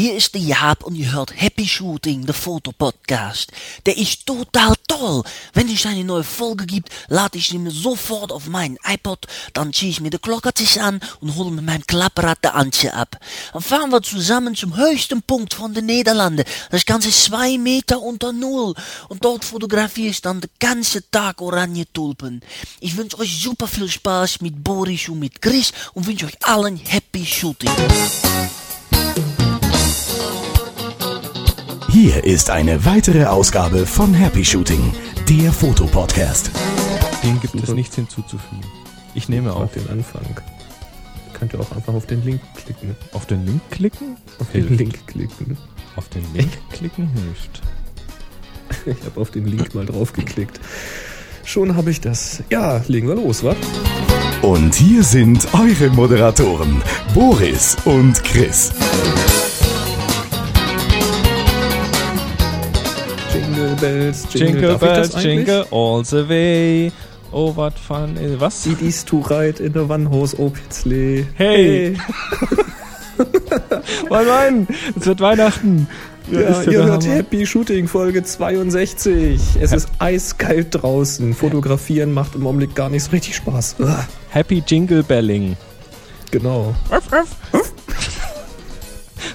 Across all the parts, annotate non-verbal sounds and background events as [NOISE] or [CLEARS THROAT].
Hier ist der Jaap und ihr hört Happy Shooting, der Fotopodcast. Der ist total toll. Wenn es eine neue Folge gibt, lade ich mir sofort auf meinen iPod, dann ziehe ich mir die Glockertjes an und hole mit meinem Klapprad der Antje ab. Dann fahren wir zusammen zum höchsten Punkt von den Niederlanden. Das Ganze zwei Meter unter Null. Und dort fotografiere ich dann den ganzen Tag oranje Tulpen. Ich wünsche euch super viel Spaß mit Boris und mit Chris und wünsche euch allen Happy Shooting. Hier ist eine weitere Ausgabe von Happy Shooting, der Fotopodcast. Dem gibt es nichts hinzuzufügen. Ich nehme auf auf. den Anfang. Könnt ihr auch einfach auf den Link klicken. Auf den Link klicken? Auf den Hilft. Link klicken. Auf den Link klicken hilft. Ich habe auf den Link mal drauf geklickt. Schon habe ich das. Ja, legen wir los, wa? Und hier sind eure Moderatoren, Boris und Chris. Bells, Jingle, Jingle bells, jingle all the way. Oh, what fun. Was? It is to ride in the one horse open sleigh. Hey. [LAUGHS] Moin, moin. Es wird Weihnachten. Ja, ja ihr hört Hammer. Happy Shooting Folge 62. Es ist eiskalt draußen. Fotografieren macht im Augenblick gar nicht so richtig Spaß. Happy Jingle Belling. Genau.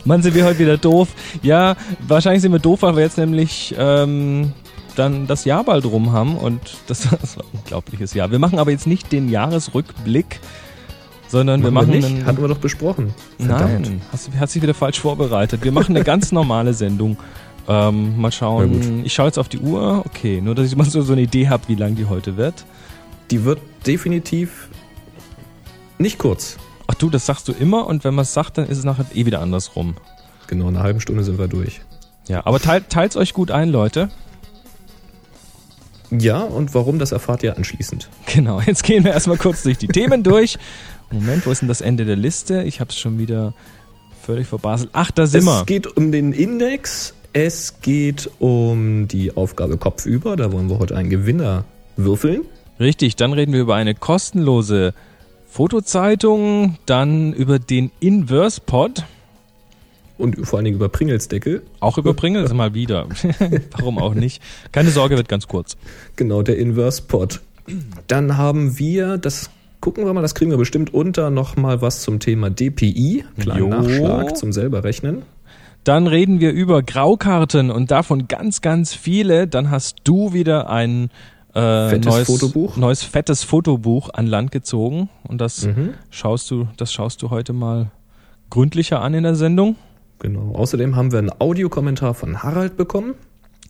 Mann, sind wir heute wieder doof. Ja, wahrscheinlich sind wir doof, weil wir jetzt nämlich ähm, dann das Jahr bald rum haben und das, [LAUGHS] das war ein unglaubliches Jahr. Wir machen aber jetzt nicht den Jahresrückblick, sondern wir machen nicht. einen, Hatten wir doch besprochen. Verdammt. Nein, hast, hast dich wieder falsch vorbereitet. Wir machen eine ganz normale Sendung. Ähm, mal schauen. Ich schaue jetzt auf die Uhr. Okay, nur dass ich mal so, so eine Idee habe, wie lang die heute wird. Die wird definitiv nicht kurz. Ach du, das sagst du immer und wenn man es sagt, dann ist es nachher eh wieder andersrum. Genau, in einer halben Stunde sind wir durch. Ja, aber teilt, teilt's euch gut ein, Leute. Ja, und warum, das erfahrt ihr anschließend. [LAUGHS] Genau, jetzt gehen wir erstmal kurz durch die Themen durch. Moment, wo ist denn das Ende der Liste? Ich habe es schon wieder völlig verbaselt. Ach, da sind wir. Es geht um den Index, es geht um die Aufgabe Kopfüber, da wollen wir heute einen Gewinner würfeln. Richtig, dann reden wir über eine kostenlose Fotozeitung, dann über den Inverse Pod, Und vor allen Dingen über Pringelsdeckel. auch über Pringles mal wieder. [LAUGHS] Warum auch nicht? Keine Sorge, wird ganz kurz. Genau, der Inverse Pod. Dann haben wir, das gucken wir mal, das kriegen wir bestimmt unter, nochmal was zum Thema DPI. Kleinen Jo. Nachschlag zum selber rechnen. Dann reden wir über Graukarten und davon ganz, ganz viele. Dann hast du wieder ein äh, Fettes neues, Fotobuch. neues fettes Fotobuch an Land gezogen. Und das Mhm. schaust du, das schaust du heute mal gründlicher an in der Sendung. Genau. Außerdem haben wir einen Audiokommentar von Harald bekommen.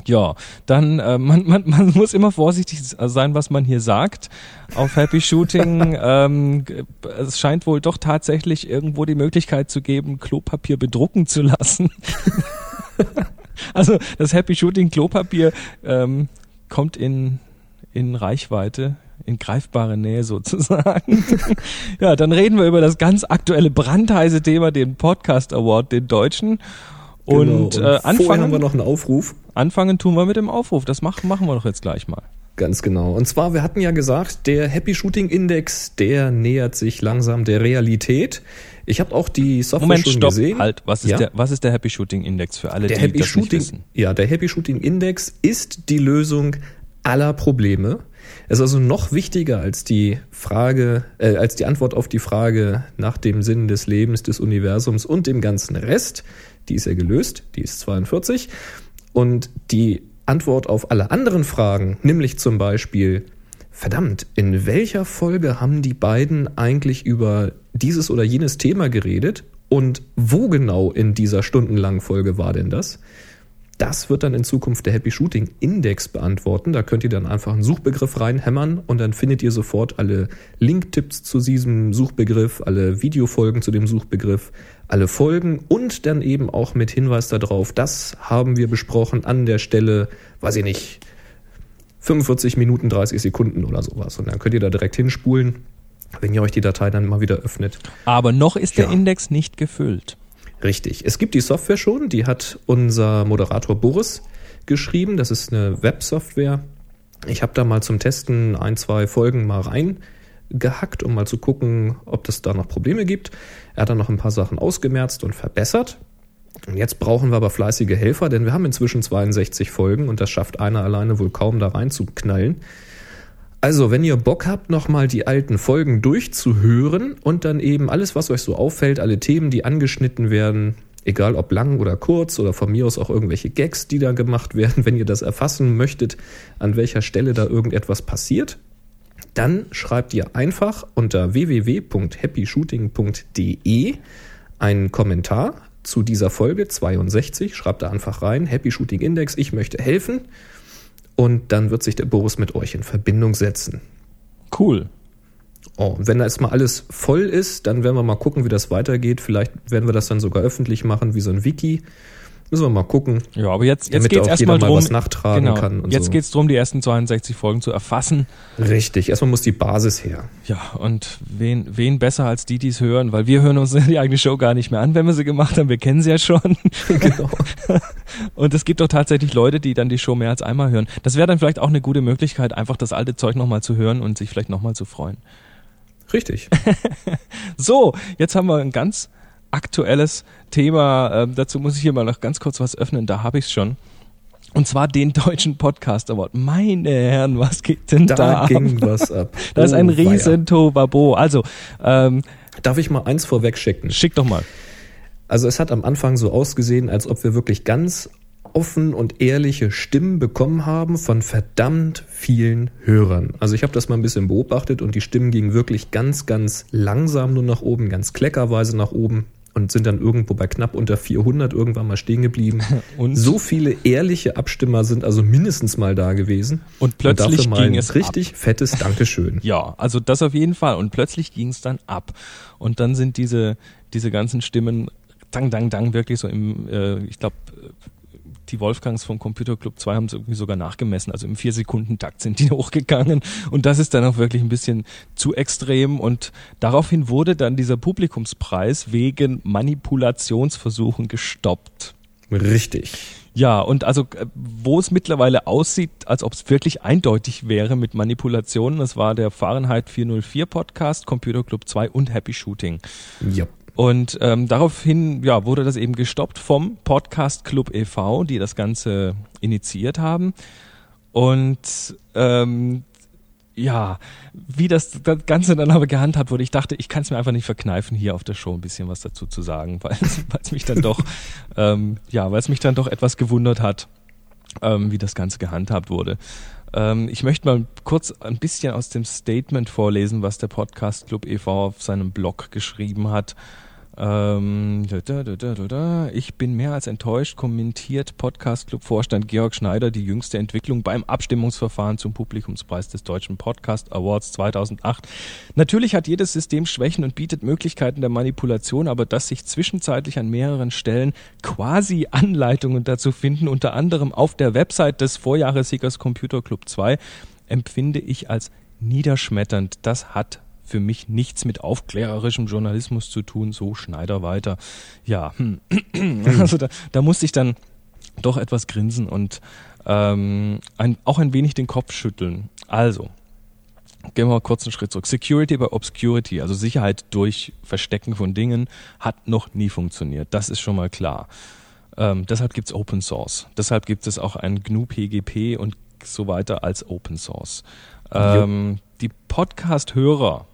Ja, dann äh, man, man, man muss immer vorsichtig sein, was man hier sagt. Auf Happy Shooting [LAUGHS] ähm, es scheint wohl doch tatsächlich irgendwo die Möglichkeit zu geben, Klopapier bedrucken zu lassen. [LAUGHS] [LAUGHS] also das Happy Shooting Klopapier ähm, kommt in in Reichweite, in greifbare Nähe sozusagen. [LAUGHS] ja, dann reden wir über das ganz aktuelle brandheiße Thema, den Podcast Award, den deutschen. Und, Genau. äh, vorher haben wir anfangen, noch einen Aufruf. anfangen tun wir mit dem Aufruf. Das machen, machen wir doch jetzt gleich mal. Ganz genau. Und zwar, wir hatten ja gesagt, der Happy Shooting Index, der nähert sich langsam der Realität. Ich habe auch die Software Moment, schon stopp, gesehen. halt. Was ist, Ja? der, was ist der Happy Shooting Index für alle, Der die Happy das nicht Shooting, wissen? ja, der Happy Shooting Index ist die Lösung aller Probleme. Es ist also noch wichtiger als die Frage, äh, als die Antwort auf die Frage nach dem Sinn des Lebens, des Universums und dem ganzen Rest. Die ist ja gelöst, die ist 42. Und die Antwort auf alle anderen Fragen, nämlich zum Beispiel, verdammt, in welcher Folge haben die beiden eigentlich über dieses oder jenes Thema geredet? Und wo genau in dieser stundenlangen Folge war denn das? Das wird dann in Zukunft der Happy Shooting Index beantworten. Da könnt ihr dann einfach einen Suchbegriff reinhämmern und dann findet ihr sofort alle Linktipps zu diesem Suchbegriff, alle Videofolgen zu dem Suchbegriff, alle Folgen und dann eben auch mit Hinweis darauf, das haben wir besprochen an der Stelle, weiß ich nicht, 45 Minuten 30 Sekunden oder sowas. Und dann könnt ihr da direkt hinspulen, wenn ihr euch die Datei dann mal wieder öffnet. Aber noch ist der Ja. Index nicht gefüllt. Richtig. Es gibt die Software schon, die hat unser Moderator Boris geschrieben. Das ist eine Websoftware. Ich habe da mal zum Testen ein, zwei Folgen mal reingehackt, um mal zu gucken, ob das da noch Probleme gibt. Er hat dann noch ein paar Sachen ausgemerzt und verbessert. Und jetzt brauchen wir aber fleißige Helfer, denn wir haben inzwischen 62 Folgen und das schafft einer alleine wohl kaum da reinzuknallen. Also, wenn ihr Bock habt, nochmal die alten Folgen durchzuhören und dann eben alles, was euch so auffällt, alle Themen, die angeschnitten werden, egal ob lang oder kurz oder von mir aus auch irgendwelche Gags, die da gemacht werden, [LAUGHS] wenn ihr das erfassen möchtet, an welcher Stelle da irgendetwas passiert, dann schreibt ihr einfach unter www.happyshooting.de einen Kommentar zu dieser Folge 62. Schreibt da einfach rein, Happy Shooting Index, ich möchte helfen. Und dann wird sich der Boris mit euch in Verbindung setzen. Cool. Oh, und wenn da jetzt mal alles voll ist, dann werden wir mal gucken, wie das weitergeht. Vielleicht werden wir das dann sogar öffentlich machen, wie so ein Wiki. Müssen wir mal gucken. Ja, aber jetzt, jetzt geht es erstmal drum, was nachtragen genau, kann und jetzt so. geht's drum, die ersten 62 Folgen zu erfassen. Richtig, erstmal muss die Basis her. Ja, und wen, wen besser als die, die es hören, weil wir hören uns [LAUGHS] die eigene Show gar nicht mehr an, wenn wir sie gemacht haben. Wir kennen sie ja schon. [LAUGHS] genau. [LAUGHS] Und es gibt doch tatsächlich Leute, die dann die Show mehr als einmal hören. Das wäre dann vielleicht auch eine gute Möglichkeit, einfach das alte Zeug nochmal zu hören und sich vielleicht nochmal zu freuen. Richtig. So, jetzt haben wir ein ganz aktuelles Thema. Ähm, dazu muss ich hier mal noch ganz kurz was öffnen. Da habe ich es schon. Und zwar den Deutschen Podcast Award. Meine Herren, was geht denn da, Da ab? ging was [LAUGHS] ab. Da ist ein Oh, riesen Tobabo. Also, ähm, Darf ich mal eins vorweg schicken? schick doch mal. Also es hat am Anfang so ausgesehen, als ob wir wirklich ganz offen und ehrliche Stimmen bekommen haben von verdammt vielen Hörern. Also ich habe das mal ein bisschen beobachtet und die Stimmen gingen wirklich ganz, ganz langsam nur nach oben, ganz kleckerweise nach oben und sind dann irgendwo bei knapp unter 400 irgendwann mal stehen geblieben. [LAUGHS] Und? so viele ehrliche Abstimmer sind also mindestens mal da gewesen. Und plötzlich mal ging es richtig fettes Dankeschön. [LAUGHS] Ja, also das auf jeden Fall. Und plötzlich ging es dann ab. Und dann sind diese, diese ganzen Stimmen, dang, dang, dang, wirklich so im, äh, ich glaube, die Wolfgangs vom Computer Club 2 haben es irgendwie sogar nachgemessen. Also im Vier-Sekunden-Takt sind die [LAUGHS] hochgegangen. Und das ist dann auch wirklich ein bisschen zu extrem. Und daraufhin wurde dann dieser Publikumspreis wegen Manipulationsversuchen gestoppt. Richtig. Ja, und also äh, wo es mittlerweile aussieht, als ob es wirklich eindeutig wäre mit Manipulationen, das war der Fahrenheit 404 Podcast, Computer Club 2 und Happy Shooting. Ja. Und ähm, daraufhin ja, wurde das eben gestoppt vom Podcast Club e.V., die das Ganze initiiert haben. Und ähm, ja, wie das, Ganze dann aber gehandhabt wurde, ich dachte, ich kann es mir einfach nicht verkneifen, hier auf der Show ein bisschen was dazu zu sagen, [LAUGHS] weil es mich dann doch, ähm, ja, weil es mich dann doch etwas gewundert hat, ähm, wie das Ganze gehandhabt wurde. Ähm, ich möchte mal kurz ein bisschen aus dem Statement vorlesen, was der Podcast Club e.V. auf seinem Blog geschrieben hat. Ähm. Ich bin mehr als enttäuscht, kommentiert Podcast Club Vorstand Georg Schneider die jüngste Entwicklung beim Abstimmungsverfahren zum Publikumspreis des Deutschen Podcast Awards 2008. Natürlich hat jedes System Schwächen und bietet Möglichkeiten der Manipulation, aber dass sich zwischenzeitlich an mehreren Stellen quasi Anleitungen dazu finden, unter anderem auf der Website des Vorjahressiegers Computer Club 2, empfinde ich als niederschmetternd. Das hat für mich nichts mit aufklärerischem Journalismus zu tun, so Schneider weiter. Ja, hm. [CLEARS THROAT] also da, da musste ich dann doch etwas grinsen und ähm, ein, auch ein wenig den Kopf schütteln. Also, gehen wir mal kurz einen Schritt zurück. Security by Obscurity, also Sicherheit durch Verstecken von Dingen, hat noch nie funktioniert. Das ist schon mal klar. Ähm, deshalb gibt's Open Source. Deshalb gibt es auch ein GNU PGP und so weiter als Open Source. Ähm, die Podcast-Hörer,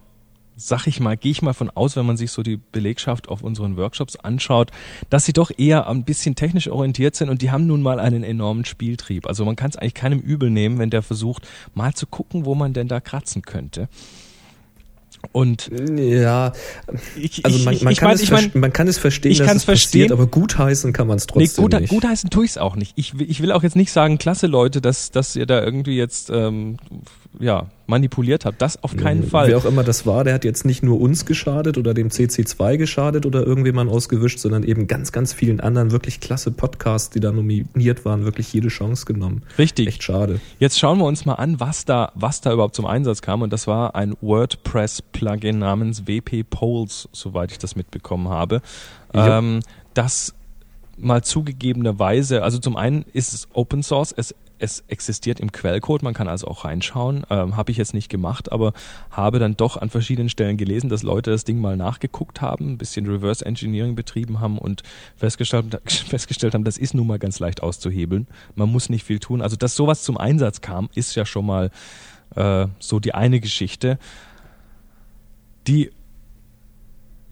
sag ich mal, gehe ich mal von aus, wenn man sich so die Belegschaft auf unseren Workshops anschaut, dass sie doch eher ein bisschen technisch orientiert sind und die haben nun mal einen enormen Spieltrieb. Also man kann es eigentlich keinem übel nehmen, wenn der versucht, mal zu gucken, wo man denn da kratzen könnte. Und Ja, ich, also man, man, ich kann, mein, es ich mein, man kann es verstehen, ich dass es passiert, verstehen. aber gutheißen kann man es Nee, trotzdem gut, nicht. gut heißen tue ich es auch nicht. Ich, will- ich will auch jetzt nicht sagen, klasse Leute, dass, dass ihr da irgendwie jetzt ähm, ja, manipuliert habt. Das auf keinen Fall. Wer auch immer das war, der hat jetzt nicht nur uns geschadet oder dem CC2 geschadet oder irgendjemand ausgewischt, sondern eben ganz, ganz vielen anderen wirklich klasse Podcasts, die da nominiert waren, wirklich jede Chance genommen. Richtig. Echt schade. Jetzt schauen wir uns mal an, was da, was da überhaupt zum Einsatz kam. Und das war ein WordPress-Plugin namens WP Polls, soweit ich das mitbekommen habe. Ja. Ähm, das mal zugegebenerweise, also zum einen ist es Open Source, es es existiert im Quellcode, man kann also auch reinschauen. Ähm, habe ich jetzt nicht gemacht, aber habe dann doch an verschiedenen Stellen gelesen, dass Leute das Ding mal nachgeguckt haben, ein bisschen Reverse Engineering betrieben haben und festgestellt, [LAUGHS] festgestellt haben, das ist nun mal ganz leicht auszuhebeln. Man muss nicht viel tun. Also, dass sowas zum Einsatz kam, ist ja schon mal äh, so die eine Geschichte. Die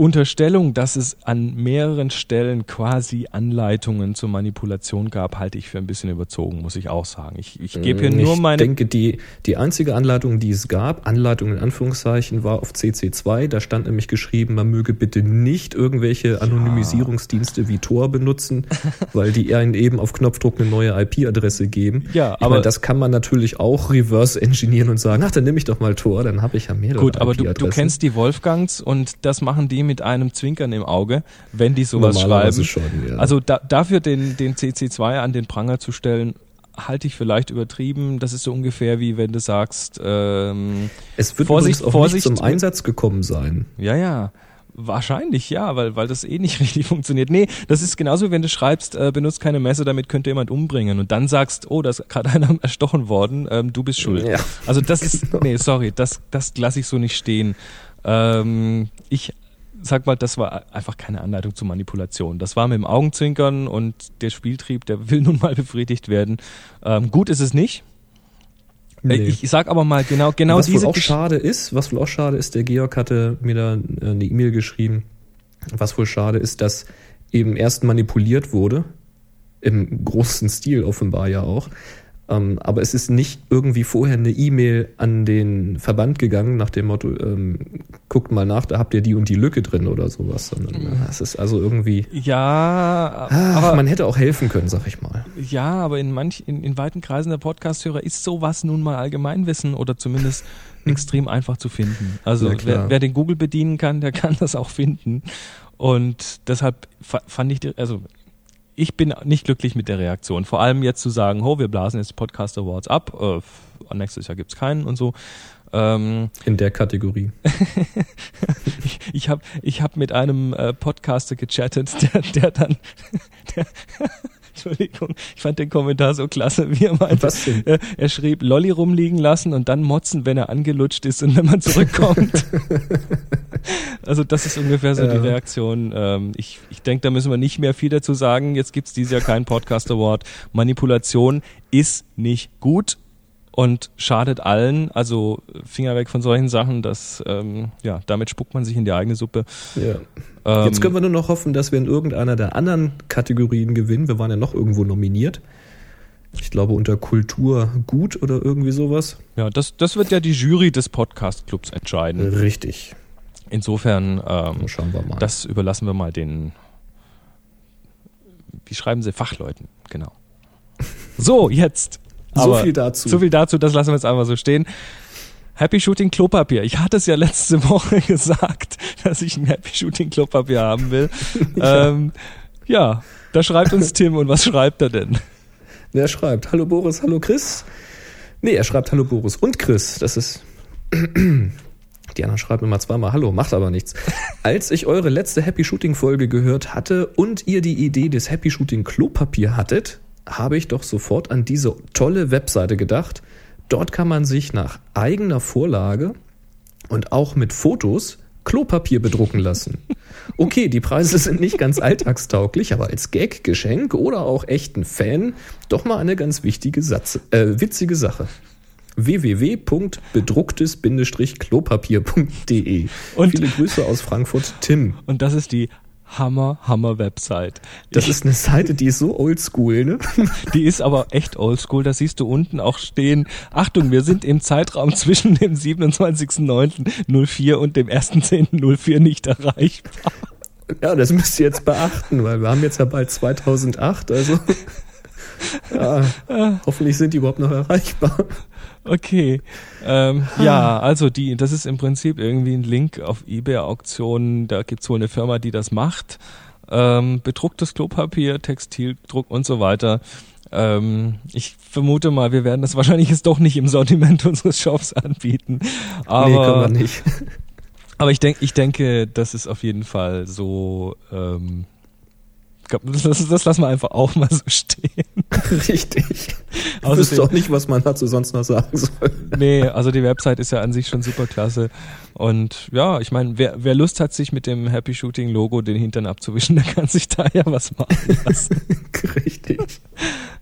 Unterstellung, dass es an mehreren Stellen quasi Anleitungen zur Manipulation gab, halte ich für ein bisschen überzogen, muss ich auch sagen. Ich, ich gebe hier nur meine. Ich denke, die, die einzige Anleitung, die es gab, Anleitung in Anführungszeichen, war auf CC2. Da stand nämlich geschrieben, man möge bitte nicht irgendwelche Anonymisierungsdienste wie Tor benutzen, [LAUGHS] weil die einen eben auf Knopfdruck eine neue IP-Adresse geben. Ja, ich aber meine, das kann man natürlich auch reverse engineeren und sagen, ach, dann nehme ich doch mal Tor, dann habe ich ja mehrere Gut, aber du, du kennst die Wolfgangs und das machen die mit einem Zwinkern im Auge, wenn die sowas schreiben. Schon, ja. Also da, dafür den, den CC2 an den Pranger zu stellen, halte ich vielleicht übertrieben. Das ist so ungefähr wie wenn du sagst, ähm, es wird Vorsicht, auch Vorsicht nicht zum Einsatz gekommen sein. Ja, ja. Wahrscheinlich ja, weil, weil das eh nicht [LAUGHS] richtig funktioniert. Nee, das ist genauso, wenn du schreibst, äh, benutzt keine Messer, damit könnte jemand umbringen und dann sagst, oh, da ist gerade [LAUGHS] einer erstochen worden, ähm, du bist schuld. Ja. Also das ist, [LAUGHS] genau. nee, sorry, das, das lasse ich so nicht stehen. Ähm, ich sag mal, das war einfach keine Anleitung zur Manipulation. Das war mit dem Augenzwinkern und der Spieltrieb, der will [LAUGHS] nun mal befriedigt werden. Ähm, gut ist es nicht. Äh, nee. Ich, sag aber mal genau, genau was diese. Was wohl auch schade ist, was wohl auch schade ist, der Georg hatte mir da äh, eine E-Mail geschrieben. Was wohl schade ist, dass eben erst manipuliert wurde, im großen Stil offenbar ja auch, ähm, aber es ist nicht irgendwie vorher eine E-Mail an den Verband gegangen nach dem Motto, ähm, guckt mal nach, da habt ihr die und die Lücke drin oder sowas, sondern äh, es ist also irgendwie. Ja, ach, aber man hätte auch helfen können, sag ich mal. Ja, aber in manch, in, in weiten Kreisen der Podcast-Hörer ist sowas nun mal Allgemeinwissen oder zumindest [LAUGHS] extrem einfach zu finden. Also wer, wer den Google bedienen kann, der kann das auch finden. Und deshalb fand ich, also ich bin nicht glücklich mit der Reaktion. Vor allem jetzt zu sagen, oh, wir blasen jetzt Podcast Awards ab, äh, nächstes Jahr gibt's keinen und so. Ähm, In der Kategorie. [LAUGHS] ich ich habe ich hab mit einem äh, Podcaster gechattet, [LAUGHS] der, der dann, [LAUGHS] der, [LAUGHS] Entschuldigung, ich fand den Kommentar so klasse, wie er meinte. Was denn? Er, er schrieb, Lolli rumliegen lassen und dann motzen, wenn er angelutscht ist und wenn man zurückkommt. [LAUGHS] also das ist ungefähr so ja. die Reaktion. Ähm, ich ich denke, da müssen wir nicht mehr viel dazu sagen. Jetzt gibt's dieses Jahr keinen Podcast Award. Manipulation ist nicht gut und schadet allen. Also Finger weg von solchen Sachen. Das, ähm, ja, damit spuckt man sich in die eigene Suppe. Ja. Ähm, Jetzt können wir nur noch hoffen, dass wir in irgendeiner der anderen Kategorien gewinnen. Wir waren ja noch irgendwo nominiert. Ich glaube unter Kultur gut oder irgendwie sowas. Ja, das, das wird ja die Jury des Podcast-Clubs entscheiden. Richtig. Insofern, ähm, schauen wir mal. das überlassen wir mal den, wie schreiben sie, Fachleuten, genau. [LAUGHS] So, jetzt aber so viel dazu. So viel dazu, das lassen wir jetzt einfach so stehen. Happy Shooting Klopapier. Ich hatte es ja letzte [LAUGHS] Woche gesagt, dass ich ein Happy Shooting Klopapier haben will. [LAUGHS] ja. Ähm, ja, da schreibt uns Tim und was schreibt er denn? Er schreibt, hallo Boris, hallo Chris. Nee, er schreibt hallo Boris und Chris. Das ist [CLEARS THROAT] Die anderen schreiben immer zweimal Hallo, macht aber nichts. [LAUGHS] Als ich eure letzte Happy Shooting Folge gehört hatte und ihr die Idee des Happy Shooting Klopapier hattet, habe ich doch sofort an diese tolle Webseite gedacht. Dort kann man sich nach eigener Vorlage und auch mit Fotos Klopapier bedrucken lassen. Okay, die Preise [LAUGHS] sind nicht ganz alltagstauglich, aber als Gag, Geschenk oder auch echten Fan doch mal eine ganz wichtige Satz, äh, witzige Sache www.bedrucktes-klopapier.de. Und Viele Grüße aus Frankfurt, Tim. Und das ist die Hammer, Hammer Website. Das ist eine Seite, die ist so oldschool, ne? [LAUGHS] Die ist aber echt oldschool. Da siehst du unten auch stehen, Achtung, wir sind im Zeitraum zwischen dem 27.09.04 und dem 1.10.04 nicht erreichbar. Ja, das müsst ihr jetzt beachten, weil wir haben jetzt ja bald 2008, also ja, [LAUGHS] hoffentlich sind die überhaupt noch erreichbar. Okay. Ähm, ja, also die, das ist im Prinzip irgendwie ein Link auf eBay-Auktionen. Da gibt's wohl eine Firma, die das macht. Ähm, bedrucktes Klopapier, Textildruck und so weiter. Ähm, ich vermute mal, wir werden das wahrscheinlich jetzt doch nicht im Sortiment [LAUGHS] unseres Shops anbieten. Aber, nee, können wir nicht. [LAUGHS] Aber ich denke, ich denke, das ist auf jeden Fall so. Ähm, das, das lassen wir einfach auch mal so stehen. [LAUGHS] Richtig. Ich wüsste auch nicht, was man dazu sonst noch sagen soll. Nee, also die Website ist ja an sich schon super klasse. Und ja, ich meine, wer, wer Lust hat, sich mit dem Happy Shooting Logo den Hintern abzuwischen, [LAUGHS] der kann sich da ja was machen lassen. [LAUGHS] Richtig.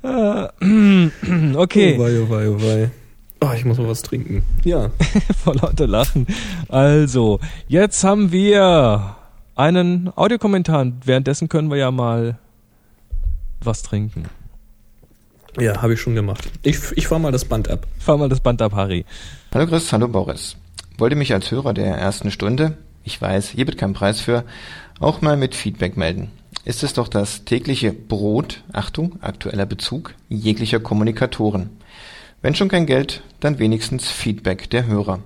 [CLEARS THROAT] Okay, Oh wei, oh wei, oh wei. Oh, ich muss mal was trinken. Ja. vor lauter Lachen. Also, jetzt haben wir einen Audiokommentar. Währenddessen können wir ja mal was trinken. Ja, habe ich schon gemacht. Ich, ich fahr mal das Band ab. Fahr mal das Band ab, Harry. Hallo Chris, hallo Boris. Wollte mich als Hörer der ersten Stunde, ich weiß, hier wird kein Preis für, auch mal mit Feedback melden. Ist es doch das tägliche Brot, Achtung, aktueller Bezug, jeglicher Kommunikatoren. Wenn schon kein Geld, dann wenigstens Feedback der Hörer.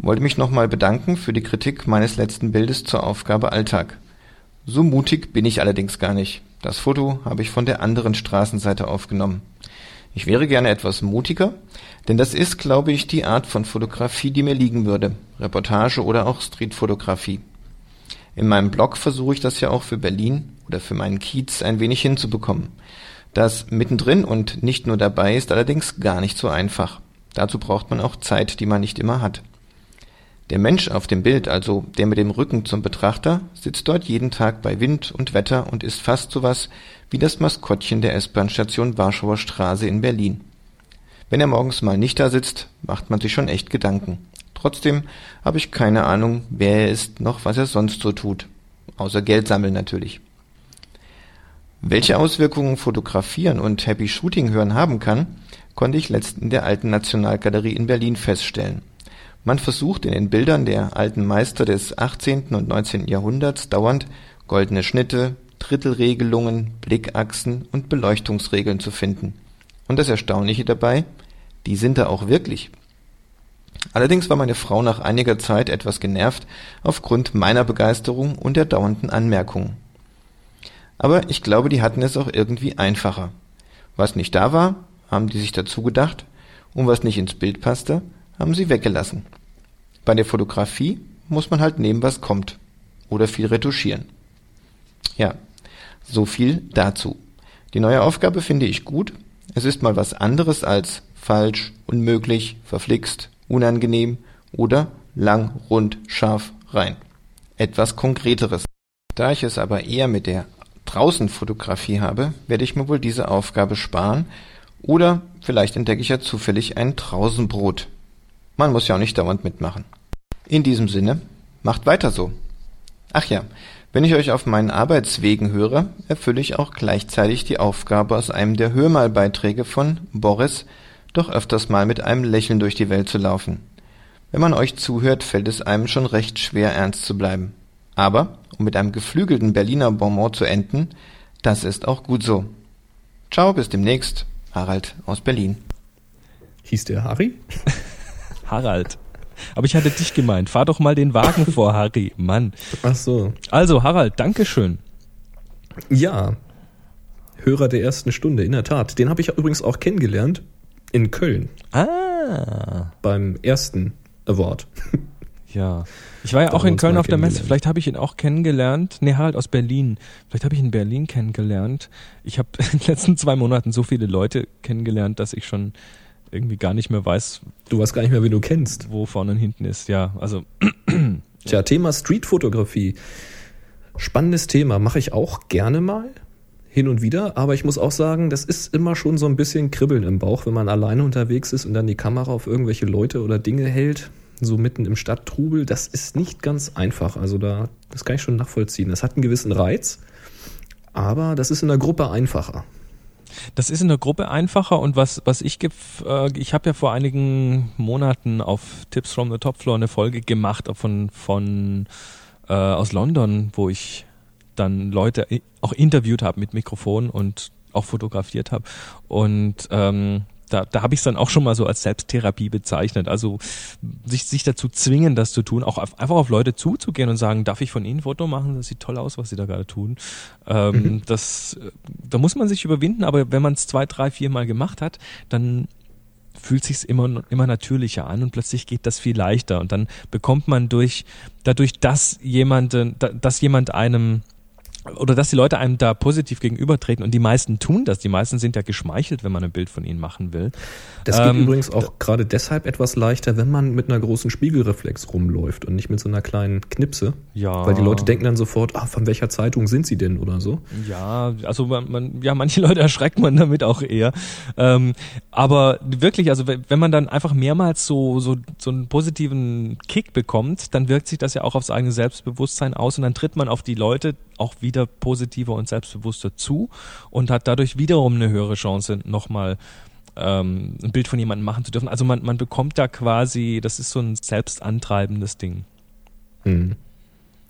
Wollte mich nochmal bedanken für die Kritik meines letzten Bildes zur Aufgabe Alltag. So mutig bin ich allerdings gar nicht. Das Foto habe ich von der anderen Straßenseite aufgenommen. Ich wäre gerne etwas mutiger, denn das ist, glaube ich, die Art von Fotografie, die mir liegen würde. Reportage oder auch Streetfotografie. In meinem Blog versuche ich das ja auch für Berlin oder für meinen Kiez ein wenig hinzubekommen. Das mittendrin und nicht nur dabei ist allerdings gar nicht so einfach. Dazu braucht man auch Zeit, die man nicht immer hat. Der Mensch auf dem Bild, also der mit dem Rücken zum Betrachter, sitzt dort jeden Tag bei Wind und Wetter und ist fast sowas wie das Maskottchen der S-Bahn-Station Warschauer Straße in Berlin. Wenn er morgens mal nicht da sitzt, macht man sich schon echt Gedanken. Trotzdem habe ich keine Ahnung, wer er ist, noch was er sonst so tut. Außer Geld sammeln natürlich. Welche Auswirkungen Fotografieren und Happy Shooting hören haben kann, konnte ich letzt in der Alten Nationalgalerie in Berlin feststellen. Man versucht in den Bildern der alten Meister des 18. und 19. Jahrhunderts dauernd goldene Schnitte, Drittelregelungen, Blickachsen und Beleuchtungsregeln zu finden. Und das Erstaunliche dabei, die sind da auch wirklich. Allerdings war meine Frau nach einiger Zeit etwas genervt aufgrund meiner Begeisterung und der dauernden Anmerkungen. Aber ich glaube, die hatten es auch irgendwie einfacher. Was nicht da war, haben die sich dazu gedacht, und was nicht ins Bild passte, haben sie weggelassen. Bei der Fotografie muss man halt nehmen, was kommt. Oder viel retuschieren. Ja, so viel dazu. Die neue Aufgabe finde ich gut. Es ist mal was anderes als falsch, unmöglich, verflixt, unangenehm oder lang, rund, scharf, rein. Etwas Konkreteres. Da ich es aber eher mit der Draußenfotografie habe, werde ich mir wohl diese Aufgabe sparen oder vielleicht entdecke ich ja zufällig ein Draußenbrot. Man muss ja auch nicht dauernd mitmachen. In diesem Sinne, macht weiter so. Ach ja, wenn ich euch auf meinen Arbeitswegen höre, erfülle ich auch gleichzeitig die Aufgabe aus einem der Hörmalbeiträge von Boris, doch öfters mal mit einem Lächeln durch die Welt zu laufen. Wenn man euch zuhört, fällt es einem schon recht schwer, ernst zu bleiben. Aber, um mit einem geflügelten Berliner Bonbon zu enden, das ist auch gut so. Ciao, bis demnächst. Harald aus Berlin. Hieß der Harry? [LAUGHS] Harald. Aber ich hatte dich gemeint. Fahr doch mal den Wagen [LAUGHS] vor, Harry. Mann. Ach so. Also, Harald, Dankeschön. Ja. Hörer der ersten Stunde, in der Tat. Den habe ich übrigens auch kennengelernt in Köln Ah. beim ersten Award. [LAUGHS] Ja. Ich war ja Da auch in Köln auf der Messe. Vielleicht habe ich ihn auch kennengelernt. Nee, Harald aus Berlin. Vielleicht habe ich ihn in Berlin kennengelernt. Ich habe [LAUGHS] in den letzten zwei Monaten so viele Leute kennengelernt, dass ich schon irgendwie gar nicht mehr weiß, Du weißt gar nicht mehr, wen du kennst. wo vorne und hinten ist. Ja, also [CLEARS THROAT] Tja, Thema Streetfotografie. Spannendes Thema, mache ich auch gerne mal. Hin und wieder, aber ich muss auch sagen, das ist immer schon so ein bisschen Kribbeln im Bauch, wenn man alleine unterwegs ist und dann die Kamera auf irgendwelche Leute oder Dinge hält, so mitten im Stadttrubel. Das ist nicht ganz einfach. Also da, das kann ich schon nachvollziehen. Das hat einen gewissen Reiz, aber das ist in der Gruppe einfacher. Das ist in der Gruppe einfacher und was, was ich gef- äh, ich habe ja vor einigen Monaten auf Tips from the Top Floor eine Folge gemacht von, von äh, aus London, wo ich dann Leute auch interviewt habe mit Mikrofon und auch fotografiert habe. Und ähm, da, da habe ich es dann auch schon mal so als Selbsttherapie bezeichnet. Also sich, sich dazu zwingen, das zu tun, auch auf, einfach auf Leute zuzugehen und sagen, darf ich von Ihnen ein Foto machen? Das sieht toll aus, was Sie da gerade tun. Ähm, das, äh, da muss man sich überwinden, aber wenn man es zwei, drei, vier Mal gemacht hat, dann fühlt sich's immer immer natürlicher an und plötzlich geht das viel leichter und dann bekommt man durch dadurch, dass jemand, dass jemand einem oder dass die Leute einem da positiv gegenübertreten und die meisten tun das. Die meisten sind ja geschmeichelt, wenn man ein Bild von ihnen machen will. Das geht Ähm, übrigens auch gerade deshalb etwas leichter, wenn man mit einer großen Spiegelreflex rumläuft und nicht mit so einer kleinen Knipse. Ja. Weil die Leute denken dann sofort, ah, von welcher Zeitung sind sie denn oder so. Ja, also man, man, ja, manche [LAUGHS] Leute erschreckt man damit auch eher. Ähm, aber wirklich, also wenn man dann einfach mehrmals so, so, so einen positiven Kick bekommt, dann wirkt sich das ja auch aufs eigene Selbstbewusstsein aus und dann tritt man auf die Leute auch wieder positiver und selbstbewusster zu und hat dadurch wiederum eine höhere Chance, nochmal ähm, ein Bild von jemandem machen zu dürfen. Also man, man bekommt da quasi, das ist so ein selbstantreibendes Ding. Hm.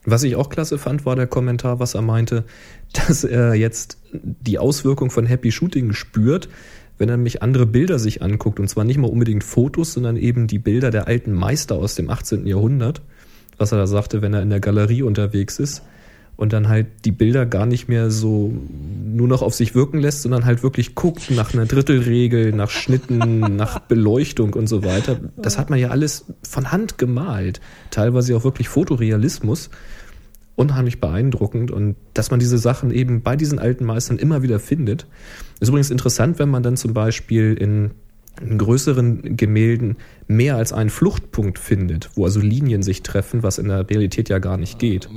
Was ich auch klasse fand, war der Kommentar, was er meinte, dass er jetzt die Auswirkung von Happy Shooting spürt, wenn er nämlich andere Bilder sich anguckt. Und zwar nicht mal unbedingt Fotos, sondern eben die Bilder der alten Meister aus dem 18. Jahrhundert. Was er da sagte, wenn er in der Galerie unterwegs ist. Und dann halt die Bilder gar nicht mehr so nur noch auf sich wirken lässt, sondern halt wirklich guckt nach einer Drittelregel, nach Schnitten, [LAUGHS] nach Beleuchtung und so weiter. Das hat man ja alles von Hand gemalt. Teilweise auch wirklich Fotorealismus unheimlich beeindruckend und dass man diese Sachen eben bei diesen alten Meistern immer wieder findet. Ist übrigens interessant, wenn man dann zum Beispiel in, in größeren Gemälden mehr als einen Fluchtpunkt findet, wo also Linien sich treffen, was in der Realität ja gar nicht geht.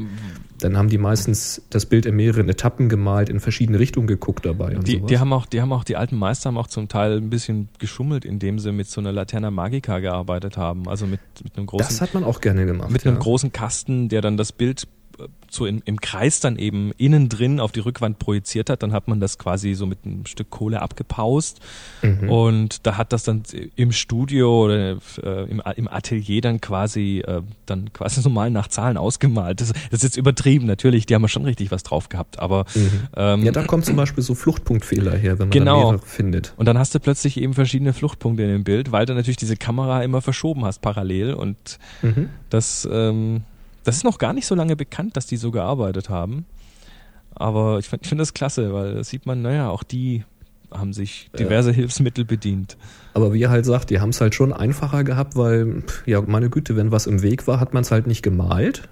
Dann haben die meistens das Bild in mehreren Etappen gemalt, in verschiedene Richtungen geguckt dabei. Und Die, sowas. die haben auch, die haben auch, die alten Meister haben auch zum Teil ein bisschen geschummelt, indem sie mit so einer Laterna Magica gearbeitet haben. Also mit, mit einem großen, das hat man auch gerne gemacht. mit einem ja. großen Kasten, der dann das Bild so in, im Kreis dann eben innen drin auf die Rückwand projiziert hat. Dann hat man das quasi so mit einem Stück Kohle abgepaust. Mhm. Und da hat das dann im Studio oder äh, im, im Atelier dann quasi äh, dann quasi [LAUGHS] so mal nach Zahlen ausgemalt. Das, das ist jetzt übertrieben, natürlich, die haben ja schon richtig was drauf gehabt, aber ähm, Mhm. Ja, da kommt zum Beispiel so Fluchtpunktfehler her, wenn man Genau. mehrere findet. Und dann hast du plötzlich eben verschiedene Fluchtpunkte in dem Bild, weil du natürlich diese Kamera immer verschoben hast parallel und Mhm. das, ähm, das ist noch gar nicht so lange bekannt, dass die so gearbeitet haben. Aber ich finde ich find das klasse, weil da sieht man, naja, auch die haben sich diverse Hilfsmittel bedient. Aber wie er halt sagt, die haben es halt schon einfacher gehabt, weil, ja, meine Güte, wenn was im Weg war, hat man es halt nicht gemalt.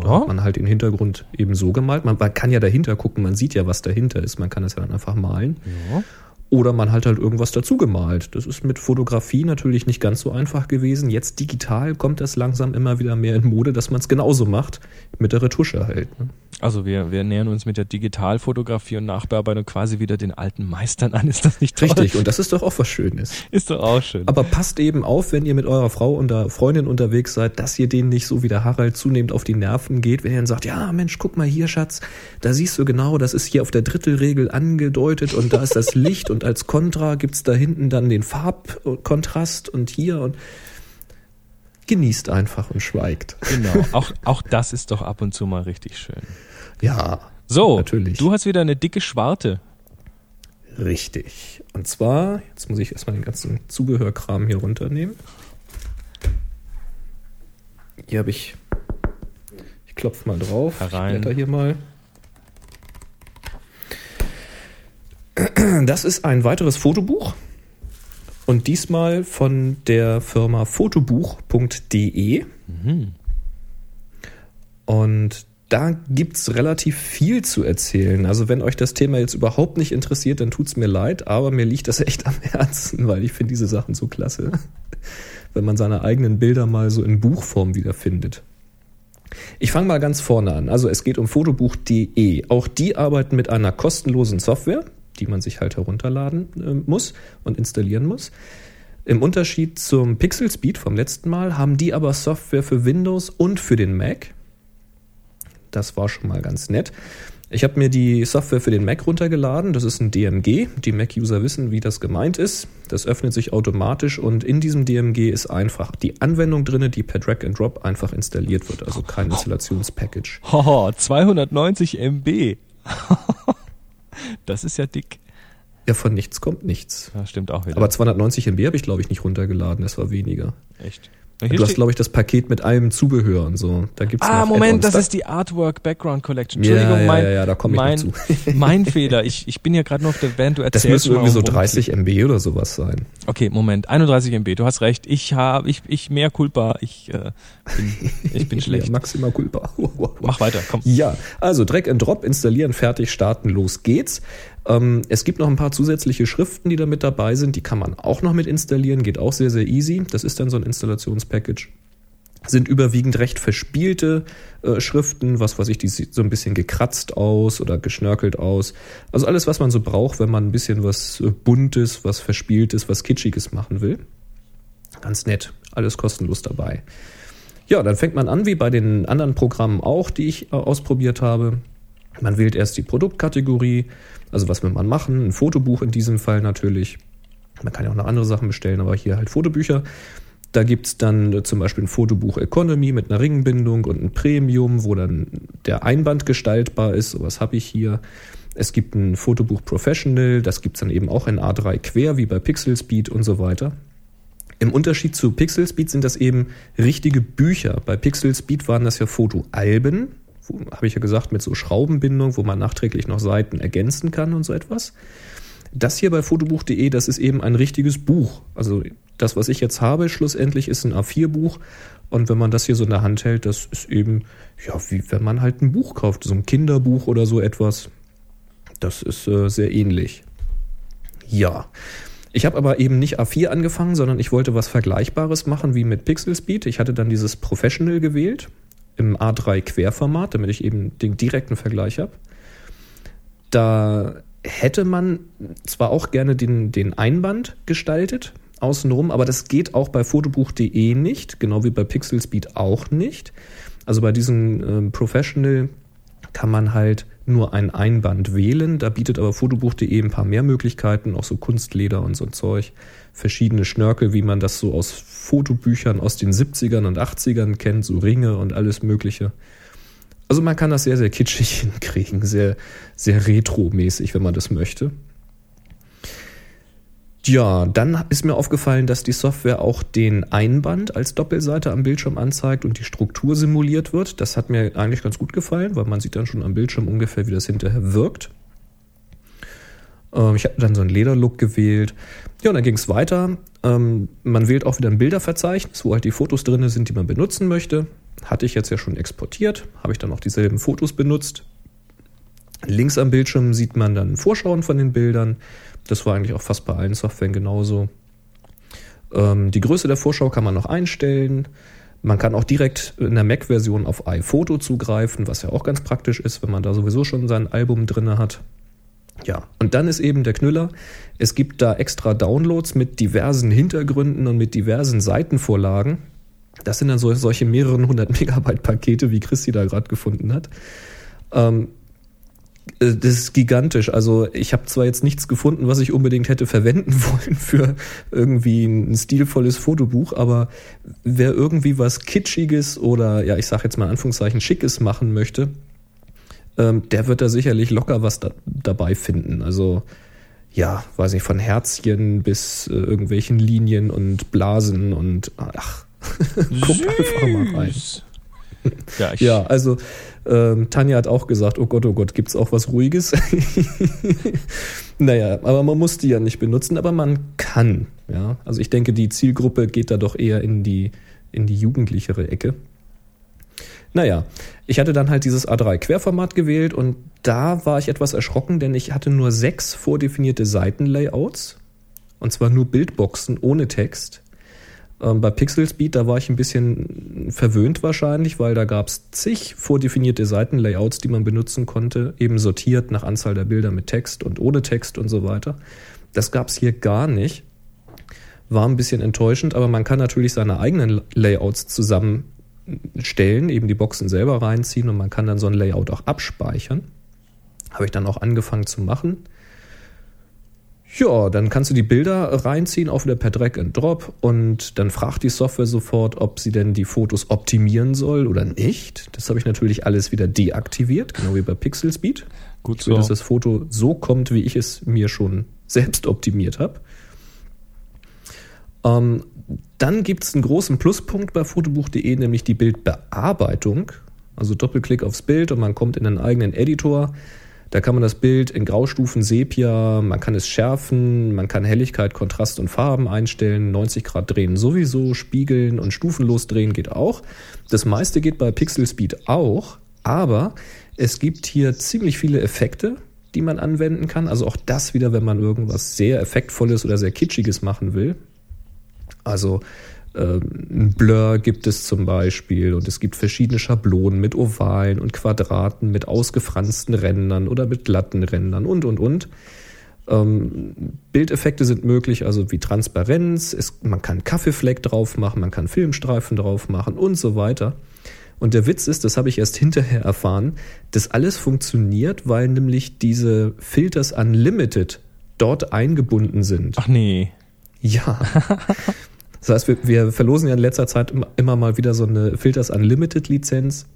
Da hat man halt den Hintergrund eben so gemalt. Man, man kann ja dahinter gucken, man sieht ja, was dahinter ist. Man kann das ja dann einfach malen. Ja. Oder man hat halt irgendwas dazu gemalt. Das ist mit Fotografie natürlich nicht ganz so einfach gewesen. Jetzt digital kommt das langsam immer wieder mehr in Mode, dass man es genauso macht. Mit der Retusche halt. Ne? Also wir, wir nähern uns mit der Digitalfotografie und Nachbearbeitung quasi wieder den alten Meistern an. [LAUGHS] Ist das nicht toll? Richtig. Und das ist doch auch was Schönes. Ist doch auch schön. Aber passt eben auf, wenn ihr mit eurer Frau und Freundin unterwegs seid, dass ihr denen nicht so wie der Harald zunehmend auf die Nerven geht, wenn ihr dann sagt, ja Mensch, guck mal hier, Schatz, da siehst du genau, das ist hier auf der Drittelregel angedeutet und da ist das Licht und [LAUGHS] als Kontra gibt's da hinten dann den Farbkontrast und hier und genießt einfach und schweigt. genau. Auch, auch das ist doch ab und zu mal richtig schön. Ja, So, Natürlich. du hast wieder eine dicke Schwarte. richtig. Und zwar, jetzt muss ich erstmal den ganzen Zubehörkram hier runternehmen. Hier habe ich, ich klopfe mal drauf. Herein. Ich blätter hier mal. [CLEARS THROAT] Das ist ein weiteres Fotobuch. Und diesmal von der Firma fotobuch.de. Und da gibt's relativ viel zu erzählen. Also wenn euch das Thema jetzt überhaupt nicht interessiert, dann tut's mir leid, aber mir liegt das echt am Herzen, weil ich finde diese Sachen so klasse. [LAUGHS] Wenn man seine eigenen Bilder mal so in Buchform wiederfindet. Ich fange mal ganz vorne an. Also es geht um fotobuch.de. Auch die arbeiten mit einer kostenlosen Software, die man sich halt herunterladen äh, muss und installieren muss. Im Unterschied zum Pixel Speed vom letzten Mal haben die aber Software für Windows und für den Mac. Das war schon mal ganz nett. Ich habe mir die Software für den Mac runtergeladen. Das ist ein DMG. Die Mac-User wissen, wie das gemeint ist. Das öffnet sich automatisch und in diesem DMG ist einfach die Anwendung drin, die per Drag and Drop einfach installiert wird. Also kein Installationspackage. Hoho, 290 MB. [LAUGHS] das ist ja dick. Ja, von nichts kommt nichts. Ja, stimmt auch wieder. Aber 290 MB habe ich, glaube ich, nicht runtergeladen. Das war weniger. echt. Hier Du hast, glaube ich, das Paket mit allem Zubehör und so. Da gibt's Ah, Moment, das ist die Artwork Background Collection. Ja, Entschuldigung, ja, mein, ja, ja, da komm ich mein, zu. [LAUGHS] mein Fehler. Ich, ich bin ja gerade noch auf der Band, du Das erzählst müssen irgendwie so mal, worum es 30 MB oder sowas sein. Okay, Moment, 31 MB, du hast recht. Ich habe, ich, ich mehr culpa, ich, äh, bin, ich bin [LAUGHS] schlecht. Ja, maximal culpa. [LAUGHS] Mach weiter, komm. Ja, also Drag and Drop installieren, fertig, starten, los geht's. Ähm, es gibt noch ein paar zusätzliche Schriften, die da mit dabei sind. Die kann man auch noch mit installieren, geht auch sehr, sehr easy. Das ist dann so ein Installationspackage. Sind überwiegend recht verspielte äh, Schriften, was weiß ich, die sieht so ein bisschen gekratzt aus oder geschnörkelt aus. Also alles, was man so braucht, wenn man ein bisschen was äh, Buntes, was Verspieltes, was Kitschiges machen will. Ganz nett, alles kostenlos dabei. Ja, dann fängt man an, wie bei den anderen Programmen auch, die ich äh, ausprobiert habe. Man wählt erst die Produktkategorie, also was will man machen, ein Fotobuch in diesem Fall natürlich. Man kann ja auch noch andere Sachen bestellen, aber hier halt Fotobücher. Da gibt's dann äh, zum Beispiel ein Fotobuch Economy mit einer Ringbindung und ein Premium, wo dann der Einband gestaltbar ist. Sowas habe ich hier. Es gibt ein Fotobuch Professional, das gibt's dann eben auch in A3 quer, wie bei Pixel Speed und so weiter. Im Unterschied zu Pixel Speed sind das eben richtige Bücher. Bei Pixel Speed waren das ja Fotoalben, habe ich ja gesagt, mit so Schraubenbindung, wo man nachträglich noch Seiten ergänzen kann und so etwas. Das hier bei fotobuch.de, das ist eben ein richtiges Buch. Also das, was ich jetzt habe, schlussendlich ist ein A4-Buch. Und wenn man das hier so in der Hand hält, das ist eben, ja, wie wenn man halt ein Buch kauft, so ein Kinderbuch oder so etwas. Das ist äh, sehr ähnlich. Ja. Ich habe aber eben nicht A4 angefangen, sondern ich wollte was Vergleichbares machen wie mit Pixel Speed. Ich hatte dann dieses Professional gewählt im A3 Querformat, damit ich eben den direkten Vergleich habe. Da hätte man zwar auch gerne den, den Einband gestaltet, außenrum, aber das geht auch bei fotobuch.de nicht, genau wie bei Pixel Speed auch nicht. Also bei diesem ähm, Professional kann man halt nur ein Einband wählen. Da bietet aber fotobuch.de ein paar mehr Möglichkeiten, auch so Kunstleder und so Zeug. Verschiedene Schnörkel, wie man das so aus Fotobüchern aus den 70ern und 80ern kennt, so Ringe und alles Mögliche. Also man kann das sehr, sehr kitschig [LAUGHS] hinkriegen, sehr, sehr retro-mäßig, wenn man das möchte. Ja, dann ist mir aufgefallen, dass die Software auch den Einband als Doppelseite am Bildschirm anzeigt und die Struktur simuliert wird. Das hat mir eigentlich ganz gut gefallen, weil man sieht dann schon am Bildschirm ungefähr, wie das hinterher wirkt. Ähm, ich habe dann so einen Lederlook gewählt. Ja, und dann ging es weiter. Ähm, man wählt auch wieder ein Bilderverzeichnis, wo halt die Fotos drin sind, die man benutzen möchte. Hatte ich jetzt ja schon exportiert, habe ich dann auch dieselben Fotos benutzt. Links am Bildschirm sieht man dann Vorschauen von den Bildern. Das war eigentlich auch fast bei allen Softwaren genauso. Ähm, die Größe der Vorschau kann man noch einstellen. Man kann auch direkt in der Mac-Version auf iPhoto zugreifen, was ja auch ganz praktisch ist, wenn man da sowieso schon sein Album drinne hat. Ja, und dann ist eben der Knüller. Es gibt da extra Downloads mit diversen Hintergründen und mit diversen Seitenvorlagen. Das sind dann so, solche mehreren hundert Megabyte Pakete, wie Christi da gerade gefunden hat. Ähm, äh, das ist gigantisch. Also ich habe zwar jetzt nichts gefunden, was ich unbedingt hätte verwenden [LAUGHS] wollen für irgendwie ein stilvolles Fotobuch, aber wer irgendwie was Kitschiges oder ja, ich sage jetzt mal Anführungszeichen Schickes machen möchte, ähm, der wird da sicherlich locker was da, dabei finden. Also ja, weiß nicht, von Herzchen bis äh, irgendwelchen Linien und Blasen und ach, [LAUGHS] guckt einfach mal rein. [LAUGHS] Ja, Ja, also ähm, Tanja hat auch gesagt, oh Gott, oh Gott, gibt's auch was Ruhiges? [LAUGHS] naja, aber man muss die ja nicht benutzen, aber man kann. Ja, also ich denke, die Zielgruppe geht da doch eher in die, in die jugendlichere Ecke. Naja, ich hatte dann halt dieses A3 Querformat gewählt und da war ich etwas erschrocken, denn ich hatte nur sechs vordefinierte Seitenlayouts und zwar nur Bildboxen ohne Text. Ähm, bei Pixel Speed, da war ich ein bisschen verwöhnt wahrscheinlich, weil da gab es zig vordefinierte Seitenlayouts, die man benutzen konnte, eben sortiert nach Anzahl der Bilder mit Text und ohne Text und so weiter. Das gab es hier gar nicht. War ein bisschen enttäuschend, aber man kann natürlich seine eigenen Layouts zusammenstellen, eben die Boxen selber reinziehen und man kann dann so ein Layout auch abspeichern. Habe ich dann auch angefangen zu machen. Ja, dann kannst du die Bilder reinziehen, auch wieder per Drag and Drop und dann fragt die Software sofort, ob sie denn die Fotos optimieren soll oder nicht. Das habe ich natürlich alles wieder deaktiviert, genau wie bei Pixel Speed. gut Ich will, so. dass das Foto so kommt, wie ich es mir schon selbst optimiert habe. Ähm, Dann gibt es einen großen Pluspunkt bei fotobuch.de, nämlich die Bildbearbeitung. Also Doppelklick aufs Bild und man kommt in einen eigenen Editor. Da kann man das Bild in Graustufen, Sepia, man kann es schärfen, man kann Helligkeit, Kontrast und Farben einstellen, 90 Grad drehen sowieso, spiegeln und stufenlos drehen geht auch. Das meiste geht bei Pixel Speed auch, aber es gibt hier ziemlich viele Effekte, die man anwenden kann. Also auch das wieder, wenn man irgendwas sehr effektvolles oder sehr kitschiges machen will. Also ein Blur gibt es zum Beispiel und es gibt verschiedene Schablonen mit Ovalen und Quadraten, mit ausgefransten Rändern oder mit glatten Rändern und, und, und. Ähm, Bildeffekte sind möglich, also wie Transparenz, es, man kann Kaffeefleck drauf machen, man kann Filmstreifen drauf machen und so weiter. Und der Witz ist, das habe ich erst hinterher erfahren, dass alles funktioniert, weil nämlich diese Filters Unlimited dort eingebunden sind. Ach nee. Ja. [LAUGHS] Das heißt, wir, wir verlosen ja in letzter Zeit immer mal wieder so eine Filters Unlimited Lizenz.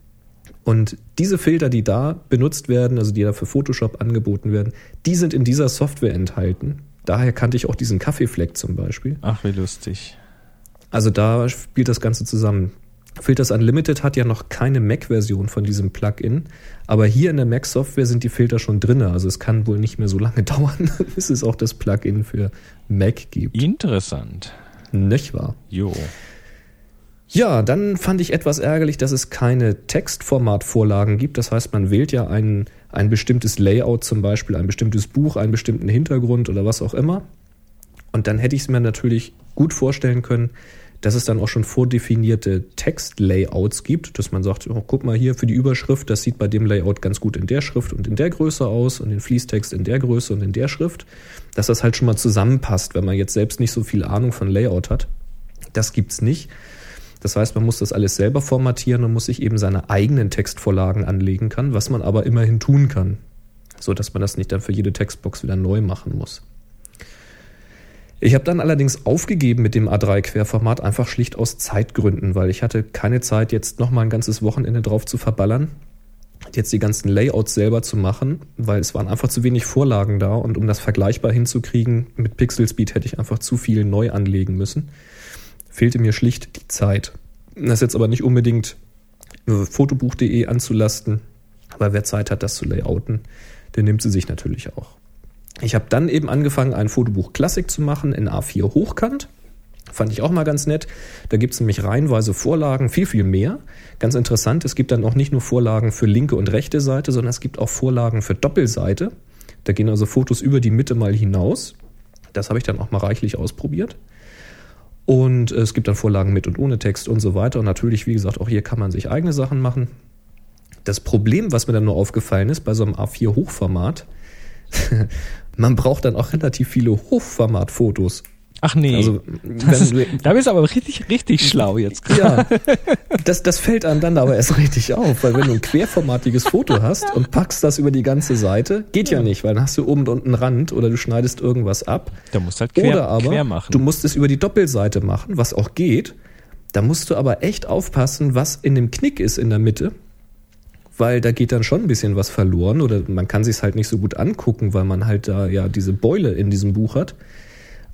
Und diese Filter, die da benutzt werden, also die da für Photoshop angeboten werden, die sind in dieser Software enthalten. Daher kannte ich auch diesen Kaffeefleck zum Beispiel. Ach, wie lustig. Also da spielt das Ganze zusammen. Filters Unlimited hat ja noch keine Mac-Version von diesem Plugin, aber hier in der Mac-Software sind die Filter schon drin. Also es kann wohl nicht mehr so lange [LAUGHS] dauern, bis es auch das Plugin für Mac gibt. Interessant. Nicht wahr? Jo. Ja, dann fand ich etwas ärgerlich, dass es keine Textformatvorlagen gibt. Das heißt, man wählt ja ein, ein bestimmtes Layout, zum Beispiel ein bestimmtes Buch, einen bestimmten Hintergrund oder was auch immer. Und dann hätte ich es mir natürlich gut vorstellen können, dass es dann auch schon vordefinierte Textlayouts gibt, dass man sagt, oh, guck mal hier für die Überschrift, das sieht bei dem Layout ganz gut in der Schrift und in der Größe aus und den Fließtext in der Größe und in der Schrift, dass das halt schon mal zusammenpasst, wenn man jetzt selbst nicht so viel Ahnung von Layout hat. Das gibt's nicht. Das heißt, man muss das alles selber formatieren und muss sich eben seine eigenen Textvorlagen anlegen kann, was man aber immerhin tun kann, so dass man das nicht dann für jede Textbox wieder neu machen muss. Ich habe dann allerdings aufgegeben mit dem A3-Querformat, einfach schlicht aus Zeitgründen, weil ich hatte keine Zeit, jetzt nochmal ein ganzes Wochenende drauf zu verballern, jetzt die ganzen Layouts selber zu machen, weil es waren einfach zu wenig Vorlagen da und um das vergleichbar hinzukriegen mit Pixel Speed hätte ich einfach zu viel neu anlegen müssen. Fehlte mir schlicht die Zeit. Das ist jetzt aber nicht unbedingt fotobuch.de anzulasten, aber wer Zeit hat, das zu layouten, der nimmt sie sich natürlich auch. Ich habe dann eben angefangen, ein Fotobuch Klassik zu machen in A4 hochkant. Fand ich auch mal ganz nett. Da gibt es nämlich reihenweise Vorlagen, viel, viel mehr. Ganz interessant, es gibt dann auch nicht nur Vorlagen für linke und rechte Seite, sondern es gibt auch Vorlagen für Doppelseite. Da gehen also Fotos über die Mitte mal hinaus. Das habe ich dann auch mal reichlich ausprobiert. Und es gibt dann Vorlagen mit und ohne Text und so weiter. Und natürlich, wie gesagt, auch hier kann man sich eigene Sachen machen. Das Problem, was mir dann nur aufgefallen ist bei so einem A4 Hochformat, [LAUGHS] man braucht dann auch relativ viele Hochformatfotos. Ach nee. Also, ist, du, da bist du aber richtig, richtig schlau jetzt. Ja, das, das fällt einem dann aber erst richtig auf, weil wenn du ein querformatiges Foto hast und packst das über die ganze Seite, geht ja, nicht, weil dann hast du oben und unten einen Rand oder du schneidest irgendwas ab. Da musst du halt quer, oder aber quer machen. du musst es über die Doppelseite machen, was auch geht. Da musst du aber echt aufpassen, was in dem Knick ist in der Mitte weil da geht dann schon ein bisschen was verloren oder man kann sich halt nicht so gut angucken, weil man halt da ja diese Beule in diesem Buch hat.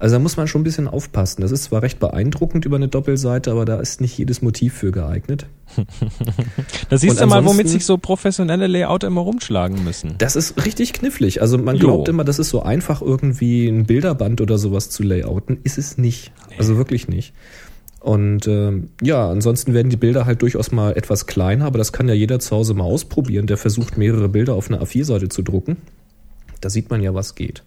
Also da muss man schon ein bisschen aufpassen. Das ist zwar recht beeindruckend über eine Doppelseite, aber da ist nicht jedes Motiv für geeignet. [LAUGHS] da siehst du mal, womit sich so professionelle Layouter immer rumschlagen müssen. Das ist richtig knifflig. Also man glaubt jo. immer, das ist so einfach irgendwie ein Bilderband oder sowas zu layouten. Ist es nicht. Also wirklich nicht. Und äh, ja, ansonsten werden die Bilder halt durchaus mal etwas kleiner, aber das kann ja jeder zu Hause mal ausprobieren, der versucht, mehrere Bilder auf einer A4-Seite zu drucken. Da sieht man ja, was geht.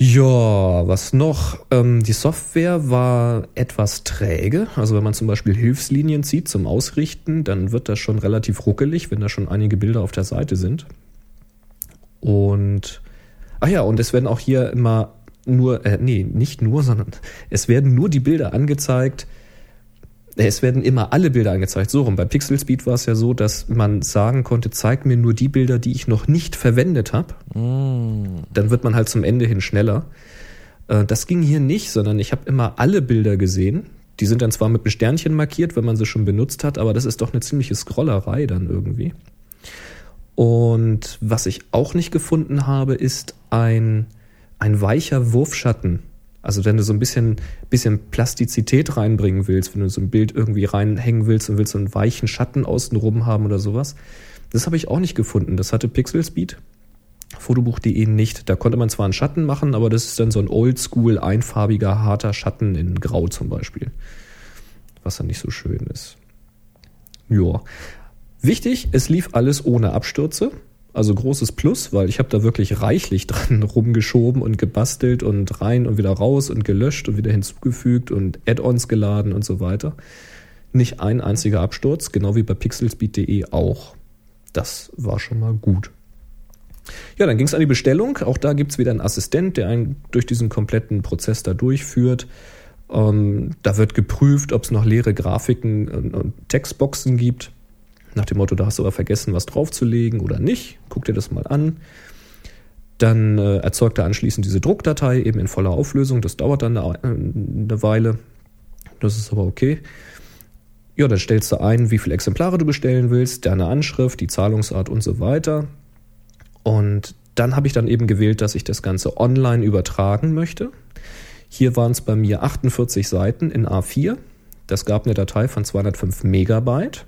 Ja, was noch? Ähm, die Software war etwas träge. Also wenn man zum Beispiel Hilfslinien zieht zum Ausrichten, dann wird das schon relativ ruckelig, wenn da schon einige Bilder auf der Seite sind. Und, ach ja, und es werden auch hier immer nur, äh, nee, nicht nur, sondern es werden nur die Bilder angezeigt. Es werden immer alle Bilder angezeigt. So rum. Bei Pixel Speed war es ja so, dass man sagen konnte, zeig mir nur die Bilder, die ich noch nicht verwendet habe. Mm. Dann wird man halt zum Ende hin schneller. Äh, das ging hier nicht, sondern ich habe immer alle Bilder gesehen. Die sind dann zwar mit einem Sternchen markiert, wenn man sie schon benutzt hat, aber das ist doch eine ziemliche Scrollerei dann irgendwie. Und was ich auch nicht gefunden habe, ist ein ein weicher Wurfschatten. Also wenn du so ein bisschen, bisschen Plastizität reinbringen willst, wenn du so ein Bild irgendwie reinhängen willst und willst so einen weichen Schatten außenrum haben oder sowas, das habe ich auch nicht gefunden. Das hatte Pixel Speed, Fotobuch.de nicht. Da konnte man zwar einen Schatten machen, aber das ist dann so ein oldschool, einfarbiger, harter Schatten in Grau zum Beispiel. Was dann nicht so schön ist. Ja. Wichtig, es lief alles ohne Abstürze. Also großes Plus, weil ich habe da wirklich reichlich dran [LAUGHS] rumgeschoben und gebastelt und rein und wieder raus und gelöscht und wieder hinzugefügt und Add-ons geladen und so weiter. Nicht ein einziger Absturz, genau wie bei pixelspeed.de auch. Das war schon mal gut. Ja, dann ging es an die Bestellung. Auch da gibt's wieder einen Assistent, der einen durch diesen kompletten Prozess da durchführt. Ähm, da wird geprüft, ob es noch leere Grafiken und, und Textboxen gibt. Nach dem Motto, da hast du aber vergessen, was draufzulegen oder nicht. Guck dir das mal an. Dann äh, erzeugt er anschließend diese Druckdatei eben in voller Auflösung. Das dauert dann eine, eine Weile. Das ist aber okay. Ja, dann stellst du ein, wie viele Exemplare du bestellen willst, deine Anschrift, die Zahlungsart und so weiter. Und dann habe ich dann eben gewählt, dass ich das Ganze online übertragen möchte. Hier waren es bei mir 48 Seiten in A4. Das gab eine Datei von 205 Megabyte.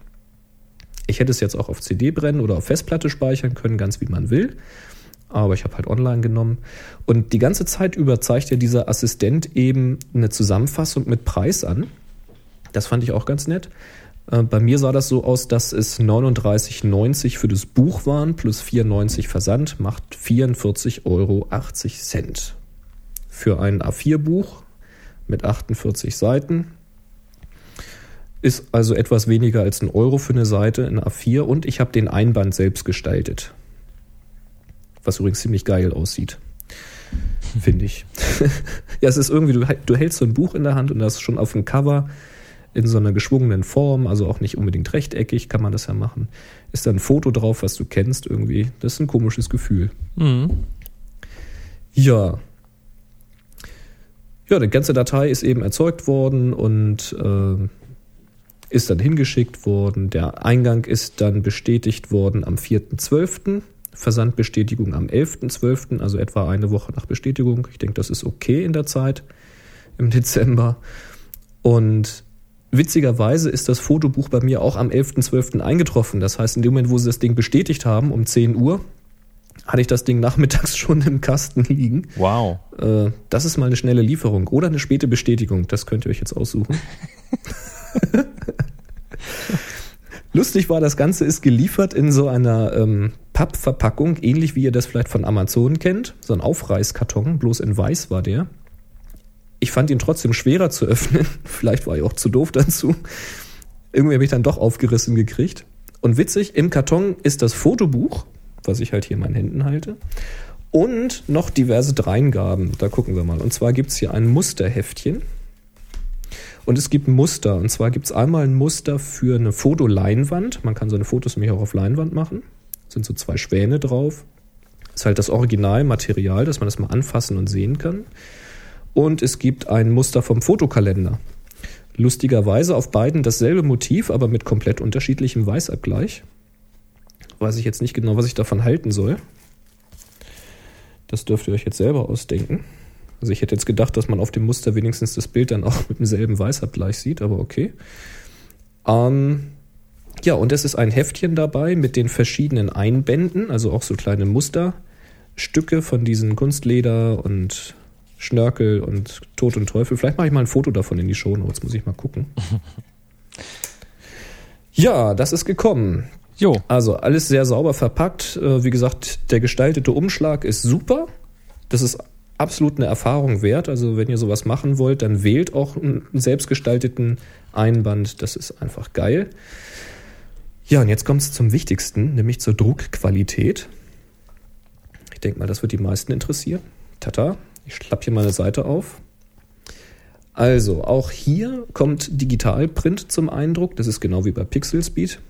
Ich hätte es jetzt auch auf CD brennen oder auf Festplatte speichern können, ganz wie man will. Aber ich habe halt online genommen. Und die ganze Zeit über zeigt ja dieser Assistent eben eine Zusammenfassung mit Preis an. Das fand ich auch ganz nett. Äh, bei mir sah das so aus, dass es 39,90 für das Buch waren, plus 94 Versand, macht 44,80 Euro. Für ein A4-Buch mit 48 Seiten ist also etwas weniger als ein Euro für eine Seite in A4 und ich habe den Einband selbst gestaltet. Was übrigens ziemlich geil aussieht. Finde ich. [LAUGHS] ja, es ist irgendwie, du, du, hältst so ein Buch in der Hand und das schon auf dem Cover in so einer geschwungenen Form, also auch nicht unbedingt rechteckig, kann man das ja machen. Ist da ein Foto drauf, was du kennst irgendwie. Das ist ein komisches Gefühl. Mhm. Ja. Ja, die ganze Datei ist eben erzeugt worden und äh, ist dann hingeschickt worden. Der Eingang ist dann bestätigt worden am 4.12. Versandbestätigung am 11.12., also etwa eine Woche nach Bestätigung. Ich denke, das ist okay in der Zeit im Dezember. Und witzigerweise ist das Fotobuch bei mir auch am 11.12. eingetroffen. Das heißt, in dem Moment, wo sie das Ding bestätigt haben, um 10 Uhr, hatte ich das Ding nachmittags [LAUGHS] schon im Kasten liegen. Wow. Äh, das ist mal eine schnelle Lieferung oder eine späte Bestätigung. Das könnt ihr euch jetzt aussuchen. [LAUGHS] Lustig war, das Ganze ist geliefert in so einer ähm, Pappverpackung, ähnlich wie ihr das vielleicht von Amazon kennt. So ein Aufreißkarton, bloß in weiß war der. Ich fand ihn trotzdem schwerer zu öffnen. [LAUGHS] vielleicht war ich auch zu doof dazu. Irgendwie habe ich dann doch aufgerissen gekriegt. Und witzig, im Karton ist das Fotobuch, was ich halt hier in meinen Händen halte. Und noch diverse Dreingaben. Da gucken wir mal. Und zwar gibt es hier ein Musterheftchen. Und es gibt Muster. Und zwar gibt es einmal ein Muster für eine Fotoleinwand. Man kann so eine Fotos nämlich auch auf Leinwand machen. Es sind so zwei Schwäne drauf. Das ist halt das Originalmaterial, dass man das mal anfassen und sehen kann. Und es gibt ein Muster vom Fotokalender. Lustigerweise auf beiden dasselbe Motiv, aber mit komplett unterschiedlichem Weißabgleich. Weiß ich jetzt nicht genau, was ich davon halten soll. Das dürft ihr euch jetzt selber ausdenken. Also ich hätte jetzt gedacht, dass man auf dem Muster wenigstens das Bild dann auch mit demselben Weißabgleich sieht, aber okay. Ähm, ja, und es ist ein Heftchen dabei mit den verschiedenen Einbänden, also auch so kleine Musterstücke von diesen Kunstleder und Schnörkel und Tod und Teufel. Vielleicht mache ich mal ein Foto davon in die Show Notes, muss ich mal gucken. [LAUGHS] ja, das ist gekommen. Jo. Also alles sehr sauber verpackt. Äh, wie gesagt, der gestaltete Umschlag ist super. Das ist absolut eine Erfahrung wert. Also wenn ihr sowas machen wollt, dann wählt auch einen selbstgestalteten Einband. Das ist einfach geil. Ja, und jetzt kommt es zum Wichtigsten, nämlich zur Druckqualität. Ich denke mal, das wird die meisten interessieren. Tata, ich schlapp hier meine Seite auf. Also, auch hier kommt Digitalprint zum Eindruck. Das ist genau wie bei Pixel Speed.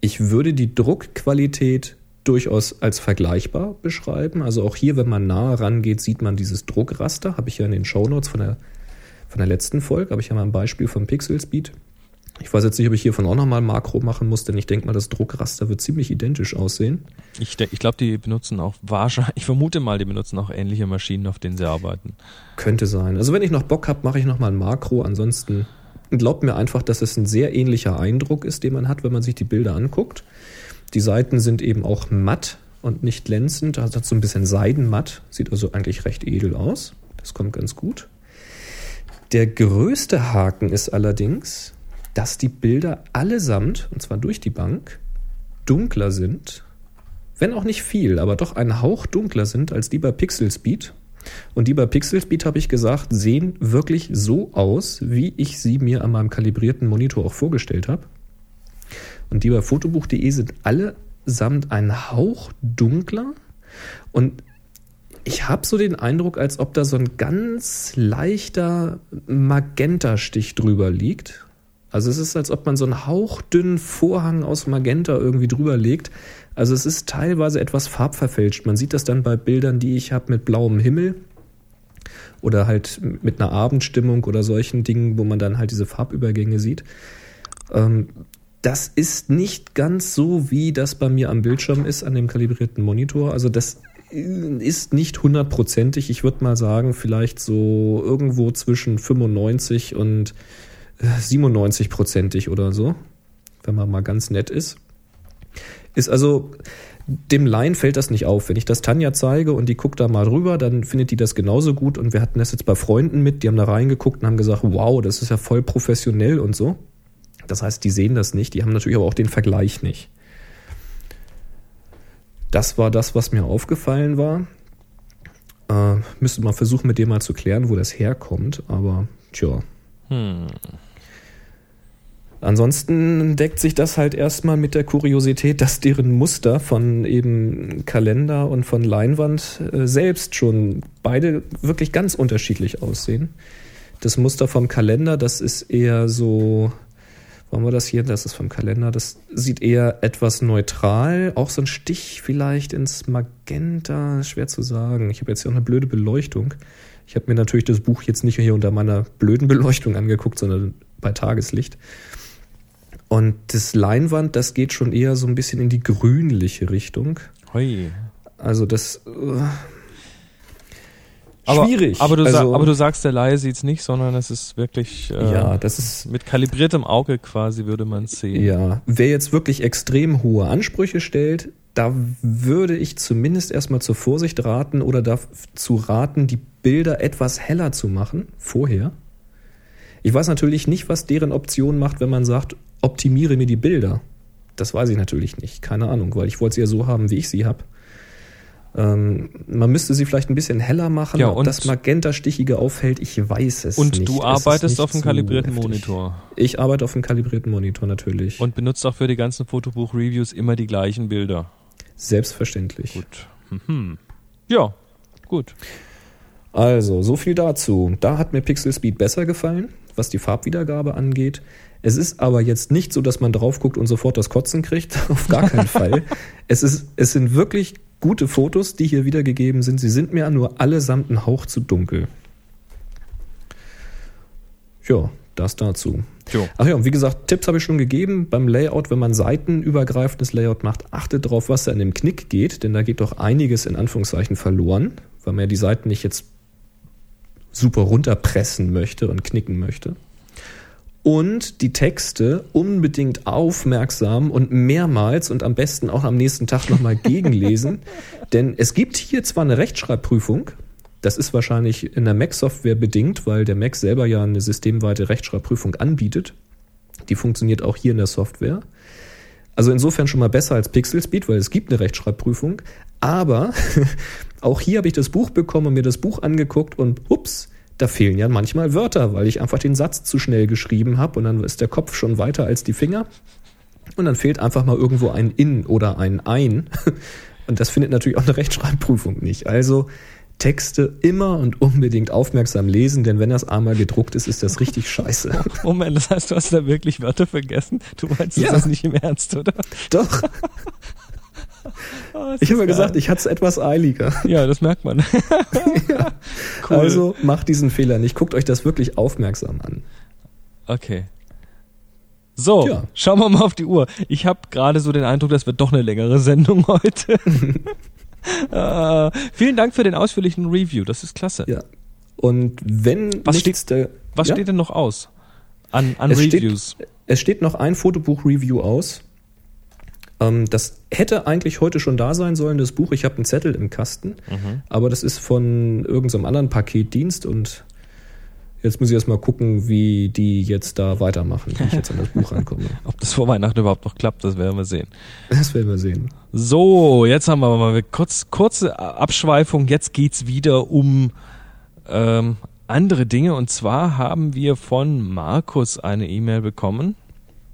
Ich würde die Druckqualität durchaus als vergleichbar beschreiben. Also auch hier, wenn man nahe rangeht, sieht man dieses Druckraster. Habe ich ja in den Shownotes von der, von der letzten Folge, habe ich ja mal ein Beispiel vom Pixel Speed Ich weiß jetzt nicht, ob ich hiervon auch nochmal Makro machen muss, denn ich denke mal, das Druckraster wird ziemlich identisch aussehen. Ich, ich glaube, die benutzen auch wahrscheinlich, [LAUGHS] ich vermute mal, die benutzen auch ähnliche Maschinen, auf denen sie arbeiten. Könnte sein. Also wenn ich noch Bock habe, mache ich nochmal ein Makro. Ansonsten glaubt mir einfach, dass es ein sehr ähnlicher Eindruck ist, den man hat, wenn man sich die Bilder anguckt. Die Seiten sind eben auch matt und nicht glänzend. Also hat so ein bisschen seidenmatt. Sieht also eigentlich recht edel aus. Das kommt ganz gut. Der größte Haken ist allerdings, dass die Bilder allesamt, und zwar durch die Bank, dunkler sind, wenn auch nicht viel, aber doch ein Hauch dunkler sind als die bei Pixel Speed. Und die bei Pixel Speed, habe ich gesagt, sehen wirklich so aus, wie ich sie mir an meinem kalibrierten Monitor auch vorgestellt habe. Und die bei fotobuch.de sind allesamt ein Hauch dunkler. Und ich habe so den Eindruck, als ob da so ein ganz leichter Magenta-Stich drüber liegt. Also es ist, als ob man so einen hauchdünnen Vorhang aus Magenta irgendwie drüber legt. Also es ist teilweise etwas farbverfälscht. Man sieht das dann bei Bildern, die ich habe mit blauem Himmel oder halt mit einer Abendstimmung oder solchen Dingen, wo man dann halt diese Farbübergänge sieht. Ähm, das ist nicht ganz so, wie das bei mir am Bildschirm ist, an dem kalibrierten Monitor. Also das ist nicht hundertprozentig. Ich würde mal sagen, vielleicht so irgendwo zwischen 95 und 97-prozentig oder so, wenn man mal ganz nett ist. Ist also, dem Laien fällt das nicht auf. Wenn ich das Tanja zeige und die guckt da mal drüber, dann findet die das genauso gut. Und wir hatten das jetzt bei Freunden mit, die haben da reingeguckt und haben gesagt, wow, das ist ja voll professionell und so. Das heißt, die sehen das nicht, die haben natürlich aber auch den Vergleich nicht. Das war das, was mir aufgefallen war. Äh, müsste man versuchen, mit dem mal zu klären, wo das herkommt, aber tja. Hm. Ansonsten deckt sich das halt erstmal mit der Kuriosität, dass deren Muster von eben Kalender und von Leinwand äh, selbst schon beide wirklich ganz unterschiedlich aussehen. Das Muster vom Kalender, das ist eher so, wollen wir das hier, das ist vom Kalender, das sieht eher etwas neutral, auch so ein Stich vielleicht ins Magenta, schwer zu sagen. Ich habe jetzt hier auch eine blöde Beleuchtung. Ich habe mir natürlich das Buch jetzt nicht hier unter meiner blöden Beleuchtung angeguckt, sondern bei Tageslicht. Und das Leinwand, das geht schon eher so ein bisschen in die grünliche Richtung. Hui. Also das äh, aber, schwierig. Aber du, also, aber du sagst, der Laie sieht's nicht, sondern es ist wirklich äh, ja, das ist mit kalibriertem Auge quasi würde man sehen. Ja, wer jetzt wirklich extrem hohe Ansprüche stellt, da würde ich zumindest erstmal zur Vorsicht raten oder dazu raten, die Bilder etwas heller zu machen vorher. Ich weiß natürlich nicht, was deren Option macht, wenn man sagt, optimiere mir die Bilder. Das weiß ich natürlich nicht, keine Ahnung, weil ich wollte sie ja so haben, wie ich sie habe. Ähm, man müsste sie vielleicht ein bisschen heller machen, ja, ob das Magenta-Stichige auffällt, ich weiß es und nicht. Und du arbeitest auf einem kalibrierten. Monitor. Ich arbeite auf einem kalibrierten Monitor natürlich. Und benutzt auch für die ganzen Fotobuch-Reviews immer die gleichen Bilder. Selbstverständlich. Gut. Mhm. Ja, gut. Also, so viel dazu. Da hat mir Pixel Speed besser gefallen, was die Farbwiedergabe angeht. Es ist aber jetzt nicht so, dass man drauf guckt und sofort das Kotzen kriegt. [LAUGHS] Auf gar keinen Fall. [LAUGHS] Es, ist, es sind wirklich gute Fotos, die hier wiedergegeben sind. Sie sind mir nur allesamt ein Hauch zu dunkel. Ja, das dazu. Jo. Ach ja, und wie gesagt, Tipps habe ich schon gegeben. Beim Layout, wenn man seitenübergreifendes Layout macht, achtet darauf, was da in dem Knick geht, denn da geht doch einiges in Anführungszeichen verloren, weil man ja die Seiten nicht jetzt super runterpressen möchte und knicken möchte. Und die Texte unbedingt aufmerksam und mehrmals und am besten auch am nächsten Tag nochmal [LAUGHS] gegenlesen. Denn es gibt hier zwar eine Rechtschreibprüfung, das ist wahrscheinlich in der Mac-Software bedingt, weil der Mac selber ja eine systemweite Rechtschreibprüfung anbietet. Die funktioniert auch hier in der Software. Also insofern schon mal besser als Pixel Speed, weil es gibt eine Rechtschreibprüfung. Aber [LAUGHS] auch hier habe ich das Buch bekommen und mir das Buch angeguckt und ups, da fehlen ja manchmal Wörter, weil ich einfach den Satz zu schnell geschrieben habe und dann ist der Kopf schon weiter als die Finger. Und dann fehlt einfach mal irgendwo ein In oder ein Ein. [LAUGHS] Und das findet natürlich auch eine Rechtschreibprüfung nicht. Also Texte immer und unbedingt aufmerksam lesen, denn wenn das einmal gedruckt ist, ist das richtig scheiße. [LAUGHS] Moment, das heißt, du hast da wirklich Wörter vergessen? Du meinst ja. das nicht im Ernst, oder? Doch. [LAUGHS] Oh, ich habe ja gesagt, ich hatte es etwas eiliger. Ja, das merkt man. [LAUGHS] [LAUGHS] ja. cool. Also macht diesen Fehler nicht. Guckt euch das wirklich aufmerksam an. Okay. So, Ja. schauen wir mal auf die Uhr. Ich habe gerade so den Eindruck, das wird doch eine längere Sendung [LAUGHS] heute. äh, vielen Dank für den ausführlichen Review, das ist klasse. Ja. Und wenn Was steht- der, Was ja? steht denn noch aus an, an es Reviews? Steht, es steht noch ein Fotobuch-Review aus. Ähm, das hätte eigentlich heute schon da sein sollen, das Buch. Ich habe einen Zettel im Kasten, Mhm. aber das ist von irgendeinem anderen Paketdienst und jetzt muss ich erst mal gucken, wie die jetzt da weitermachen, wie ich jetzt an das Buch rankomme. [LAUGHS] Ob das vor Weihnachten überhaupt noch klappt, das werden wir sehen. Das werden wir sehen. So, jetzt haben wir aber mal kurz, kurze Abschweifung. Jetzt geht's wieder um ähm, andere Dinge. Und zwar haben wir von Markus eine E-Mail bekommen.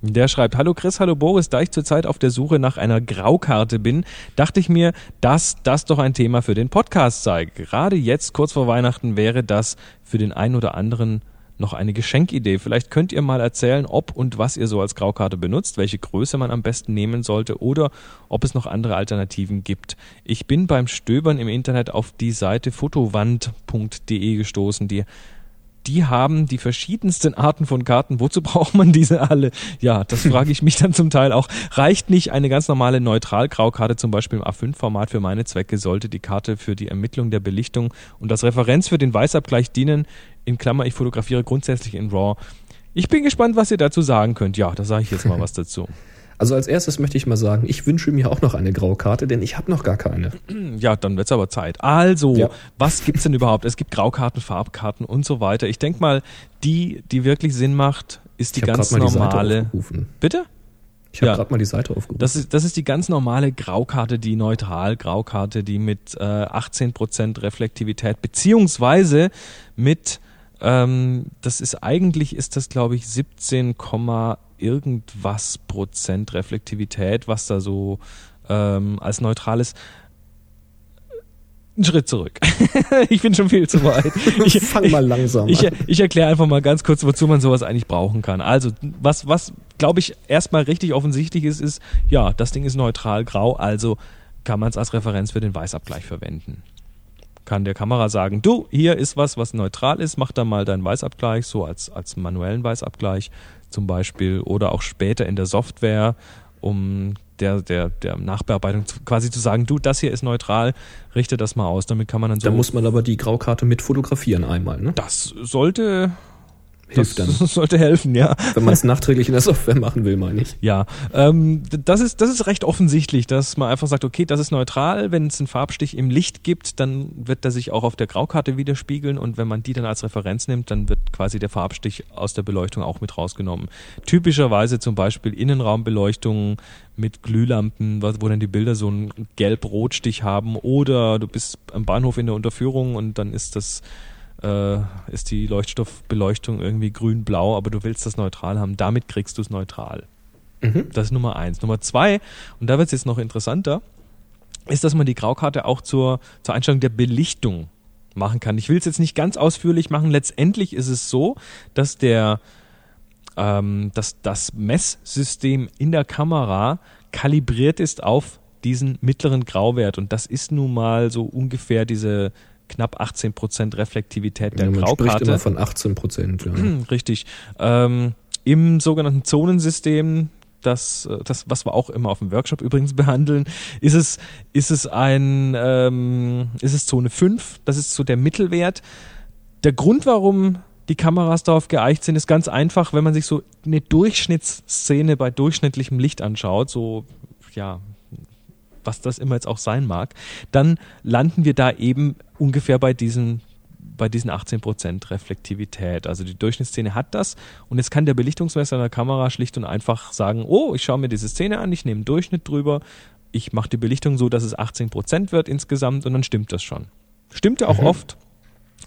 Der schreibt, hallo Chris, hallo Boris, da ich zurzeit auf der Suche nach einer Graukarte bin, dachte ich mir, dass das doch ein Thema für den Podcast sei. Gerade jetzt, kurz vor Weihnachten, wäre das für den einen oder anderen noch eine Geschenkidee. Vielleicht könnt ihr mal erzählen, ob und was ihr so als Graukarte benutzt, welche Größe man am besten nehmen sollte oder ob es noch andere Alternativen gibt. Ich bin beim Stöbern im Internet auf die Seite fotowand.de gestoßen, die die haben die verschiedensten Arten von Karten. Wozu braucht man diese alle? Ja, das frage ich mich dann zum Teil auch. Reicht nicht eine ganz normale Neutral-Graukarte, zum Beispiel im A5-Format für meine Zwecke, sollte die Karte für die Ermittlung der Belichtung und als Referenz für den Weißabgleich dienen. In Klammer, ich fotografiere grundsätzlich in RAW. Ich bin gespannt, was ihr dazu sagen könnt. Ja, da sage ich jetzt mal was dazu. Also als erstes möchte ich mal sagen, ich wünsche mir auch noch eine Graukarte, denn ich habe noch gar keine. [CLEARS THROAT] Ja, dann wird's aber Zeit. Also, Ja. was gibt's denn überhaupt? Es gibt Graukarten, Farbkarten und so weiter. Ich denk mal, die, die wirklich Sinn macht, ist die ich ganz die normale. aufgerufen. Bitte? Ich habe Ja. gerade mal die Seite aufgerufen. Das ist, das ist die ganz normale Graukarte, die Neutral-Graukarte, die mit äh, 18% Reflektivität, beziehungsweise mit, ähm, das ist eigentlich, ist das glaube ich 17, Komma irgendwas Prozent Reflektivität, was da so ähm, als neutrales einen Schritt zurück. [LAUGHS] ich bin schon viel zu weit. [LAUGHS] Ich, Fang mal langsam ich, an. ich erkläre einfach mal ganz kurz, wozu man sowas eigentlich brauchen kann. Also, was, was glaube ich erstmal richtig offensichtlich ist, ist, ja, das Ding ist neutral grau, also kann man es als Referenz für den Weißabgleich verwenden. Kann der Kamera sagen, du, hier ist was, was neutral ist, mach da mal deinen Weißabgleich, so als, als manuellen Weißabgleich zum Beispiel, oder auch später in der Software, um der, der, der Nachbearbeitung quasi zu sagen, du, das hier ist neutral, richte das mal aus. Damit kann man dann so. Da muss man aber die Graukarte mit fotografieren einmal, ne? das sollte Hilft das dann. [LAUGHS] sollte helfen, ja. Wenn man es nachträglich in der Software machen will, meine ich. Ja, ähm, das ist das ist recht offensichtlich, dass man einfach sagt, okay, das ist neutral. Wenn es einen Farbstich im Licht gibt, dann wird der sich auch auf der Graukarte widerspiegeln und wenn man die dann als Referenz nimmt, dann wird quasi der Farbstich aus der Beleuchtung auch mit rausgenommen. Typischerweise zum Beispiel Innenraumbeleuchtung mit Glühlampen, wo wo dann die Bilder so einen gelb-rot-Stich haben oder du bist am Bahnhof in der Unterführung und dann ist das äh, ist die Leuchtstoffbeleuchtung irgendwie grün-blau, aber du willst das neutral haben. Damit kriegst du es neutral. Das ist Nummer eins. Nummer zwei, und da wird es jetzt noch interessanter, ist, dass man die Graukarte auch zur, zur Einstellung der Belichtung machen kann. Ich will es jetzt nicht ganz ausführlich machen. Letztendlich ist es so, dass der ähm, dass das Messsystem in der Kamera kalibriert ist auf diesen mittleren Grauwert. Und das ist nun mal so ungefähr diese knapp 18% Reflektivität der Ja, man Graukarte. spricht immer von 18 Prozent. Ja. [CLEARS THROAT] Richtig. Ähm, Im sogenannten Zonensystem, das, äh, das, was wir auch immer auf dem Workshop übrigens [LAUGHS] behandeln, ist es, ist es ein, ähm, ist es Zone 5, das ist so der Mittelwert. Der Grund, warum die Kameras darauf geeicht sind, ist ganz einfach, wenn man sich so eine Durchschnittsszene bei durchschnittlichem Licht anschaut, so, ja, was das immer jetzt auch sein mag, dann landen wir da eben ungefähr bei diesen bei diesen 18% Reflektivität. Also die Durchschnittsszene hat das und jetzt kann der Belichtungsmesser in der Kamera schlicht und einfach sagen, oh, ich schaue mir diese Szene an, ich nehme einen Durchschnitt drüber, ich mache die Belichtung so, dass es 18% wird insgesamt und dann stimmt das schon. Stimmt ja auch oft.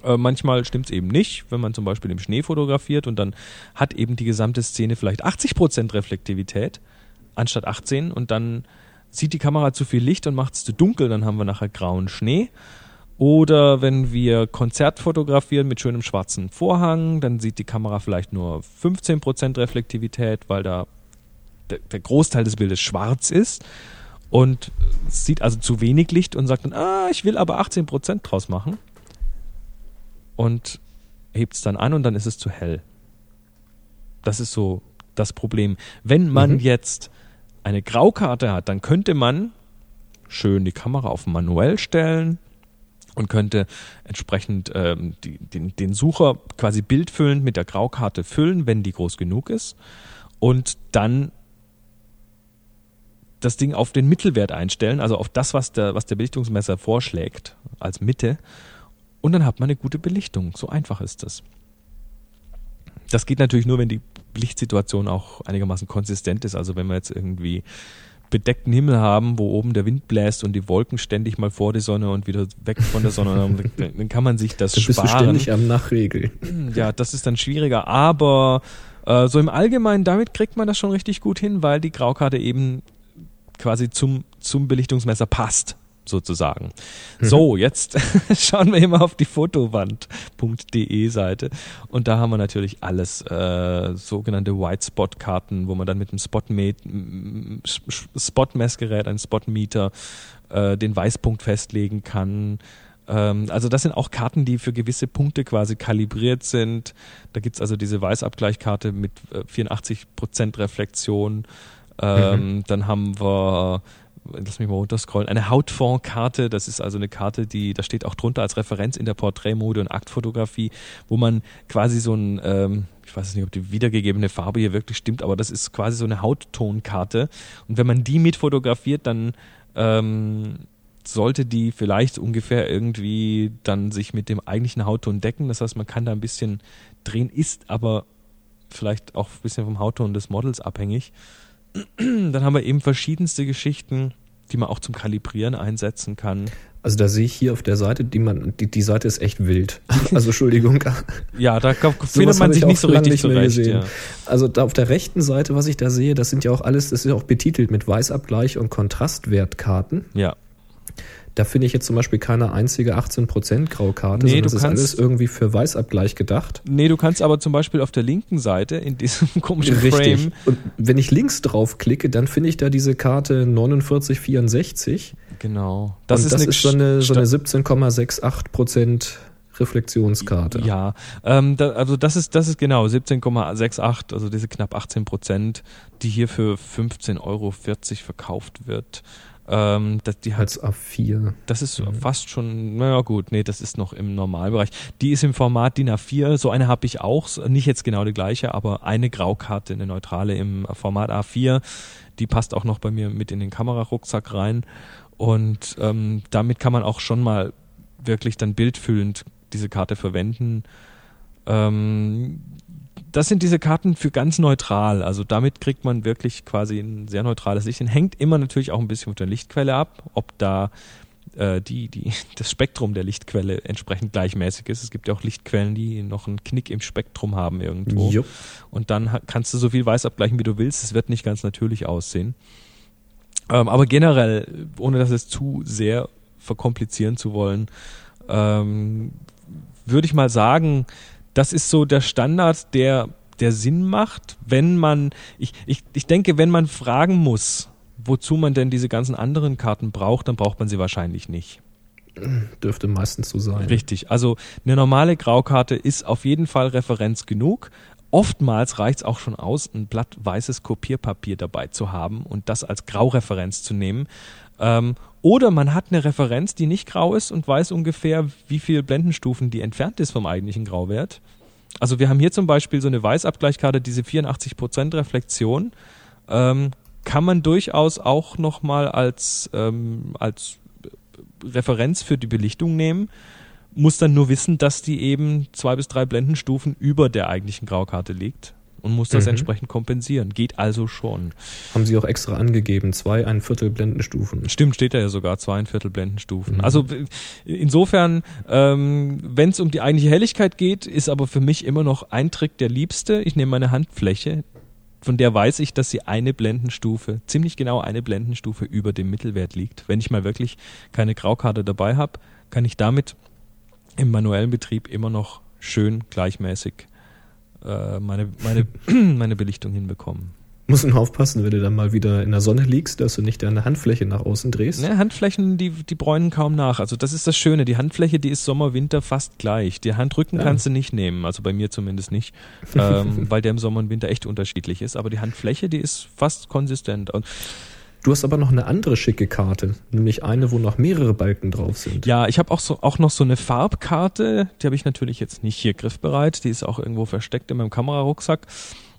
Äh, manchmal stimmt es eben nicht, wenn man zum Beispiel im Schnee fotografiert und dann hat eben die gesamte Szene vielleicht 80% Reflektivität anstatt 18 und dann sieht die Kamera zu viel Licht und macht es zu dunkel, dann haben wir nachher grauen Schnee. Oder wenn wir Konzert fotografieren mit schönem schwarzen Vorhang, dann sieht die Kamera vielleicht nur 15% Reflektivität, weil da der, Großteil des Bildes schwarz ist und sieht also zu wenig Licht und sagt dann, ah, ich will aber 18% draus machen und hebt es dann an und dann ist es zu hell. Das ist so das Problem. Wenn man Mhm. jetzt eine Graukarte hat, dann könnte man schön die Kamera auf manuell stellen und könnte entsprechend ähm, die, den, den Sucher quasi bildfüllend mit der Graukarte füllen, wenn die groß genug ist und dann das Ding auf den Mittelwert einstellen, also auf das, was der, was der Belichtungsmesser vorschlägt als Mitte und dann hat man eine gute Belichtung. So einfach ist das. Das geht natürlich nur, wenn die Lichtsituation auch einigermaßen konsistent ist. Also wenn wir jetzt irgendwie bedeckten Himmel haben, wo oben der Wind bläst und die Wolken ständig mal vor die Sonne und wieder weg von der Sonne, dann, dann kann man sich das Da bist du sparen. ständig am Nachregeln. Ja, das ist dann schwieriger, aber äh, so im Allgemeinen, damit kriegt man das schon richtig gut hin, weil die Graukarte eben quasi zum, zum Belichtungsmesser passt, sozusagen. So, jetzt [LAUGHS] schauen wir mal auf die fotowand.de Seite und da haben wir natürlich alles, äh, sogenannte White Spot Karten, wo man dann mit einem Spot Spot-Messgerät, einem Spot-Meter, äh, den Weißpunkt festlegen kann. Ähm, also das sind auch Karten, die für gewisse Punkte quasi kalibriert sind. Da gibt's also diese Weißabgleichkarte mit äh, 84% Reflexion. Ähm, Dann haben wir, lass mich mal runterscrollen, eine Hautfondkarte. Das ist also eine Karte, die, da steht auch drunter als Referenz in der Porträtmode und Aktfotografie, wo man quasi so ein, ähm, ich weiß nicht, ob die wiedergegebene Farbe hier wirklich stimmt, aber das ist quasi so eine Hauttonkarte. Und wenn man die mit fotografiert, dann ähm, sollte die vielleicht ungefähr irgendwie dann sich mit dem eigentlichen Hautton decken. Das heißt, man kann da ein bisschen drehen, ist aber vielleicht auch ein bisschen vom Hautton des Models abhängig. Dann haben wir eben verschiedenste Geschichten, die man auch zum Kalibrieren einsetzen kann. Also da sehe ich hier auf der Seite, die man, die, die Seite ist echt wild. [LAUGHS] Also Entschuldigung. Ja, da findet man sich ich nicht so richtig nicht zurecht. Ja. Also da auf der rechten Seite, was ich da sehe, das sind ja auch alles, das ist ja auch betitelt mit Weißabgleich und Kontrastwertkarten. ja. Da finde ich jetzt zum Beispiel keine einzige 18% Graukarte, Nee, sondern das ist kannst- alles irgendwie für Weißabgleich gedacht. Nee, du kannst aber zum Beispiel auf der linken Seite in diesem [LAUGHS] komischen Richtig. Frame, Und wenn ich links drauf klicke, dann finde ich da diese Karte 4964. genau, das und ist das eine ist so eine, so eine 17,68% Reflexionskarte. Ja, ähm, da, also das ist, das ist genau 17,68, also diese knapp 18 Prozent, die hier für 15,40 Euro verkauft wird. Ähm, das, die hat, Als A4. das ist fast schon, naja gut, nee, das ist noch im Normalbereich. Die ist im Format DIN A4, so eine habe ich auch, nicht jetzt genau die gleiche, aber eine Graukarte, eine neutrale im Format A4, die passt auch noch bei mir mit in den Kamerarucksack rein und ähm, damit kann man auch schon mal wirklich dann bildfüllend diese Karte verwenden. Ähm, das sind diese Karten für ganz neutral. Also damit kriegt man wirklich quasi ein sehr neutrales Licht. Hängt immer natürlich auch ein bisschen von der Lichtquelle ab, ob da äh, die, die, [LAUGHS] das Spektrum der Lichtquelle entsprechend gleichmäßig ist. Es gibt ja auch Lichtquellen, die noch einen Knick im Spektrum haben irgendwo. Jupp. Und dann kannst du so viel weiß abgleichen, wie du willst. Es wird nicht ganz natürlich aussehen. Ähm, aber generell, ohne das jetzt zu sehr verkomplizieren zu wollen, ähm, würde ich mal sagen, das ist so der Standard, der, der Sinn macht, wenn man, ich, ich, ich denke, wenn man fragen muss, wozu man denn diese ganzen anderen Karten braucht, dann braucht man sie wahrscheinlich nicht. Dürfte meistens so sein. Richtig. Also eine normale Graukarte ist auf jeden Fall Referenz genug. Oftmals reicht es auch schon aus, ein Blatt weißes Kopierpapier dabei zu haben und das als Graureferenz zu nehmen. Ähm, oder man hat eine Referenz, die nicht grau ist und weiß ungefähr, wie viel Blendenstufen die entfernt ist vom eigentlichen Grauwert. Also wir haben hier zum Beispiel so eine Weißabgleichkarte, diese 84% Reflexion, ähm, kann man durchaus auch nochmal als, ähm, als Referenz für die Belichtung nehmen, muss dann nur wissen, dass die eben zwei bis drei Blendenstufen über der eigentlichen Graukarte liegt und muss das Mhm. entsprechend kompensieren. Geht also schon. Haben sie auch extra angegeben. Zwei, ein Viertel Blendenstufen. Stimmt, steht da ja sogar zweieinviertel Blendenstufen. Mhm. Also insofern, ähm, wenn es um die eigentliche Helligkeit geht, ist aber für mich immer noch ein Trick der liebste. Ich nehme meine Handfläche, von der weiß ich, dass sie eine Blendenstufe, ziemlich genau eine Blendenstufe über dem Mittelwert liegt. Wenn ich mal wirklich keine Graukarte dabei habe, kann ich damit im manuellen Betrieb immer noch schön gleichmäßig äh, meine, meine, [CLEARS THROAT] meine Belichtung hinbekommen. Muss nur aufpassen, wenn du dann mal wieder in der Sonne liegst, dass du nicht deine Handfläche nach außen drehst. Ne, Handflächen, die, die bräunen kaum nach. Also das ist das Schöne. Die Handfläche, die ist Sommer, Winter fast gleich. Die Handrücken Ja. kannst du nicht nehmen. Also bei mir zumindest nicht. [LAUGHS] ähm, weil der im Sommer und Winter echt unterschiedlich ist. Aber die Handfläche, die ist fast konsistent. Und Du hast aber noch eine andere schicke Karte, nämlich eine, wo noch mehrere Balken drauf sind. ja, ich habe auch, so, auch noch so eine Farbkarte. Die habe ich natürlich jetzt nicht hier griffbereit. Die ist auch irgendwo versteckt in meinem Kamerarucksack.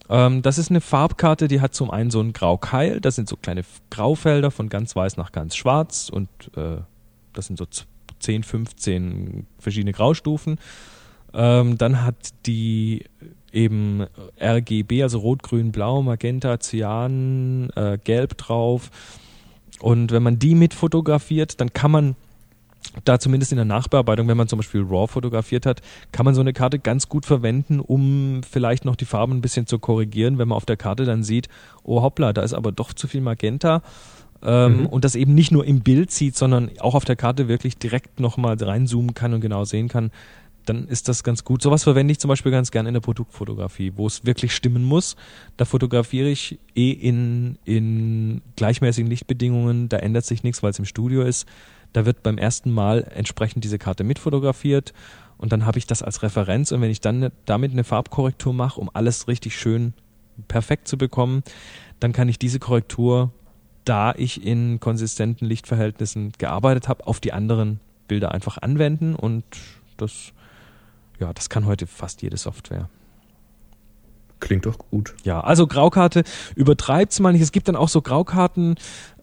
Ähm, das ist eine Farbkarte, die hat zum einen so einen Graukeil. Das sind so kleine Graufelder von ganz weiß nach ganz schwarz. Und äh, das sind so z- 10, 15 verschiedene Graustufen. Ähm, dann hat die eben RGB, also Rot, Grün, Blau, Magenta, Cyan, äh, Gelb drauf. Und wenn man die mit fotografiert, dann kann man da zumindest in der Nachbearbeitung, wenn man zum Beispiel RAW fotografiert hat, kann man so eine Karte ganz gut verwenden, um vielleicht noch die Farben ein bisschen zu korrigieren, wenn man auf der Karte dann sieht, oh hoppla, da ist aber doch zu viel Magenta. Ähm, Mhm. Und das eben nicht nur im Bild sieht, sondern auch auf der Karte wirklich direkt nochmal reinzoomen kann und genau sehen kann, dann ist das ganz gut. Sowas verwende ich zum Beispiel ganz gerne in der Produktfotografie, wo es wirklich stimmen muss. Da fotografiere ich eh in, in gleichmäßigen Lichtbedingungen, da ändert sich nichts, weil es im Studio ist. Da wird beim ersten Mal entsprechend diese Karte mitfotografiert und dann habe ich das als Referenz und wenn ich dann ne- damit eine Farbkorrektur mache, um alles richtig schön perfekt zu bekommen, dann kann ich diese Korrektur, da ich in konsistenten Lichtverhältnissen gearbeitet habe, auf die anderen Bilder einfach anwenden und das, ja, das kann heute fast jede Software. Klingt doch gut. Ja, also Graukarte übertreibt's mal nicht. Es gibt dann auch so Graukarten,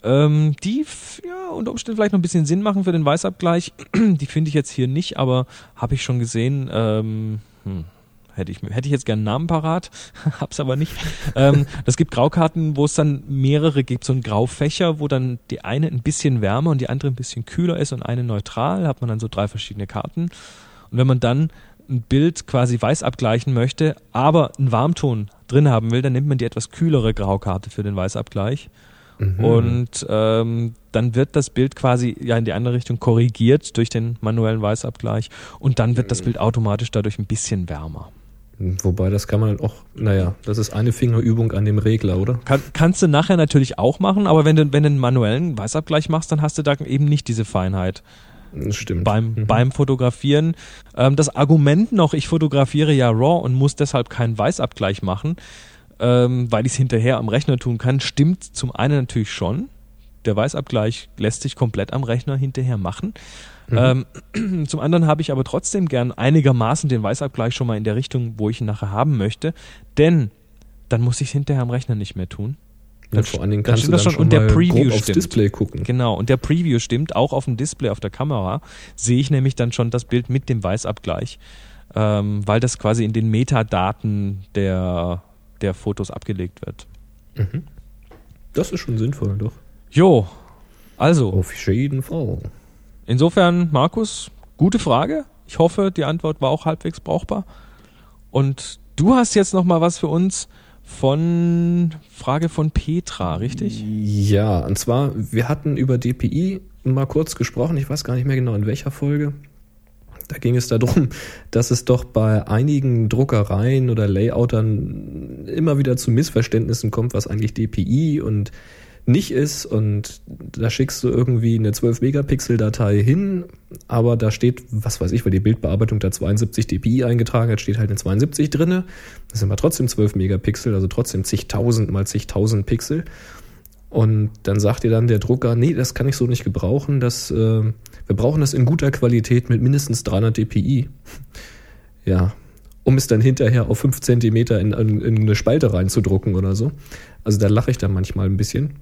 ähm, die ja unter Umständen vielleicht noch ein bisschen Sinn machen für den Weißabgleich. [CLEARS THROAT] Die finde ich jetzt hier nicht, aber habe ich schon gesehen. Ähm, hm, hätte ich hätte ich jetzt gerne einen Namen parat, [LAUGHS] hab's aber nicht. ähm, das gibt Graukarten, wo es dann mehrere gibt, so ein Graufächer, wo dann die eine ein bisschen wärmer und die andere ein bisschen kühler ist und eine neutral. Hat man dann so drei verschiedene Karten. Und wenn man dann ein Bild quasi weiß abgleichen möchte, aber einen Warmton drin haben will, dann nimmt man die etwas kühlere Graukarte für den Weißabgleich. Mhm. Und ähm, dann wird das Bild quasi ja in die andere Richtung korrigiert durch den manuellen Weißabgleich und dann wird das Bild automatisch dadurch ein bisschen wärmer. Wobei, das kann man auch, naja, das ist eine Fingerübung an dem Regler, oder? Kann, kannst du nachher natürlich auch machen, aber wenn du, wenn du einen manuellen Weißabgleich machst, dann hast du da eben nicht diese Feinheit. Das stimmt. beim, Mhm. beim Fotografieren. Ähm, das Argument noch, ich fotografiere ja RAW und muss deshalb keinen Weißabgleich machen, ähm, weil ich es hinterher am Rechner tun kann, stimmt zum einen natürlich schon. Der Weißabgleich lässt sich komplett am Rechner hinterher machen. Ähm, [CLEARS THROAT] zum anderen habe ich aber trotzdem gern einigermaßen den Weißabgleich schon mal in der Richtung, wo ich ihn nachher haben möchte, denn dann muss ich es hinterher am Rechner nicht mehr tun. Und vor allen Dingen dann kannst du stimmt dann schon, schon. Und der mal Preview grob aufs stimmt. Display gucken. Genau, und der Preview stimmt, auch auf dem Display auf der Kamera sehe ich nämlich dann schon das Bild mit dem Weißabgleich, ähm, weil das quasi in den Metadaten der, der Fotos abgelegt wird. Das ist schon sinnvoll, doch. Jo, also, Auf jeden Fall. insofern, Markus, gute Frage. Ich hoffe, die Antwort war auch halbwegs brauchbar. Und du hast jetzt noch mal was für uns von Frage von Petra, richtig? Ja, und zwar, wir hatten über DPI mal kurz gesprochen, ich weiß gar nicht mehr genau in welcher Folge. Da ging es darum, dass es doch bei einigen Druckereien oder Layoutern immer wieder zu Missverständnissen kommt, was eigentlich DPI und nicht ist. Und da schickst du irgendwie eine 12-Megapixel-Datei hin, aber da steht, was weiß ich, weil die Bildbearbeitung da 72 dpi eingetragen hat, steht halt eine 72 drinne. Das sind aber trotzdem 12 Megapixel, also trotzdem zigtausend mal zigtausend Pixel. Und dann sagt dir dann der Drucker, nee, das kann ich so nicht gebrauchen. Das, äh, wir brauchen das in guter Qualität mit mindestens 300 dpi. Ja, um es dann hinterher auf 5 Zentimeter in, in, in eine Spalte reinzudrucken oder so. Also da lache ich dann manchmal ein bisschen.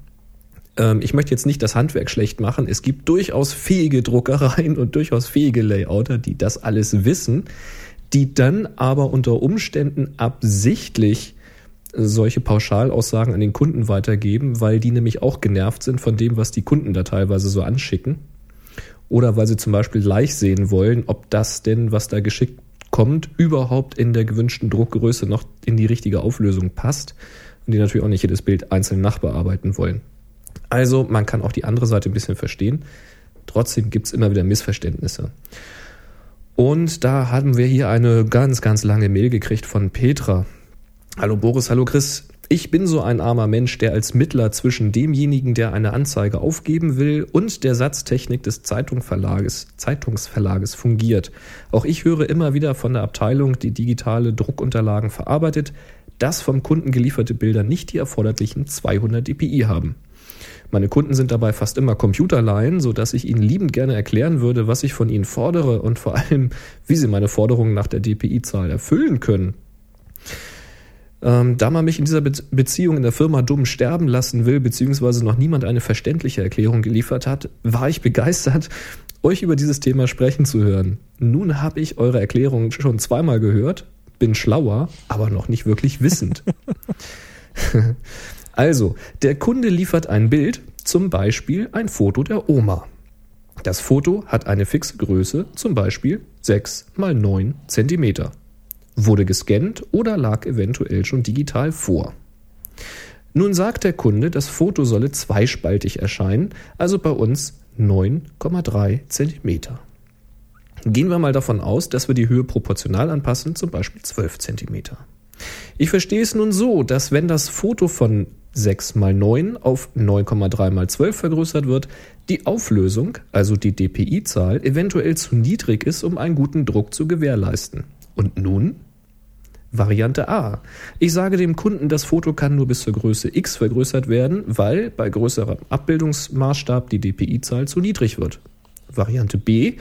Ähm, ich möchte jetzt nicht das Handwerk schlecht machen. Es gibt durchaus fähige Druckereien und durchaus fähige Layouter, die das alles wissen, die dann aber unter Umständen absichtlich solche Pauschalaussagen an den Kunden weitergeben, weil die nämlich auch genervt sind von dem, was die Kunden da teilweise so anschicken. Oder weil sie zum Beispiel gleich sehen wollen, ob das denn, was da geschickt kommt, überhaupt in der gewünschten Druckgröße noch in die richtige Auflösung passt. Und die natürlich auch nicht jedes Bild einzeln nachbearbeiten wollen. Also man kann auch die andere Seite ein bisschen verstehen. Trotzdem gibt's immer wieder Missverständnisse. Und da haben wir hier eine ganz, ganz lange Mail gekriegt von Petra. Hallo Boris, hallo Chris. Ich bin so ein armer Mensch, der als Mittler zwischen demjenigen, der eine Anzeige aufgeben will, und der Satztechnik des Zeitungsverlages, Zeitungsverlages fungiert. Auch ich höre immer wieder von der Abteilung, die digitale Druckunterlagen verarbeitet, dass vom Kunden gelieferte Bilder nicht die erforderlichen 200 dpi haben. Meine Kunden sind dabei fast immer Computerlaien, so dass ich ihnen liebend gerne erklären würde, was ich von ihnen fordere und vor allem, wie sie meine Forderungen nach der DPI-Zahl erfüllen können. Ähm, da man mich in dieser Be Beziehung in der Firma dumm sterben lassen will, beziehungsweise noch niemand eine verständliche Erklärung geliefert hat, war ich begeistert, euch über dieses Thema sprechen zu hören. Nun habe ich eure Erklärung schon zweimal gehört, bin schlauer, aber noch nicht wirklich wissend. [LAUGHS] also, der Kunde liefert ein Bild, zum Beispiel ein Foto der Oma. Das Foto hat eine fixe Größe, zum Beispiel 6 mal 9 Zentimeter wurde gescannt oder lag eventuell schon digital vor. Nun sagt der Kunde, das Foto solle zweispaltig erscheinen, also bei uns 9,3 cm. Gehen wir mal davon aus, dass wir die Höhe proportional anpassen, zum Beispiel 12 cm. Ich verstehe es nun so, dass wenn das Foto von 6 mal 9 auf 9,3 mal 12 vergrößert wird, die Auflösung, also die DPI-Zahl, eventuell zu niedrig ist, um einen guten Druck zu gewährleisten. Und nun? Variante A. Ich sage dem Kunden, das Foto kann nur bis zur Größe X vergrößert werden, weil bei größerem Abbildungsmaßstab die DPI-Zahl zu niedrig wird. Variante B.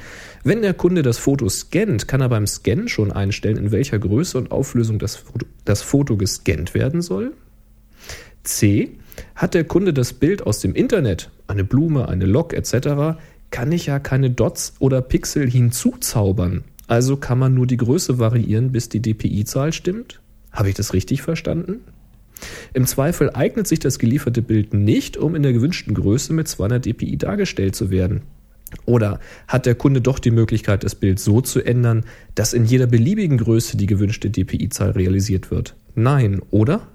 Wenn der Kunde das Foto scannt, kann er beim Scannen schon einstellen, in welcher Größe und Auflösung das Foto, das Foto gescannt werden soll. C. Hat der Kunde das Bild aus dem Internet, eine Blume, eine Lok etc., kann ich ja keine Dots oder Pixel hinzuzaubern. Also kann man nur die Größe variieren, bis die DPI-Zahl stimmt? Habe ich das richtig verstanden? Im Zweifel eignet sich das gelieferte Bild nicht, um in der gewünschten Größe mit 200 dpi dargestellt zu werden. Oder hat der Kunde doch die Möglichkeit, das Bild so zu ändern, dass in jeder beliebigen Größe die gewünschte DPI-Zahl realisiert wird? Nein, oder?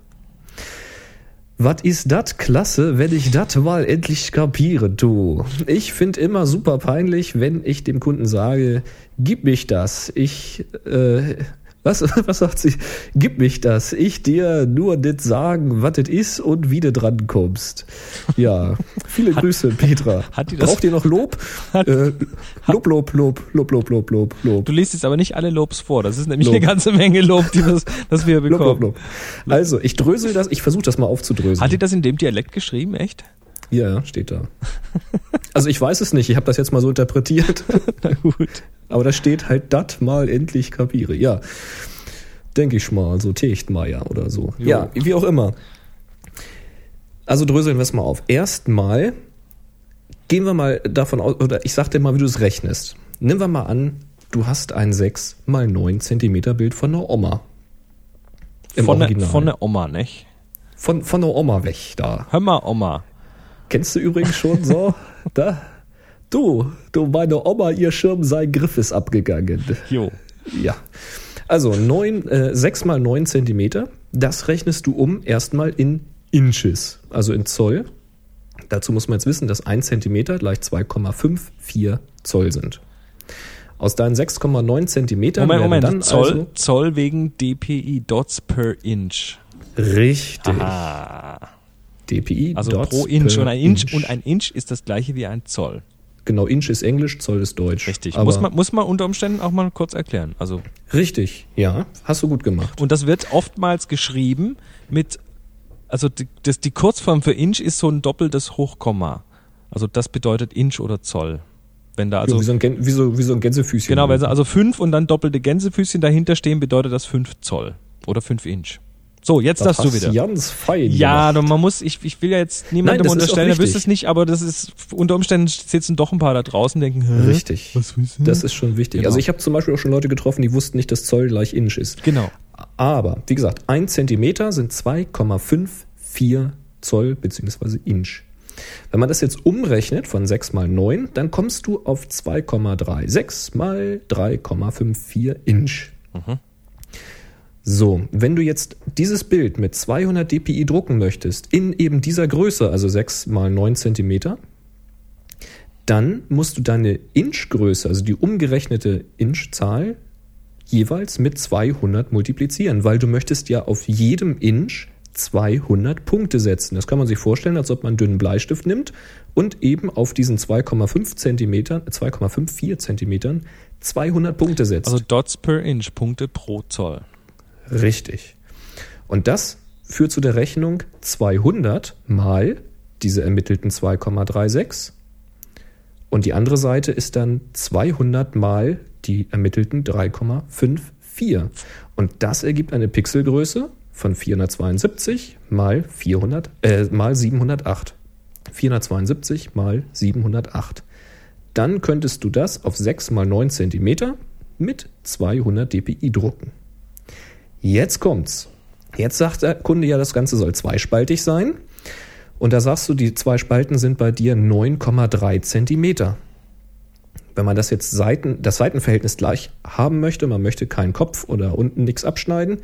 Was ist dat klasse, wenn ich dat mal endlich kapiere, du? Ich finde immer super peinlich, wenn ich dem Kunden sage, gib mich das. Ich, äh, was, [LAUGHS] was sagt sie? Gib mich das. Ich dir nur nicht sagen, was es ist und wie du dran kommst. Ja, viele hat, Grüße, Petra. [LAUGHS] Hat die das, Braucht ihr noch Lob? [LAUGHS] Hat, äh, Lob, Lob, Lob, Lob, Lob, Lob, Lob, Lob. Du liest jetzt aber nicht alle Lobs vor. Das ist nämlich Lob. eine ganze Menge Lob, die das, das wir bekommen. Lob, Lob, Lob. Also, ich drösel das, ich versuche das mal aufzudröseln. Hat die das in dem Dialekt geschrieben, echt? Ja, steht da. Also ich weiß es nicht, ich habe das jetzt mal so interpretiert. [LAUGHS] Na gut. Aber da steht halt dat mal endlich kapiere. Ja, denke ich mal, so Techtmeier oder so. Jo. Ja, wie auch immer. Also dröseln wir es mal auf. Erstmal gehen wir mal davon aus, oder ich sag dir mal, wie du es rechnest. Nehmen wir mal an, du hast ein 6 mal 9 Zentimeter Bild von einer Oma. Im von Original. Ne, von der Oma, nicht? Von, von der Oma weg da. Hör mal, Oma. Kennst du übrigens schon so? [LAUGHS] da, Du, du, meine Oma, ihr Schirm, sein Griff ist abgegangen. Jo. Ja. Also neun, äh, 6 mal 9 Zentimeter, das rechnest du um erstmal in Inches, also in Zoll. Dazu muss man jetzt wissen, dass 1 Zentimeter gleich 2,54 Zoll sind. Aus deinen 6,9 Zentimetern Moment, Moment, dann Zoll, also Zoll wegen DPI Dots per Inch. Richtig. Aha. DPI also pro Inch und ein Inch, Inch und ein Inch ist das gleiche wie ein Zoll. Genau, Inch ist Englisch, Zoll ist Deutsch. Richtig. muss, man, muss man unter Umständen auch mal kurz erklären. Also richtig, ja, hast du gut gemacht. Und das wird oftmals geschrieben mit, also die, das, die Kurzform für Inch ist so ein doppeltes Hochkomma. Also das bedeutet Inch oder Zoll. Wenn da also ja, wie, so ein, wie, so, wie so ein Gänsefüßchen. Genau, wenn also fünf und dann doppelte Gänsefüßchen dahinter stehen, bedeutet das fünf Zoll oder fünf Inch. So, jetzt das darfst du wieder. Ganz fein. Ja, gemacht. man muss, ich, ich will ja jetzt niemandem Nein, unterstellen, er wüsste es nicht, aber das ist unter Umständen sitzen doch ein paar da draußen denken, Hä? Richtig. Was wissen? Das ist schon wichtig. Genau. Also ich habe zum Beispiel auch schon Leute getroffen, die wussten nicht, dass Zoll gleich Inch ist. Genau. Aber, wie gesagt, ein Zentimeter sind 2,54 Zoll beziehungsweise Inch. Wenn man das jetzt umrechnet von 6 mal 9, dann kommst du auf 2,36 mal 3,54 Inch. Mhm. So, wenn du jetzt dieses Bild mit 200 dpi drucken möchtest, in eben dieser Größe, also 6 mal 9 Zentimeter, dann musst du deine Inchgröße, also die umgerechnete Inchzahl, jeweils mit 200 multiplizieren, weil du möchtest ja auf jedem Inch 200 Punkte setzen. Das kann man sich vorstellen, als ob man einen dünnen Bleistift nimmt und eben auf diesen 2,5 Zentimetern, 2,54 Zentimetern 200 Punkte setzt. Also Dots per Inch, Punkte pro Zoll. Richtig. Und das führt zu der Rechnung 200 mal diese ermittelten 2,36 und die andere Seite ist dann 200 mal die ermittelten 3,54. Und das ergibt eine Pixelgröße von 472 mal 400, äh, mal 708. 472 mal 708. Dann könntest du das auf 6 mal 9 cm mit 200 dpi drucken. Jetzt kommt's. Jetzt sagt der Kunde ja, das Ganze soll zweispaltig sein. Und da sagst du, die zwei Spalten sind bei dir 9,3 Zentimeter. Wenn man das jetzt Seiten, das Seitenverhältnis gleich haben möchte, man möchte keinen Kopf oder unten nichts abschneiden,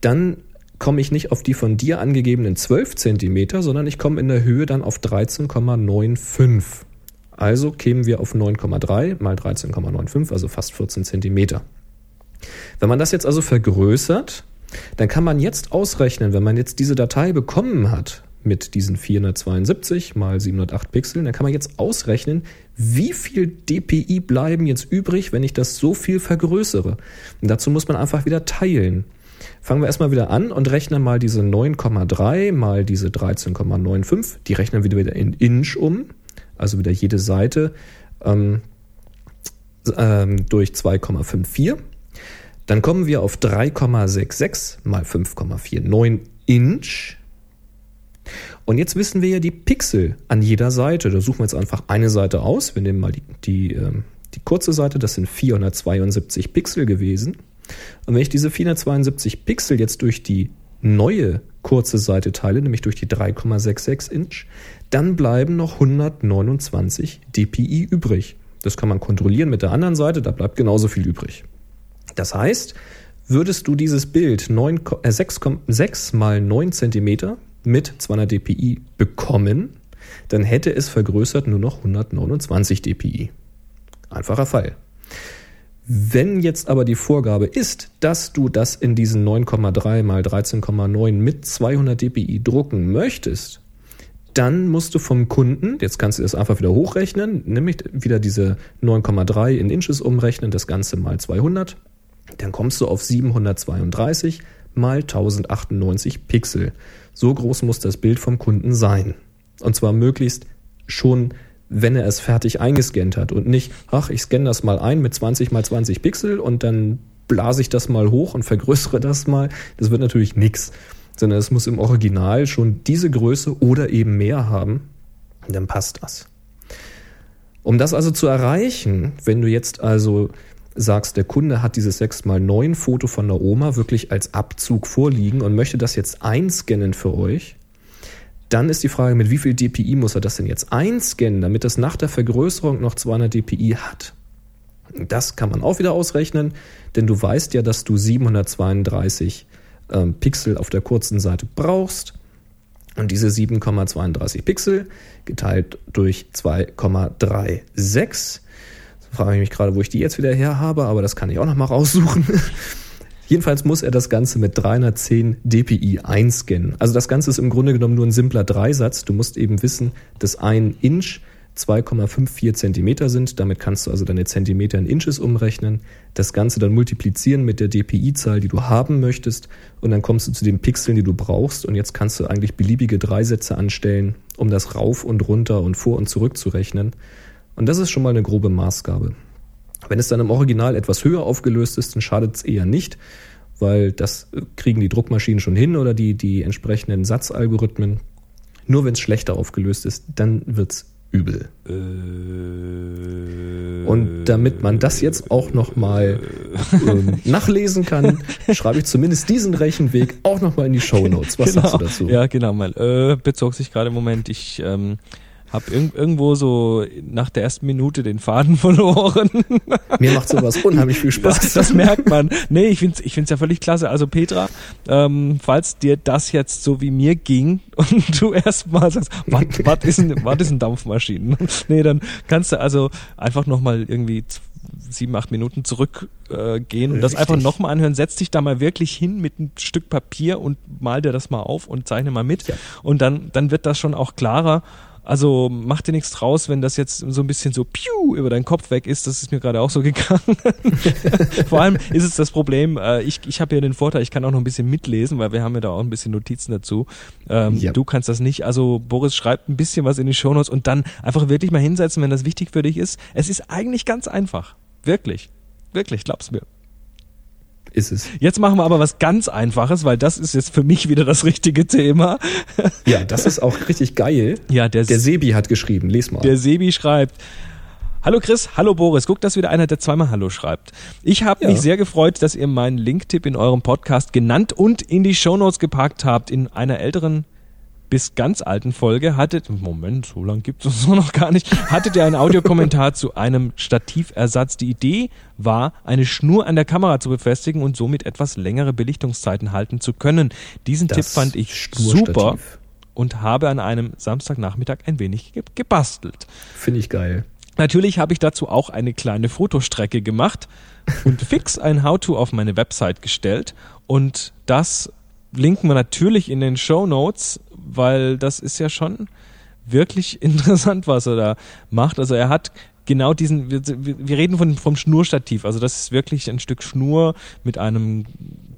dann komme ich nicht auf die von dir angegebenen 12 Zentimeter, sondern ich komme in der Höhe dann auf 13,95. Also kämen wir auf 9,3 mal 13,95, also fast 14 Zentimeter. Wenn man das jetzt also vergrößert, dann kann man jetzt ausrechnen, wenn man jetzt diese Datei bekommen hat, mit diesen 472 mal 708 Pixeln, dann kann man jetzt ausrechnen, wie viel DPI bleiben jetzt übrig, wenn ich das so viel vergrößere. Und dazu muss man einfach wieder teilen. Fangen wir erstmal wieder an und rechnen mal diese 9,3 mal diese 13,95. Die rechnen wir wieder in Inch um, also wieder jede Seite ähm, ähm, durch 2,54. Dann kommen wir auf 3,66 mal 5,49 Inch. Und jetzt wissen wir ja die Pixel an jeder Seite. Da suchen wir jetzt einfach eine Seite aus. Wir nehmen mal die, die, ähm, die kurze Seite, das sind 472 Pixel gewesen. Und wenn ich diese 472 Pixel jetzt durch die neue kurze Seite teile, nämlich durch die 3,66 Inch, dann bleiben noch 129 dpi übrig. Das kann man kontrollieren mit der anderen Seite, da bleibt genauso viel übrig. Das heißt, würdest du dieses Bild 9, äh, 6, 6 mal 9 Zentimeter mit 200 dpi bekommen, dann hätte es vergrößert nur noch 129 dpi. Einfacher Fall. Wenn jetzt aber die Vorgabe ist, dass du das in diesen 9,3 mal 13,9 mit 200 dpi drucken möchtest, dann musst du vom Kunden, jetzt kannst du das einfach wieder hochrechnen, nämlich wieder diese 9,3 in Inches umrechnen, das Ganze mal 200, dann kommst du auf 732 mal 1098 Pixel. So groß muss das Bild vom Kunden sein. Und zwar möglichst schon, wenn er es fertig eingescannt hat und nicht, ach, ich scanne das mal ein mit 20 mal 20 Pixel und dann blase ich das mal hoch und vergrößere das mal. Das wird natürlich nichts, sondern es muss im Original schon diese Größe oder eben mehr haben. Dann passt das. Um das also zu erreichen, wenn du jetzt also sagst, der Kunde hat dieses 6x9 Foto von der Oma wirklich als Abzug vorliegen und möchte das jetzt einscannen für euch, dann ist die Frage, mit wie viel DPI muss er das denn jetzt einscannen, damit das nach der Vergrößerung noch 200 DPI hat? Das kann man auch wieder ausrechnen, denn du weißt ja, dass du 732 ähm, Pixel auf der kurzen Seite brauchst. Und diese 7,32 Pixel geteilt durch 2,36 Frage ich mich gerade, wo ich die jetzt wieder her habe, aber das kann ich auch noch mal raussuchen. [LAUGHS] Jedenfalls muss er das Ganze mit 310 dpi einscannen. Also das Ganze ist im Grunde genommen nur ein simpler Dreisatz. Du musst eben wissen, dass ein Inch 2,54 Zentimeter sind. Damit kannst du also deine Zentimeter in Inches umrechnen. Das Ganze dann multiplizieren mit der DPI-Zahl, die du haben möchtest. Und dann kommst du zu den Pixeln, die du brauchst. Und jetzt kannst du eigentlich beliebige Dreisätze anstellen, um das rauf und runter und vor und zurück zu rechnen. Und das ist schon mal eine grobe Maßgabe. Wenn es dann im Original etwas höher aufgelöst ist, dann schadet es eher nicht, weil das kriegen die Druckmaschinen schon hin oder die, die entsprechenden Satzalgorithmen. Nur wenn es schlechter aufgelöst ist, dann wird es übel. Äh, Und damit man das jetzt auch nochmal ähm, [LAUGHS] nachlesen kann, schreibe ich zumindest diesen Rechenweg auch nochmal in die Show Notes. Was genau. sagst du dazu? Ja, genau. Mal, äh, bezog sich gerade im Moment, ich ähm, hab irg irgendwo so nach der ersten Minute den Faden [LAUGHS] verloren. Mir macht sowas unheimlich viel Spaß. Das, das merkt man. Nee, ich find's, ich find's ja völlig klasse. Also Petra, ähm, falls dir das jetzt so wie mir ging [LAUGHS] und du erstmal sagst, was ist ein, ist ein Dampfmaschinen? [LAUGHS] Nee, dann kannst du also einfach nochmal irgendwie sieben, acht Minuten zurückgehen äh, gehen und das Richtig. einfach nochmal anhören. Setz dich da mal wirklich hin mit einem Stück Papier und mal dir das mal auf und zeichne mal mit. Ja. Und dann, dann wird das schon auch klarer. Also mach dir nichts draus, wenn das jetzt so ein bisschen so piu über deinen Kopf weg ist. Das ist mir gerade auch so [LAUGHS] gegangen. Vor allem ist es das Problem, äh, ich, ich habe ja den Vorteil, ich kann auch noch ein bisschen mitlesen, weil wir haben ja da auch ein bisschen Notizen dazu. Ähm, Ja. Du kannst das nicht. Also Boris schreibt ein bisschen was in die Shownotes und dann einfach wirklich mal hinsetzen, wenn das wichtig für dich ist. Es ist eigentlich ganz einfach. Wirklich. Wirklich, glaub's mir. Ist es. Jetzt machen wir aber was ganz Einfaches, weil das ist jetzt für mich wieder das richtige Thema. Ja, das ist auch richtig geil. Ja, der, Der Sebi hat geschrieben, les mal. der Sebi schreibt, Hallo Chris, hallo Boris. Guck, dass wieder einer, der zweimal Hallo schreibt. Ich habe Ja. mich sehr gefreut, dass ihr meinen Linktipp in eurem Podcast genannt und in die Shownotes gepackt habt. In einer älteren bis ganz alten Folge hattet, Moment, so lang gibt es so noch gar nicht, hattet ihr einen Audiokommentar zu einem Stativersatz. Die Idee war, eine Schnur an der Kamera zu befestigen und somit etwas längere Belichtungszeiten halten zu können. Diesen Tipp Das fand ich super und habe an einem Samstagnachmittag ein wenig ge gebastelt. Finde ich geil. Natürlich habe ich dazu auch eine kleine Fotostrecke gemacht und [LAUGHS] fix ein How-To auf meine Website gestellt und das linken wir natürlich in den Show Notes, weil das ist ja schon wirklich [LAUGHS] interessant, was er da macht. Also er hat genau diesen, wir, wir reden von, vom Schnurstativ, also das ist wirklich ein Stück Schnur mit einem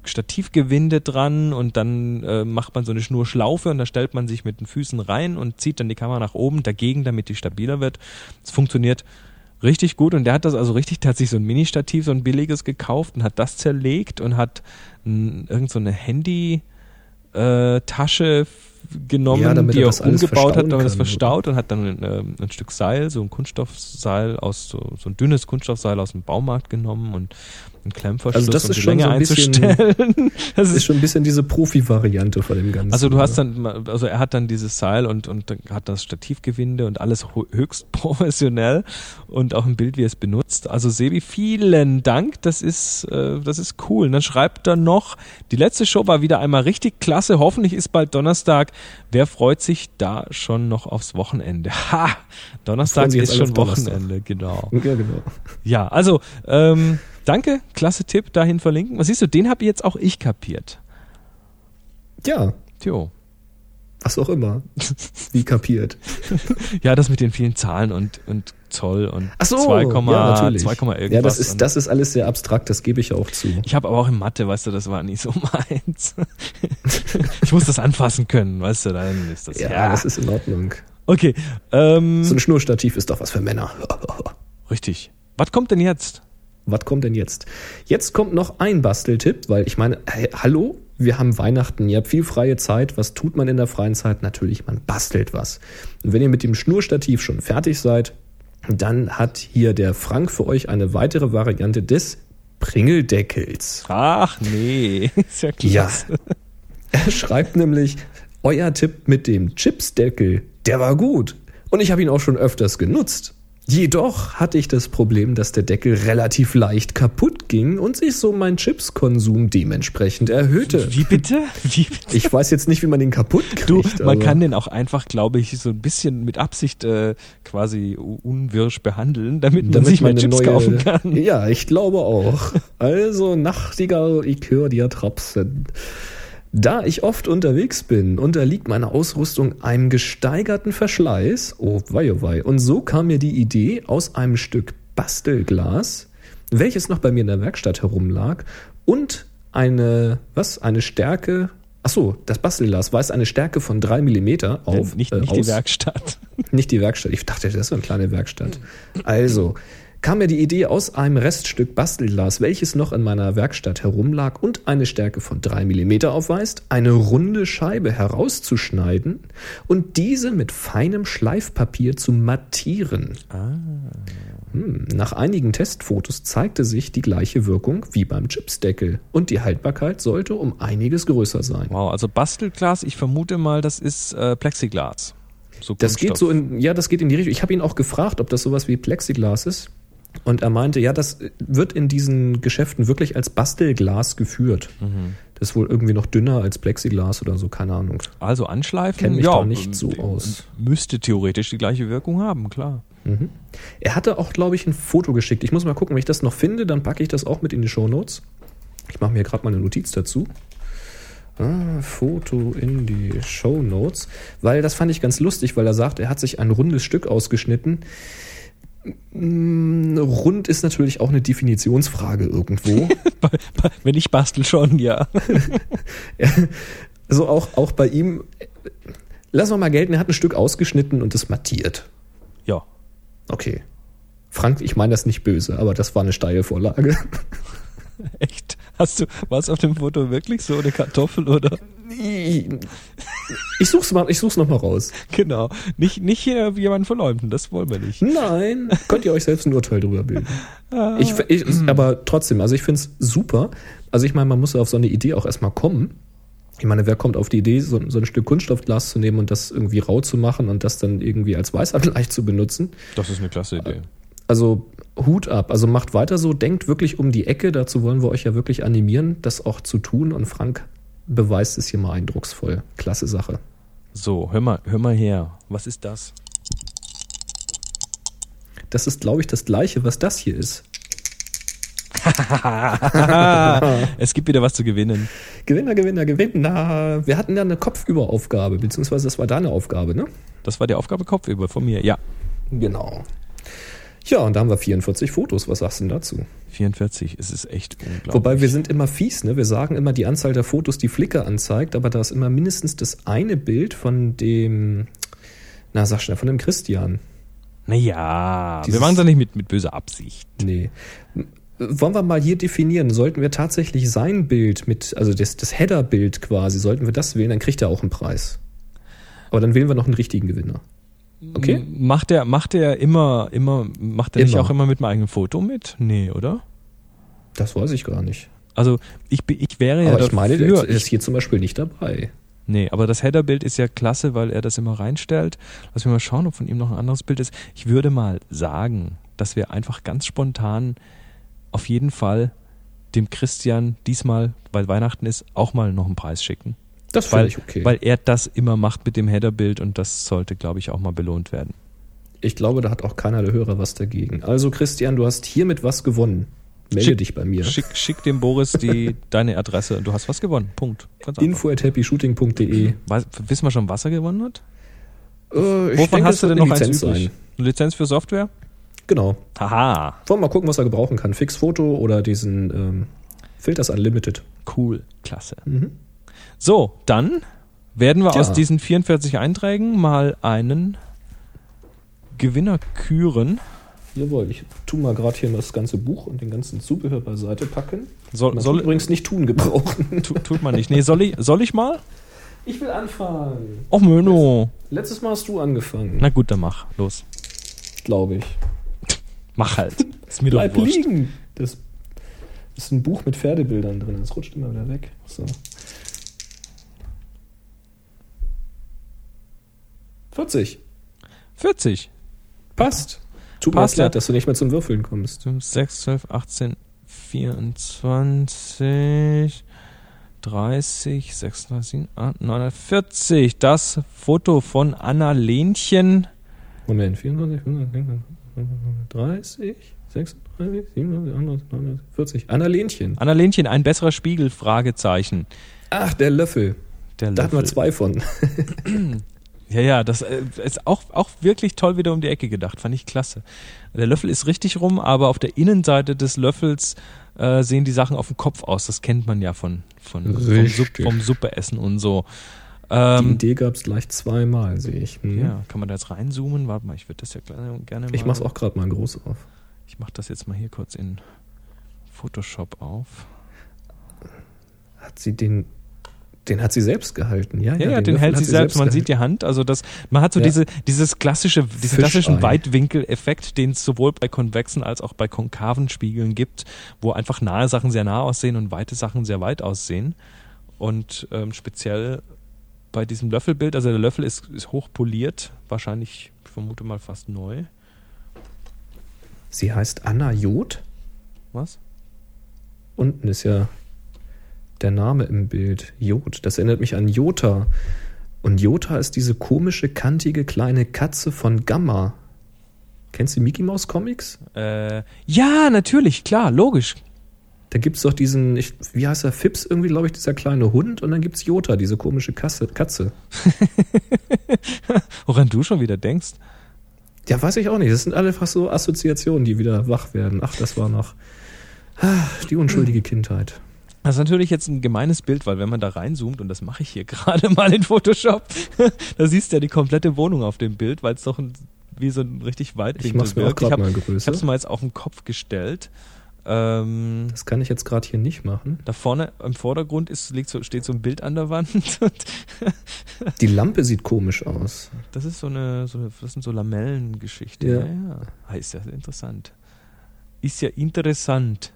Stativgewinde dran und dann äh, macht man so eine Schnurschlaufe und da stellt man sich mit den Füßen rein und zieht dann die Kamera nach oben dagegen, damit die stabiler wird. Es funktioniert richtig gut und der hat das also richtig, der hat sich so ein Mini-Stativ, so ein billiges gekauft und hat das zerlegt und hat n, irgend so eine Handy äh, genommen, Ja, die er er das umgebaut hat, damit es kann, verstaut und hat dann ein, ähm, ein Stück Seil, so ein Kunststoffseil aus so, so ein dünnes Kunststoffseil aus dem Baumarkt genommen und einen Klemmverschluss, Also das um ist die schon Länge so ein bisschen- einzustellen. Das [LAUGHS] Das ist schon ein bisschen diese Profi-Variante von dem Ganzen. also du hast ne? dann, also er hat dann dieses Seil und, und hat das Stativgewinde und alles höchst [LAUGHS] professionell und auch ein Bild, wie er es benutzt. Also Sebi, vielen Dank, das ist, äh, das ist cool. Und dann schreibt er noch, die letzte Show war wieder einmal richtig klasse, hoffentlich ist bald Donnerstag. Wer freut sich da schon noch aufs Wochenende? [LAUGHS] Ha! Donnerstag ist schon Donnerstag. Wochenende, genau. Ja, genau. Ja, also, ähm, danke, klasse Tipp, dahin verlinken. Was siehst du, den habe jetzt auch ich kapiert. Ja, Tjo. was auch immer. Wie kapiert. [LAUGHS] Ja, das mit den vielen Zahlen und, und Zoll und Ach so, 2, ja, natürlich. 2, irgendwas. Ja, das ist, das ist alles sehr abstrakt, das gebe ich ja auch zu. ich habe aber auch in Mathe, weißt du, das war nie so [LAUGHS] meins. [LAUGHS] ich muss das anfassen können, weißt du, dann ist das Ja, ja. das ist in Ordnung. okay, ähm, So ein Schnurstativ ist doch was für Männer. richtig. Was kommt denn jetzt? Was kommt denn jetzt? Jetzt kommt noch ein Basteltipp, weil ich meine, hey, hallo, wir haben Weihnachten, ihr habt viel freie Zeit. Was tut man in der freien Zeit? Natürlich, man bastelt was. Und wenn ihr mit dem Schnurstativ schon fertig seid, dann hat hier der Frank für euch eine weitere Variante des Pringeldeckels. Ach nee, [LAUGHS] ist ja Ja. klasse. [LAUGHS] Er schreibt nämlich, euer Tipp mit dem Chipsdeckel, der war gut. Und ich habe ihn auch schon öfters genutzt. Jedoch hatte ich das Problem, dass der Deckel relativ leicht kaputt ging und sich so mein Chipskonsum dementsprechend erhöhte. Wie bitte? Wie bitte? Ich weiß jetzt nicht, wie man den kaputt kriegt. Du, man aber- kann den auch einfach, glaube ich, so ein bisschen mit Absicht äh, quasi unwirsch behandeln, damit man damit sich eine Chips neue, kaufen kann. Ja, ich glaube auch. Also Nachtigall, ich höre dir trapsen. Da ich oft unterwegs bin, unterliegt meine Ausrüstung einem gesteigerten Verschleiß. Oh wei, oh wei. Und so kam mir die Idee, aus einem Stück Bastelglas, welches noch bei mir in der Werkstatt herumlag, und eine, was, eine Stärke, ach so, das Bastelglas weist eine Stärke von drei Millimeter auf. nicht äh, nicht die aus. Werkstatt. Nicht die Werkstatt. Ich dachte, das ist so eine kleine Werkstatt. Also kam mir die Idee aus einem Reststück Bastelglas, welches noch in meiner Werkstatt herumlag und eine Stärke von 3 mm aufweist, eine runde Scheibe herauszuschneiden und diese mit feinem Schleifpapier zu mattieren. Hm, Nach einigen Testfotos zeigte sich die gleiche Wirkung wie beim Chipsdeckel und die Haltbarkeit sollte um einiges größer sein. Wow, also Bastelglas, ich vermute mal, das ist äh, Plexiglas. So Das geht so in, ja, das geht in die Richtung. Ich habe ihn auch gefragt, ob das sowas wie Plexiglas ist. Und er meinte, ja, das wird in diesen Geschäften wirklich als Bastelglas geführt. Mhm. Das ist wohl irgendwie noch dünner als Plexiglas oder so, keine Ahnung. Also anschleifen, Kenn mich ja, da nicht so m- aus. Müsste theoretisch die gleiche Wirkung haben, klar. Er hatte auch, glaube ich, ein Foto geschickt. Ich muss mal gucken, wenn ich das noch finde, dann packe ich das auch mit in die Shownotes. Ich mache mir gerade mal eine Notiz dazu. Ah, Foto in die Shownotes. Weil das fand ich ganz lustig, weil er sagt, er hat sich ein rundes Stück ausgeschnitten. Mm, Rund ist natürlich auch eine Definitionsfrage irgendwo. [LAUGHS] Wenn ich bastel schon, ja. [LAUGHS] also auch, auch bei ihm, lassen wir mal gelten, er hat ein Stück ausgeschnitten und es mattiert. Ja. Okay. Frank, ich meine das nicht böse, aber das war eine Steilvorlage. [LAUGHS] Echt? Hast du, war es auf dem Foto wirklich so eine Kartoffel oder? Ich such's mal, ich such's noch mal raus. Genau. Nicht, nicht hier jemanden verleumden, das wollen wir nicht. Nein, könnt ihr euch selbst ein Urteil drüber bilden. Ich, ich, aber trotzdem, also ich find's super. Also ich meine, man muss auf so eine Idee auch erstmal kommen. Ich meine, wer kommt auf die Idee, so, so ein Stück Kunststoffglas zu nehmen und das irgendwie rau zu machen und das dann irgendwie als Weißabgleich [LAUGHS] zu benutzen? Das ist eine klasse Idee. Also Hut ab. Also macht weiter so, denkt wirklich um die Ecke. Dazu wollen wir euch ja wirklich animieren, das auch zu tun. Und Frank beweist es hier mal eindrucksvoll. Klasse Sache. So, hör mal, hör mal her. Was ist das? Das ist, glaube ich, das gleiche, was das hier ist. [LAUGHS] es gibt wieder was zu gewinnen. Gewinner, Gewinner, Gewinner. Wir hatten ja eine Kopfüberaufgabe, beziehungsweise das war deine Aufgabe, ne? Das war die Aufgabe Kopfüber von mir. Ja. Genau. Ja, und da haben wir 44 Fotos. Was sagst du denn dazu? 44. Es ist echt unglaublich. Wobei wir sind immer fies, ne? Wir sagen immer die Anzahl der Fotos, die Flickr anzeigt, aber da ist immer mindestens das eine Bild von dem, na sag schnell, von dem Christian. Naja, wir Dieses- machen es ja nicht mit, mit böser Absicht. Nee. Wollen wir mal hier definieren, sollten wir tatsächlich sein Bild mit, also das, das Header-Bild quasi, sollten wir das wählen, dann kriegt er auch einen Preis. Aber dann wählen wir noch einen richtigen Gewinner. Okay? Macht der, macht der immer, immer, macht der nicht auch immer mit meinem eigenen Foto mit? Nee, oder? Das weiß ich gar nicht. Also ich, ich wäre ja Aber ich meine, der ist hier zum Beispiel nicht dabei. Nee, aber das Header-Bild ist ja klasse, weil er das immer reinstellt. Lass mich mal schauen, ob von ihm noch ein anderes Bild ist. Ich würde mal sagen, dass wir einfach ganz spontan auf jeden Fall dem Christian diesmal, weil Weihnachten ist, auch mal noch einen Preis schicken. Das finde Weil, ich okay. weil er das immer macht mit dem Header-Bild und das sollte, glaube ich, auch mal belohnt werden. ich glaube, da hat auch keiner der Hörer was dagegen. Also Christian, du hast hiermit was gewonnen. Melde Schick- dich bei mir. Schick, schick dem Boris die, [LAUGHS] deine Adresse. Du hast was gewonnen. Punkt. Info at happyshooting.de. Wissen wir schon, was er gewonnen hat? Äh, ich Wovon denke, hast du denn eine noch eins Lizenz übrig? sein. Eine Lizenz für Software? Genau. Haha. Wollen wir mal gucken, was er gebrauchen kann. Fix-Foto oder diesen ähm, Filters Unlimited. Cool. Klasse. Mhm. So, dann werden wir Tja. aus diesen 44 Einträgen mal einen Gewinner küren. Jawohl, ich tu mal gerade hier das ganze Buch und den ganzen Zubehör beiseite packen. Soll, Man soll, übrigens nicht tun gebrauchen. [LAUGHS] tu, tut man nicht. Nee, soll ich, soll ich mal? Ich will anfangen. Och, Möno. Letztes Mal hast du angefangen, Na gut, dann mach. Los. glaube ich. Mach halt. [LAUGHS] Ist mir doch Bleib wurscht. liegen. Das ist ein Buch mit Pferdebildern drin. Das rutscht immer wieder weg. So. 40. 40. Passt. Tut mir Passt, leid, ja. dass du nicht mehr zum Würfeln kommst. 5, 6, 12, 18, 24, 30, 36, 8, 49. Das Foto von Anna Lenchen. Moment, 24, 25, 30, 36, 37, 38, 40. Anna Lenchen. Anna Lenchen, ein besserer Spiegel? Fragezeichen. Ach, der Löffel. Der Da hatten wir Löffel. zwei von. [CLEARS THROAT] [CLEARS THROAT] Ja, ja, das äh, ist auch, auch wirklich toll wieder um die Ecke gedacht. Fand ich klasse. Der Löffel ist richtig rum, aber auf der Innenseite des Löffels äh, sehen die Sachen auf dem Kopf aus. Das kennt man ja von, von vom, Supp, vom Suppeessen und so. Die Ähm, Idee gab es gleich zweimal, sehe ich. Hm. ja, kann man da jetzt reinzoomen? Warte mal, ich würde das ja gerne, gerne mal. Ich mach's auch gerade mal groß auf. Ich mach das jetzt mal hier kurz in Photoshop auf. Hat sie den. Den hat sie selbst gehalten, ja? Ja, ja, den, Löffel hält sie selbst. Man gehalten. sieht die Hand. Also das, man hat so Ja. diese, dieses klassische, diesen Fischei. klassischen Weitwinkel-Effekt, den es sowohl bei konvexen als auch bei konkaven Spiegeln gibt, wo einfach nahe Sachen sehr nah aussehen und weite Sachen sehr weit aussehen. Und ähm, speziell bei diesem Löffelbild, also der Löffel ist, ist hochpoliert, wahrscheinlich, ich vermute mal fast neu. Sie heißt Anna Jod. Was? Unten ist ja der Name im Bild. Jod. Das erinnert mich an Jota. Und Jota ist diese komische, kantige kleine Katze von Gamma. Kennst du Mickey Mouse Comics? Äh, ja, natürlich, klar, logisch. Da gibt es doch diesen, ich, wie heißt er, Fips irgendwie, glaube ich, dieser kleine Hund. Und dann gibt es Jota, diese komische Kasse, Katze. [LAUGHS] Woran du schon wieder denkst. Ja, weiß ich auch nicht. Das sind einfach so Assoziationen, die wieder wach werden. Ach, das war noch ah, die unschuldige Kindheit. Das ist natürlich jetzt ein gemeines Bild, weil wenn man da reinzoomt, und das mache ich hier [LAUGHS] gerade mal in Photoshop, [LAUGHS] da siehst du ja die komplette Wohnung auf dem Bild, weil es doch ein, wie so ein richtig Ich Weitwinkel auch wirkt. Ich habe es mal jetzt auf den Kopf gestellt. Ähm, Das kann ich jetzt gerade hier nicht machen. da vorne im Vordergrund ist, so, steht so ein Bild an der Wand. [LAUGHS] Die Lampe sieht komisch aus. das ist so eine, so eine das sind so Lamellengeschichte. Ja. Ja, ja. Ah, Ist ja interessant. Ist ja interessant.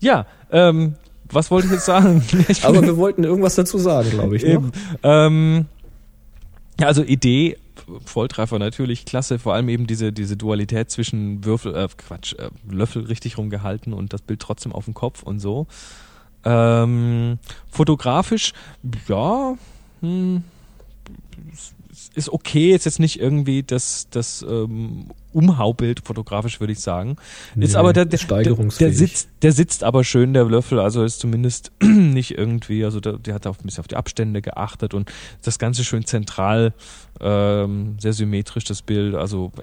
Ja, ähm, was wollte ich jetzt sagen? [LAUGHS] Ich Aber wir wollten irgendwas dazu sagen, glaube ich. ne? Eben. Ähm, ja, also Idee, Volltreffer natürlich, klasse, vor allem eben diese, diese Dualität zwischen Würfel, äh, Quatsch, äh, Löffel richtig rumgehalten und das Bild trotzdem auf dem Kopf und so. Ähm, fotografisch, ja, hm, ist okay, ist jetzt nicht irgendwie das, das ähm, Umhaubild fotografisch, würde ich sagen. Ist Nee, aber der, der, der, sitzt, der sitzt aber schön, der Löffel, also ist zumindest [CLEARS THROAT] nicht irgendwie, also der, der hat auch ein bisschen auf die Abstände geachtet und das Ganze schön zentral, ähm, sehr symmetrisch, das Bild, also äh,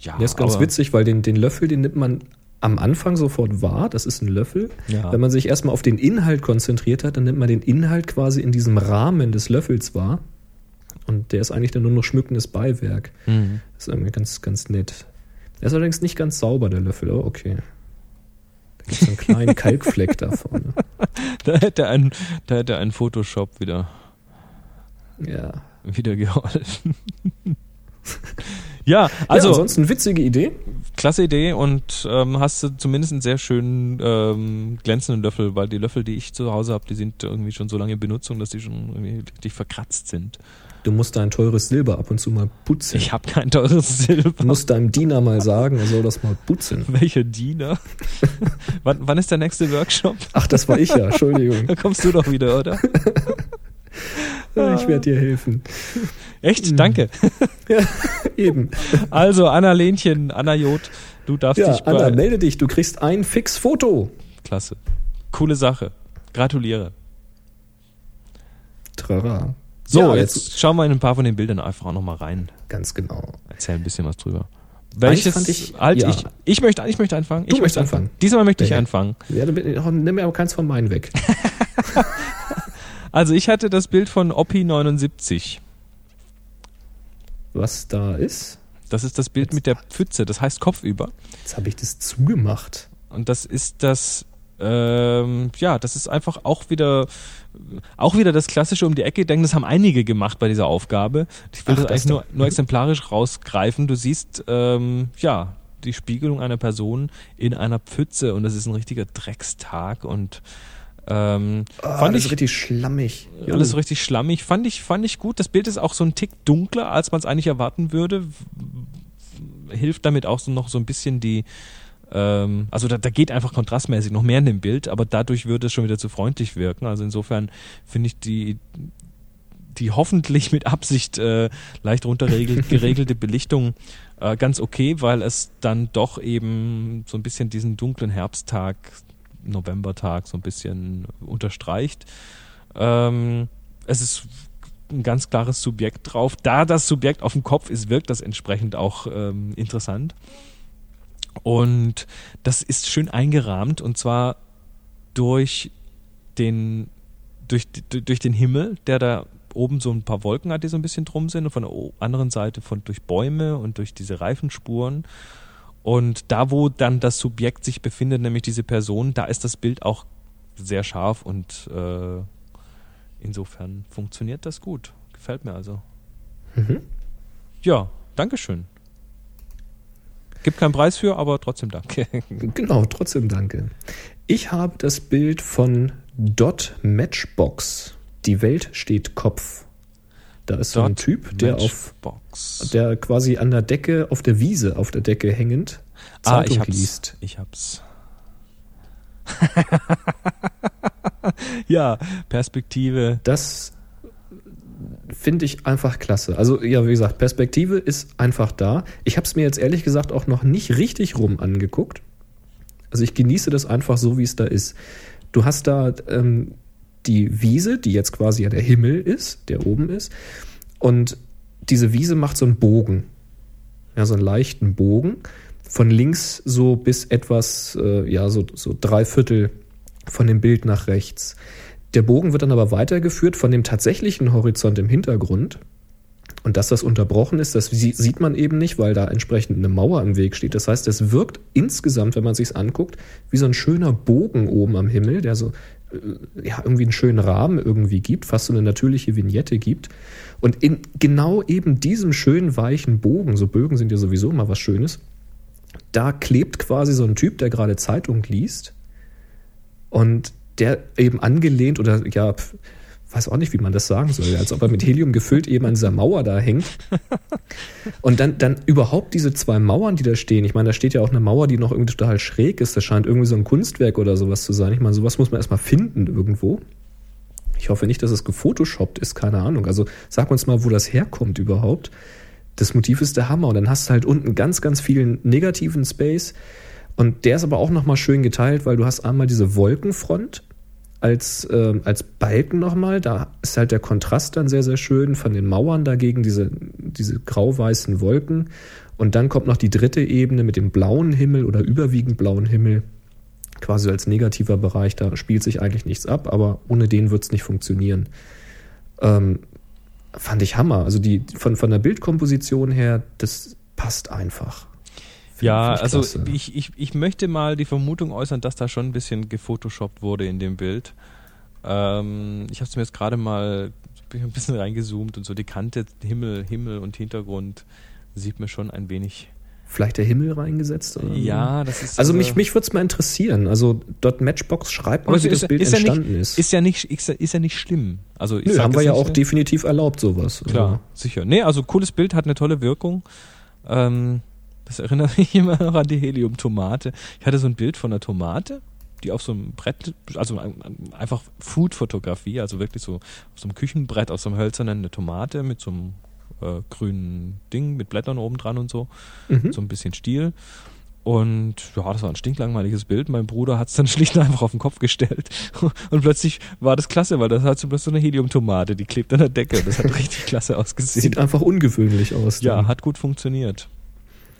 ja. Der ist ganz witzig, weil den, den Löffel, den nimmt man am Anfang sofort wahr. Das ist ein Löffel. Ja. Wenn man sich erstmal auf den Inhalt konzentriert hat, dann nimmt man den Inhalt quasi in diesem Rahmen des Löffels wahr. Und der ist eigentlich dann nur noch schmückendes Beiwerk. Mhm. Das ist irgendwie ganz, ganz nett. Der ist allerdings nicht ganz sauber, der Löffel. Oh, okay. Da gibt es einen kleinen [LAUGHS] Kalkfleck da vorne. Da hätte ein, da hätte ein Photoshop wieder, Ja. wieder geholfen. [LAUGHS] ja, also. ja, ansonsten witzige Idee. klasse Idee und ähm, hast du zumindest einen sehr schönen ähm, glänzenden Löffel, weil die Löffel, die ich zu Hause habe, die sind irgendwie schon so lange in Benutzung, dass die schon irgendwie richtig verkratzt sind. Du musst dein teures Silber ab und zu mal putzen. Ich habe kein teures Silber. Du musst deinem Diener mal sagen, er soll das mal putzen. [LAUGHS] Welcher Diener? [LAUGHS] wann, wann ist der nächste Workshop? Ach, das war ich ja, Entschuldigung. [LAUGHS] Da kommst du doch wieder, oder? Ich werde dir helfen. Echt? Danke. Eben. Also, Anna Lenchen, Anna Jod, du darfst Ja, dich bei... Anna, melde dich, du kriegst ein Fix-Foto. Klasse. Coole Sache. Gratuliere. Trara. So, Ja, jetzt, schauen wir in ein paar von den Bildern einfach auch nochmal rein. Ganz genau. Erzähl ein bisschen was drüber. Welches fand ich- halt ja. ich ich möchte ich möchte anfangen. Du ich möchte anfangen. Diesmal möchte ich Ja. anfangen. Ja, dann nimm mir aber keins von meinen weg. [LAUGHS] Also ich hatte das Bild von Oppi 79. Was da ist? Das ist das Bild mit der Pfütze, das heißt Kopfüber. Jetzt habe ich das zugemacht. Und das ist das, ähm, ja, das ist einfach auch wieder, auch wieder das klassische um die Ecke denken. Das haben einige gemacht bei dieser Aufgabe. Ich will Ach, das das eigentlich nur, nur exemplarisch rausgreifen. Du siehst, ähm, ja, die Spiegelung einer Person in einer Pfütze und das ist ein richtiger Dreckstag und ähm, Ah, fand ich richtig schlammig. alles richtig schlammig. Fand ich, fand ich gut. Das Bild ist auch so ein Tick dunkler, als man es eigentlich erwarten würde. Hilft damit auch so noch so ein bisschen die, ähm, also da, da geht einfach kontrastmäßig noch mehr in dem Bild, aber dadurch würde es schon wieder zu freundlich wirken. Also insofern finde ich die, die hoffentlich mit Absicht äh, leicht runtergeregelte [LAUGHS] geregelte Belichtung äh, ganz okay, weil es dann doch eben so ein bisschen diesen dunklen Herbsttag, Novembertag so ein bisschen unterstreicht. Ähm, es ist ein ganz klares Subjekt drauf. Da das Subjekt auf dem Kopf ist, wirkt das entsprechend auch ähm, interessant. Und das ist schön eingerahmt und zwar durch den, durch, durch den Himmel, der da oben so ein paar Wolken hat, die so ein bisschen drum sind und von der anderen Seite von durch Bäume und durch diese Reifenspuren. Und da, wo dann das Subjekt sich befindet, nämlich diese Person, da ist das Bild auch sehr scharf und äh, insofern funktioniert das gut. Gefällt mir also. Mhm. Ja, Dankeschön. Gibt keinen Preis für, aber trotzdem danke. Genau, trotzdem danke. Ich habe das Bild von Dot Matchbox. Die Welt steht Kopf Da ist so ein Typ, der auf, Matchbox. der quasi an der Decke, auf der Wiese, auf der Decke hängend, ah, Zeitung ich hab's. liest. Ich hab's. [LAUGHS] ja, Perspektive. Das finde ich einfach klasse. Also ja, wie gesagt, Perspektive ist einfach da. Ich habe es mir jetzt ehrlich gesagt auch noch nicht richtig rum angeguckt. Also ich genieße das einfach so, wie es da ist. Du hast da ähm, die Wiese, die jetzt quasi ja der Himmel ist, der oben ist. Und diese Wiese macht so einen Bogen. Ja, so einen leichten Bogen. Von links so bis etwas, äh, ja, so, so drei Viertel von dem Bild nach rechts. Der Bogen wird dann aber weitergeführt von dem tatsächlichen Horizont im Hintergrund. Und dass das unterbrochen ist, das sie- sieht man eben nicht, weil da entsprechend eine Mauer im Weg steht. Das heißt, es wirkt insgesamt, wenn man sich's anguckt, wie so ein schöner Bogen oben am Himmel, der so äh, ja irgendwie einen schönen Rahmen irgendwie gibt, fast so eine natürliche Vignette gibt. Und in genau eben diesem schönen weichen Bogen, so Bögen sind ja sowieso immer was Schönes, da klebt quasi so ein Typ, der gerade Zeitung liest und der eben angelehnt oder ja, weiß auch nicht, wie man das sagen soll, als ob er mit Helium gefüllt eben an dieser Mauer da hängt. Und dann, dann überhaupt diese zwei Mauern, die da stehen. Ich meine, da steht ja auch eine Mauer, die noch irgendwie total schräg ist. Das scheint irgendwie so ein Kunstwerk oder sowas zu sein. Ich meine, sowas muss man erstmal finden irgendwo. Ich hoffe nicht, dass es gefotoshoppt ist, keine Ahnung. Also sag uns mal, wo das herkommt überhaupt. Das Motiv ist der Hammer. Und dann hast du halt unten ganz, ganz vielen negativen Space. Und der ist aber auch nochmal schön geteilt, weil du hast einmal diese Wolkenfront als, ähm, als Balken nochmal. Da ist halt der Kontrast dann sehr, sehr schön von den Mauern dagegen, diese, diese grau-weißen Wolken. Und dann kommt noch die dritte Ebene mit dem blauen Himmel oder überwiegend blauen Himmel, quasi als negativer Bereich. Da spielt sich eigentlich nichts ab, aber ohne den wird es nicht funktionieren. Ähm, fand ich Hammer. Also die von, von der Bildkomposition her, das passt einfach. Ja, also ich, ich, ich möchte mal die Vermutung äußern, dass da schon ein bisschen gefotoshoppt wurde in dem Bild. Ähm, ich habe es mir jetzt gerade mal ein bisschen reingezoomt und so die Kante, Himmel, Himmel und Hintergrund sieht mir schon ein wenig. Vielleicht der Himmel reingesetzt? Oder? Ja, das ist Also äh, mich, mich würde es mal interessieren. Also dort Matchbox schreibt mal, wie das Bild ist, ja entstanden nicht, ist. ist ja nicht ist, ja- ist ja nicht schlimm. Also ich Nö, haben wir ja auch definitiv erlaubt, sowas. Klar, Also, sicher. Nee, also cooles Bild, hat eine tolle Wirkung. Ähm, das erinnert mich [LAUGHS] immer noch an die Helium-Tomate. Ich hatte so ein Bild von einer Tomate, die auf so einem Brett, also ein- ein- einfach Food-Fotografie, also wirklich so auf so einem Küchenbrett, auf so einem hölzernen eine Tomate mit so einem äh, grünen Ding mit Blättern oben dran und so, Mhm. so ein bisschen Stiel. Und ja, das war ein stinklangweiliges Bild. Mein Bruder hat es dann [LAUGHS] schlicht und einfach auf den Kopf gestellt. [LAUGHS] Und plötzlich war das klasse, weil das hat so bloß so eine Heliumtomate, die klebt an der Decke. Das hat richtig klasse ausgesehen. Sieht einfach ungewöhnlich aus. Ja, dann. hat gut funktioniert.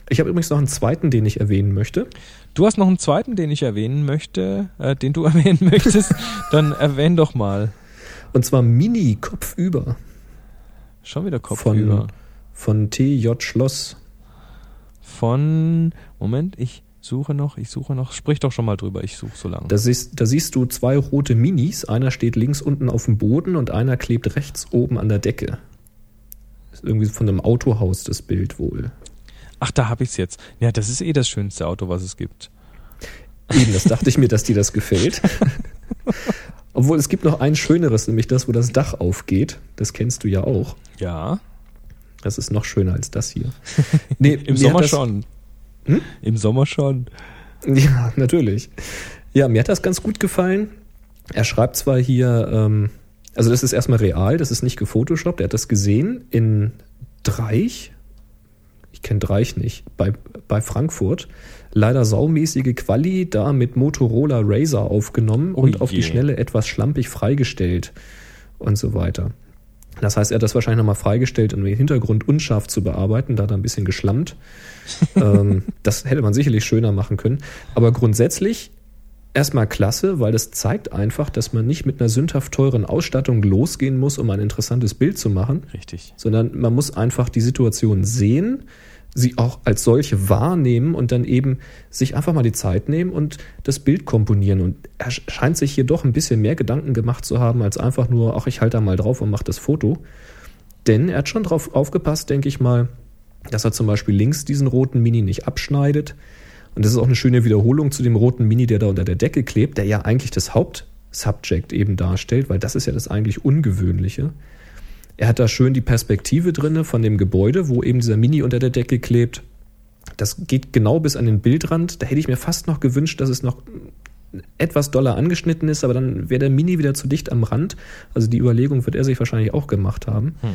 Ich habe übrigens noch einen zweiten, den ich erwähnen möchte. Du hast noch einen zweiten, den ich erwähnen möchte, äh, den du [LAUGHS] erwähnen möchtest. Dann erwähn doch mal. Und zwar Mini Kopfüber Schon wieder Kopf von, von TJ Schloss. Von, Moment, ich suche noch, ich suche noch. Sprich doch schon mal drüber, ich suche so lange. Da siehst, da siehst du zwei rote Minis. Einer steht links unten auf dem Boden und einer klebt rechts oben an der Decke. Ist irgendwie von einem Autohaus das Bild wohl. Ach, da hab ich's jetzt. Ja, das ist eh das schönste Auto, was es gibt. Eben, das dachte ich mir, dass dir das gefällt. [LAUGHS] Obwohl es gibt noch ein schöneres, nämlich das, wo das Dach aufgeht. Das kennst du ja auch. Ja, Das ist noch schöner als das hier. [LAUGHS] Nee, im Sommer das, schon. Im Sommer schon. Ja, natürlich. Ja, mir hat das ganz gut gefallen. Er schreibt zwar hier, ähm, also das ist erstmal real, das ist nicht gefotoshoppt. Er hat das gesehen in Dreich. Ich kenne Dreich nicht. Bei, bei Frankfurt. Leider saumäßige Quali, da mit Motorola Razer aufgenommen Oh und auf die je. Schnelle etwas schlampig freigestellt und so weiter. Das heißt, er hat das wahrscheinlich nochmal freigestellt, um den Hintergrund unscharf zu bearbeiten, da hat er ein bisschen geschlammt. [LAUGHS] ähm, das hätte man sicherlich schöner machen können. Aber grundsätzlich erstmal klasse, weil das zeigt einfach, dass man nicht mit einer sündhaft teuren Ausstattung losgehen muss, um ein interessantes Bild zu machen, Richtig. sondern man muss einfach die Situation sehen, sie auch als solche wahrnehmen und dann eben sich einfach mal die Zeit nehmen und das Bild komponieren. Und er sch- scheint sich hier doch ein bisschen mehr Gedanken gemacht zu haben, als einfach nur, ach, ich halte da mal drauf und mache das Foto. Denn er hat schon drauf aufgepasst, denke ich mal, dass er zum Beispiel links diesen roten Mini nicht abschneidet. Und das ist auch eine schöne Wiederholung zu dem roten Mini, der da unter der Decke klebt, der ja eigentlich das Hauptsubject eben darstellt, weil das ist ja das eigentlich Ungewöhnliche. Er hat da schön die Perspektive drinne von dem Gebäude, wo eben dieser Mini unter der Decke klebt. Das geht genau bis an den Bildrand. Da hätte ich mir fast noch gewünscht, dass es noch etwas doller angeschnitten ist, aber dann wäre der Mini wieder zu dicht am Rand. Also die Überlegung wird er sich wahrscheinlich auch gemacht haben. Hm.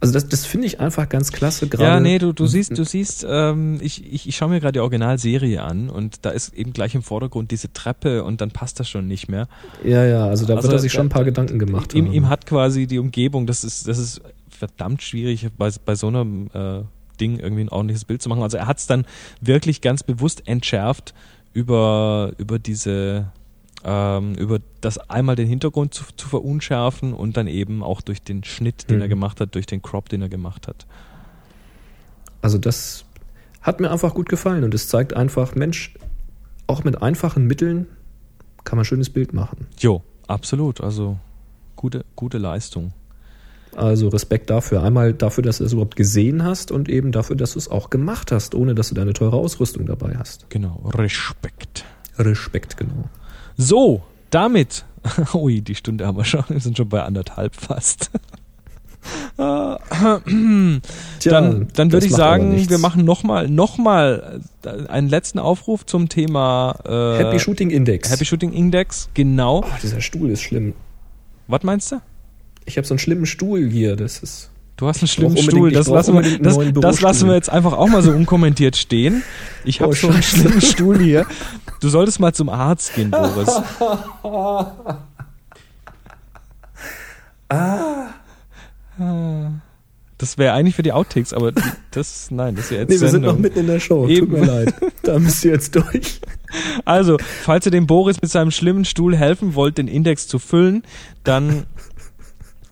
Also das, das finde ich einfach ganz klasse. Gerade ja, nee, du, du siehst, du siehst, ähm, ich, ich, ich schaue mir gerade die Originalserie an und da ist eben gleich im Vordergrund diese Treppe und dann passt das schon nicht mehr. Ja, ja, also da also wird er sich schon ein paar da, Gedanken gemacht. Ihm, ihm hat quasi die Umgebung, das ist, das ist verdammt schwierig bei, bei so einem äh, Ding irgendwie ein ordentliches Bild zu machen. Also er hat es dann wirklich ganz bewusst entschärft über, über diese ähm, über das einmal den Hintergrund zu, zu, verunschärfen und dann eben auch durch den Schnitt, den mhm. er gemacht hat, durch den Crop, den er gemacht hat. Also das hat mir einfach gut gefallen und es zeigt einfach, Mensch, auch mit einfachen Mitteln kann man ein schönes Bild machen. Jo, absolut. Also gute, gute Leistung. Also Respekt dafür. Einmal dafür, dass du es überhaupt gesehen hast und eben dafür, dass du es auch gemacht hast, ohne dass du deine teure Ausrüstung dabei hast. Genau, Respekt. Respekt, genau. So, damit. [LAUGHS] Ui, die Stunde haben wir schon. Wir sind schon bei anderthalb fast. [LAUGHS] [CLEARS THROAT] Tja, dann dann würde ich sagen, wir machen nochmal noch mal äh, einen letzten Aufruf zum Thema äh, Happy Shooting Index. Happy Shooting Index, genau. Oh, dieser Stuhl ist schlimm. Was meinst du? Ich habe so einen schlimmen Stuhl hier, das ist. Du hast einen schlimmen Stuhl, das lassen, wir, das, das lassen wir jetzt einfach auch mal so unkommentiert stehen. Ich habe oh, schon einen schlimmen Stuhl hier. Du solltest mal zum Arzt gehen, Boris. ah. Das wäre eigentlich für die Outtakes, aber das, nein, das ist ja jetzt. Nee, wir Sendung. sind noch mitten in der Show. Eben. Tut mir leid. Da müsst ihr jetzt durch. Also, falls ihr dem Boris mit seinem schlimmen Stuhl helfen wollt, den Index zu füllen, dann,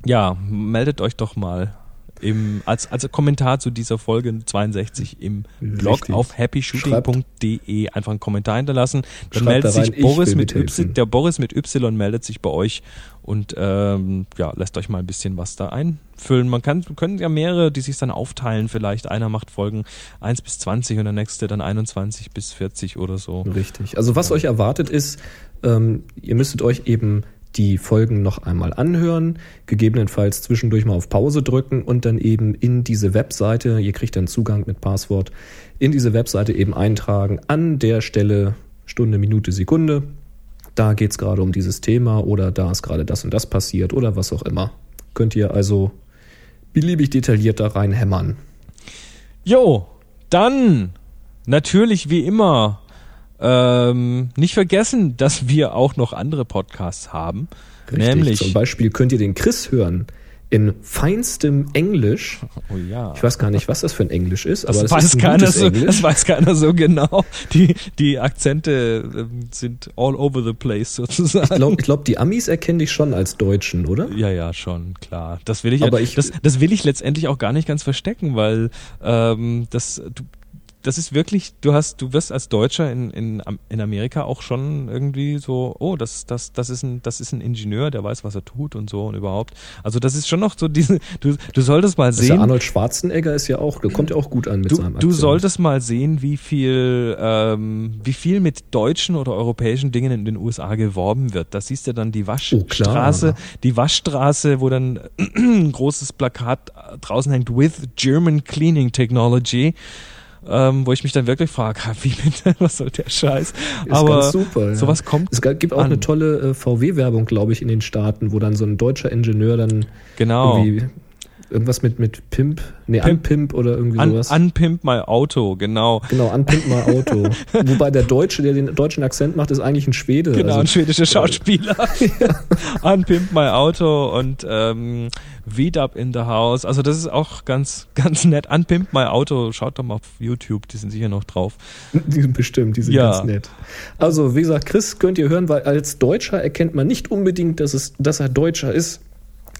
ja, meldet euch doch mal im, als, als Kommentar zu dieser Folge 62 im Blog Richtig. auf happyshooting.de einfach einen Kommentar hinterlassen. Dann Schreibt meldet da sich Boris mit Y, der Boris mit Y meldet sich bei euch und ähm, ja, lässt euch mal ein bisschen was da einfüllen. Man kann, können ja mehrere, die sich dann aufteilen vielleicht. Einer macht Folgen 1 bis 20 und der nächste dann 21 bis 40 oder so. Richtig. Also was ja. euch erwartet ist, ähm, ihr müsstet euch eben die Folgen noch einmal anhören, gegebenenfalls zwischendurch mal auf Pause drücken und dann eben in diese Webseite, ihr kriegt dann Zugang mit Passwort, in diese Webseite eben eintragen an der Stelle Stunde, Minute, Sekunde. Da geht es gerade um dieses Thema oder da ist gerade das und das passiert oder was auch immer. Könnt ihr also beliebig detailliert da reinhämmern. Jo, dann natürlich wie immer ähm, nicht vergessen, dass wir auch noch andere Podcasts haben. Richtig, nämlich zum Beispiel könnt ihr den Chris hören in feinstem Englisch. Oh ja. Ich weiß gar nicht, was das für ein Englisch ist, das aber das weiß ist keiner so. Das weiß keiner so genau. Die, die Akzente ähm, sind all over the place sozusagen. Ich glaube, ich glaub, die Amis erkennen dich schon als Deutschen, oder? Ja, ja, schon, klar. Das will ich, aber ich das, das will ich letztendlich auch gar nicht ganz verstecken, weil ähm, das, du, das ist wirklich, du hast, du wirst als Deutscher in, in, in Amerika auch schon irgendwie so, oh, das, das, das ist ein, das ist ein Ingenieur, der weiß, was er tut und so und überhaupt. Also das ist schon noch so diese, du, du solltest mal sehen. Ja Arnold Schwarzenegger ist ja auch, der kommt ja auch gut an mit du, seinem Akzent. Du solltest mal sehen, wie viel, ähm, wie viel mit deutschen oder europäischen Dingen in den USA geworben wird. Da siehst du dann die Waschstraße, oh, die Waschstraße, wo dann [CLEARS THROAT] ein großes Plakat draußen hängt, with German Cleaning Technology ähm, wo ich mich dann wirklich frage, [LAUGHS] wie bitte, was soll der Scheiß? Ist Aber super, ja. sowas kommt. Es gibt auch an. eine tolle äh, VW-Werbung, glaube ich, in den Staaten, wo dann so ein deutscher Ingenieur dann genau. irgendwie Irgendwas mit, mit Pimp, nee, Pimp, Unpimp oder irgendwie sowas. Un, unpimp my Auto, genau. Genau, Unpimp my Auto. [LAUGHS] Wobei der Deutsche, der den deutschen Akzent macht, ist eigentlich ein Schwede. Genau, also, ein schwedischer [LAUGHS] Schauspieler. ja. [LAUGHS] Unpimp my Auto und ähm, V-Dub in the House. Also das ist auch ganz, ganz nett. Unpimp my Auto, schaut doch mal auf YouTube, die sind sicher noch drauf. Die sind bestimmt, die sind ja. ganz nett. Also wie gesagt, Chris könnt ihr hören, weil als Deutscher erkennt man nicht unbedingt, dass, es, dass er Deutscher ist.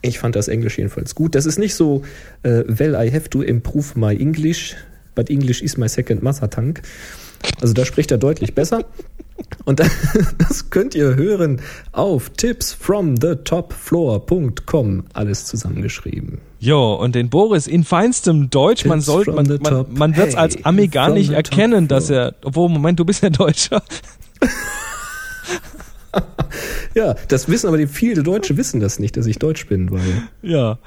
Ich fand das Englisch jedenfalls gut. Das ist nicht so, äh, well, I have to improve my English, but English is my second mother tongue. Also da spricht er deutlich besser. Und [LAUGHS] das könnt ihr hören auf tipsfromthetopfloor.com. Alles zusammengeschrieben. Jo, und den Boris in feinstem Deutsch, Tips man sollte, man, man, man wird es hey, als Ami gar nicht erkennen, dass er, obwohl, Moment, du bist ja Deutscher. [LAUGHS] [LAUGHS] ja, das wissen aber die viele Deutsche wissen das nicht, dass ich Deutsch bin, weil. Ja.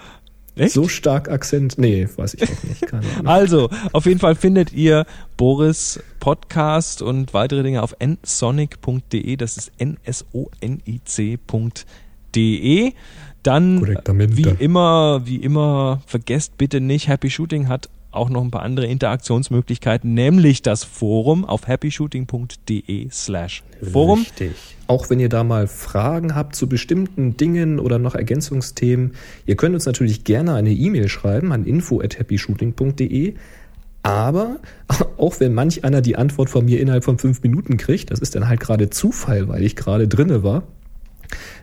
Echt? So stark Akzent. Nee, weiß ich auch nicht. Keine Ahnung. Also, auf jeden Fall findet ihr Boris Podcast und weitere Dinge auf nsonic.de. Das ist n-s-o-n-i-c.de. Dann, wie immer, wie immer, vergesst bitte nicht, Happy Shooting hat auch noch ein paar andere Interaktionsmöglichkeiten, nämlich das Forum auf happyshooting.de slash Forum. Richtig. Auch wenn ihr da mal Fragen habt zu bestimmten Dingen oder noch Ergänzungsthemen, ihr könnt uns natürlich gerne eine E-Mail schreiben an info@happyshooting.de. Aber [LAUGHS] auch wenn manch einer die Antwort von mir innerhalb von fünf Minuten kriegt, das ist dann halt gerade Zufall, weil ich gerade drinne war.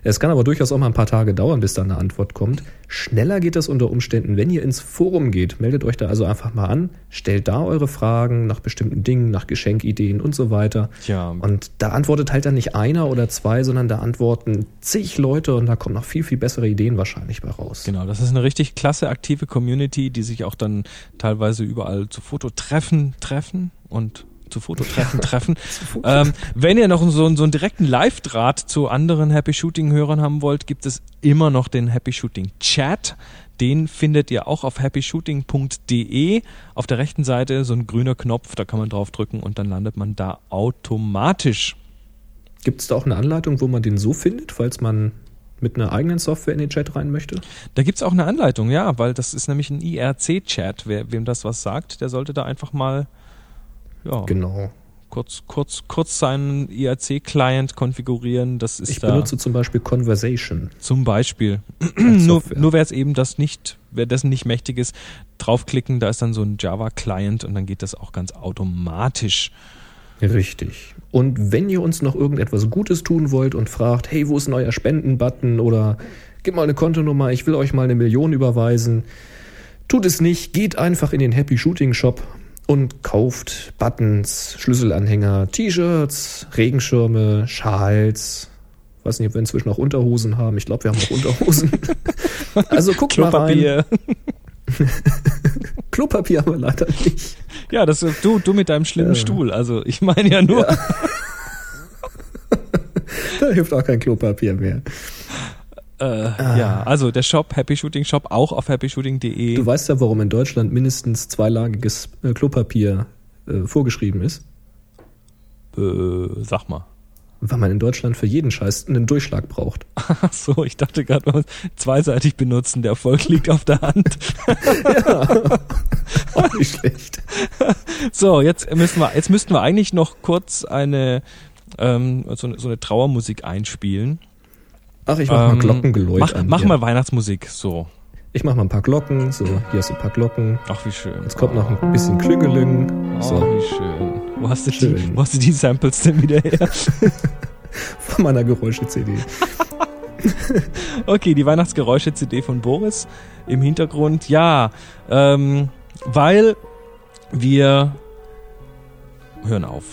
Es kann aber durchaus auch mal ein paar Tage dauern, bis da eine Antwort kommt. Schneller geht das unter Umständen, wenn ihr ins Forum geht. Meldet euch da also einfach mal an, stellt da eure Fragen nach bestimmten Dingen, nach Geschenkideen und so weiter. Tja. Und da antwortet halt dann nicht einer oder zwei, sondern da antworten zig Leute und da kommen noch viel, viel bessere Ideen wahrscheinlich bei raus. Genau, das ist eine richtig klasse aktive Community, die sich auch dann teilweise überall zu Fototreffen treffen und zu Fototreffen treffen. [LAUGHS] Ähm, wenn ihr noch so, so einen direkten Live-Draht zu anderen Happy Shooting-Hörern haben wollt, gibt es immer noch den Happy Shooting Chat. Den findet ihr auch auf happyshooting.de. Auf der rechten Seite so ein grüner Knopf, da kann man drauf drücken und dann landet man da automatisch. Gibt es da auch eine Anleitung, wo man den so findet, falls man mit einer eigenen Software in den Chat rein möchte? Da gibt's auch eine Anleitung, ja, weil das ist nämlich ein IRC-Chat. Wer, wem das was sagt, der sollte da einfach mal ja, Genau. kurz, kurz, kurz seinen IRC-Client konfigurieren. Das ist Ich da benutze zum Beispiel Conversation. zum Beispiel. [CLEARS THROAT] nur nur wer es eben das nicht, wer dessen nicht mächtig ist, draufklicken, da ist dann so ein Java-Client und dann geht das auch ganz automatisch. Richtig. Und wenn ihr uns noch irgendetwas Gutes tun wollt und fragt, hey, wo ist denn euer Spenden-Button oder gib mal eine Kontonummer, ich will euch mal eine Million überweisen, tut es nicht, geht einfach in den Happy Shooting Shop und kauft Buttons, Schlüsselanhänger, T-Shirts, Regenschirme, Schals. Weiß nicht, ob wir inzwischen auch Unterhosen haben. Ich glaube, wir haben auch Unterhosen. [LAUGHS] also guckt mal rein. Klopapier. [LAUGHS] Klopapier haben wir leider nicht. Ja, das du, du mit deinem schlimmen Ja. Stuhl. Also ich meine ja nur. [LAUGHS] Da hilft auch kein Klopapier mehr. Äh, Ja, also der Shop, Happy Shooting Shop, auch auf happyshooting.de. Du weißt ja, warum in Deutschland mindestens zweilagiges äh, Klopapier äh, vorgeschrieben ist. Äh, sag mal. Weil man in Deutschland für jeden Scheiß einen Durchschlag braucht. [LAUGHS] Ach so, ich dachte gerade, man muss zweiseitig benutzen. Der Erfolg liegt auf der Hand. [LAUGHS] Auch nicht schlecht. So, jetzt müssen wir, jetzt müssten wir eigentlich noch kurz eine ähm, so, eine- so eine Trauermusik einspielen. Ach, ich mach mal Ähm, Glockengeläut Mach, an. mach hier. mal Weihnachtsmusik. So. Ich mach mal ein paar Glocken. So, hier hast du ein paar Glocken. Ach, wie schön. Jetzt kommt noch ein bisschen Klüngeling. Oh, So, wie schön. Wo hast, du die, Schön. wo hast du die Samples denn wieder her? [LAUGHS] von meiner Geräusche-CD. [LAUGHS] Okay, die Weihnachtsgeräusche-CD von Boris im Hintergrund. Ja, ähm, weil wir hören auf.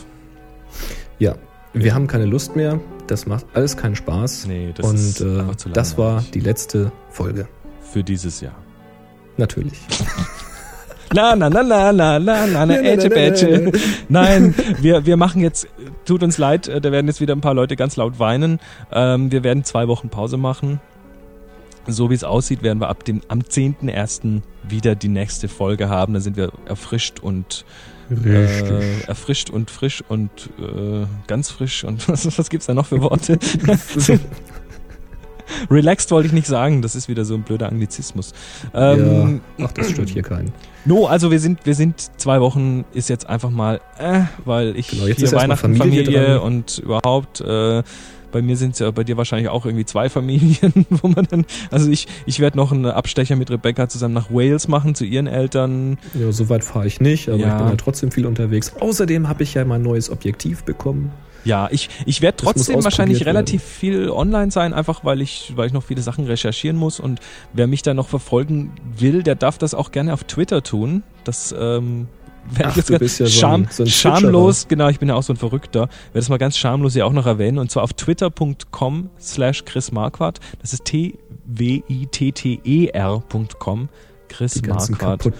Ja, wir haben keine Lust mehr. Das macht alles keinen Spaß. Nee, das Und ist äh, einfach zu das war die letzte Folge. Für dieses Jahr. Natürlich. [LAUGHS] Na, na, na, na, na, na, na, na, ätsche, bätsche. Nein, wir, wir machen jetzt, tut uns leid, äh, da werden jetzt wieder ein paar Leute ganz laut weinen. Ähm, wir werden zwei Wochen Pause machen. So wie es aussieht, werden wir ab dem, am 10.01. wieder die nächste Folge haben. Da sind wir erfrischt und äh, erfrischt und frisch und äh, ganz frisch und [LAUGHS] was, was gibt's da noch für Worte? [LAUGHS] Relaxed wollte ich nicht sagen, das ist wieder so ein blöder Anglizismus. Ähm, ja, ach, das stört hier keinen. No, also wir sind, wir sind zwei Wochen ist jetzt einfach mal, äh, weil ich Genau, jetzt hier ist Weihnachten, Familie Familie, und überhaupt, äh, bei mir sind es ja bei dir wahrscheinlich auch irgendwie zwei Familien, [LAUGHS] wo man dann, also ich, ich werde noch einen Abstecher mit Rebecca zusammen nach Wales machen zu ihren Eltern. Ja, so weit fahre ich nicht, aber Ja. ich bin halt trotzdem viel unterwegs. Außerdem habe ich ja mein neues Objektiv bekommen. Ja, ich, ich werde trotzdem wahrscheinlich relativ viel online sein, einfach weil ich, weil ich noch viele Sachen recherchieren muss und wer mich da noch verfolgen will, der darf das auch gerne auf Twitter tun. Das ähm, Ach, ich jetzt du bist ja so ein- scham, so ein schamlos, genau, ich bin ja auch so ein Verrückter, werde das mal ganz schamlos ja auch noch erwähnen und zwar auf twitter.com slash Chris Marquardt. Das ist T-W-I-T-T-E-R.com. Chris Marquardt.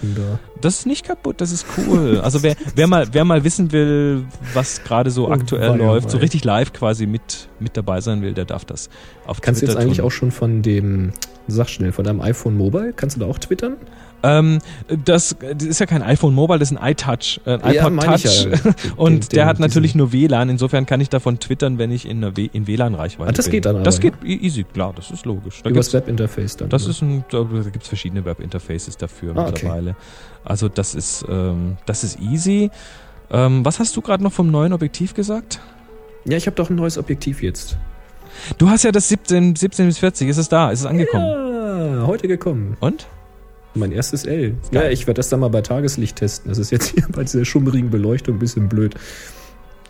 Das ist nicht kaputt, das ist cool. Also wer, wer mal, wer mal wissen will, was gerade so Oh, aktuell wei, läuft, so wei. richtig live quasi mit, mit dabei sein will, der darf das auf Kannst du Twitter jetzt eigentlich tun. auch schon von dem, sag schnell, von deinem iPhone Mobile, kannst du da auch twittern? Ähm, das, das ist ja kein iPhone Mobile, das ist ein iTouch, äh, ein Ja, iPod Touch. ja. [LAUGHS] Und Den- der den- hat natürlich diesen- nur WLAN, insofern kann ich davon twittern, wenn ich in, in WLAN-Reichweite Ah, das bin. geht dann aber, Das geht e- easy, klar, das ist logisch. Da Übers Webinterface dann. das ne? ist ein, da, da gibt's verschiedene Webinterfaces dafür Ah, okay. mittlerweile. Also das ist, ähm, das ist easy. Ähm, was hast du gerade noch vom neuen Objektiv gesagt? Ja, ich habe doch ein neues Objektiv jetzt. Du hast ja das 17, 17 bis 40, ist es da, ist es angekommen. Ja, heute gekommen. Und? Mein erstes L. Ja, ich werde das dann mal bei Tageslicht testen. Das ist jetzt hier bei dieser schummrigen Beleuchtung ein bisschen blöd.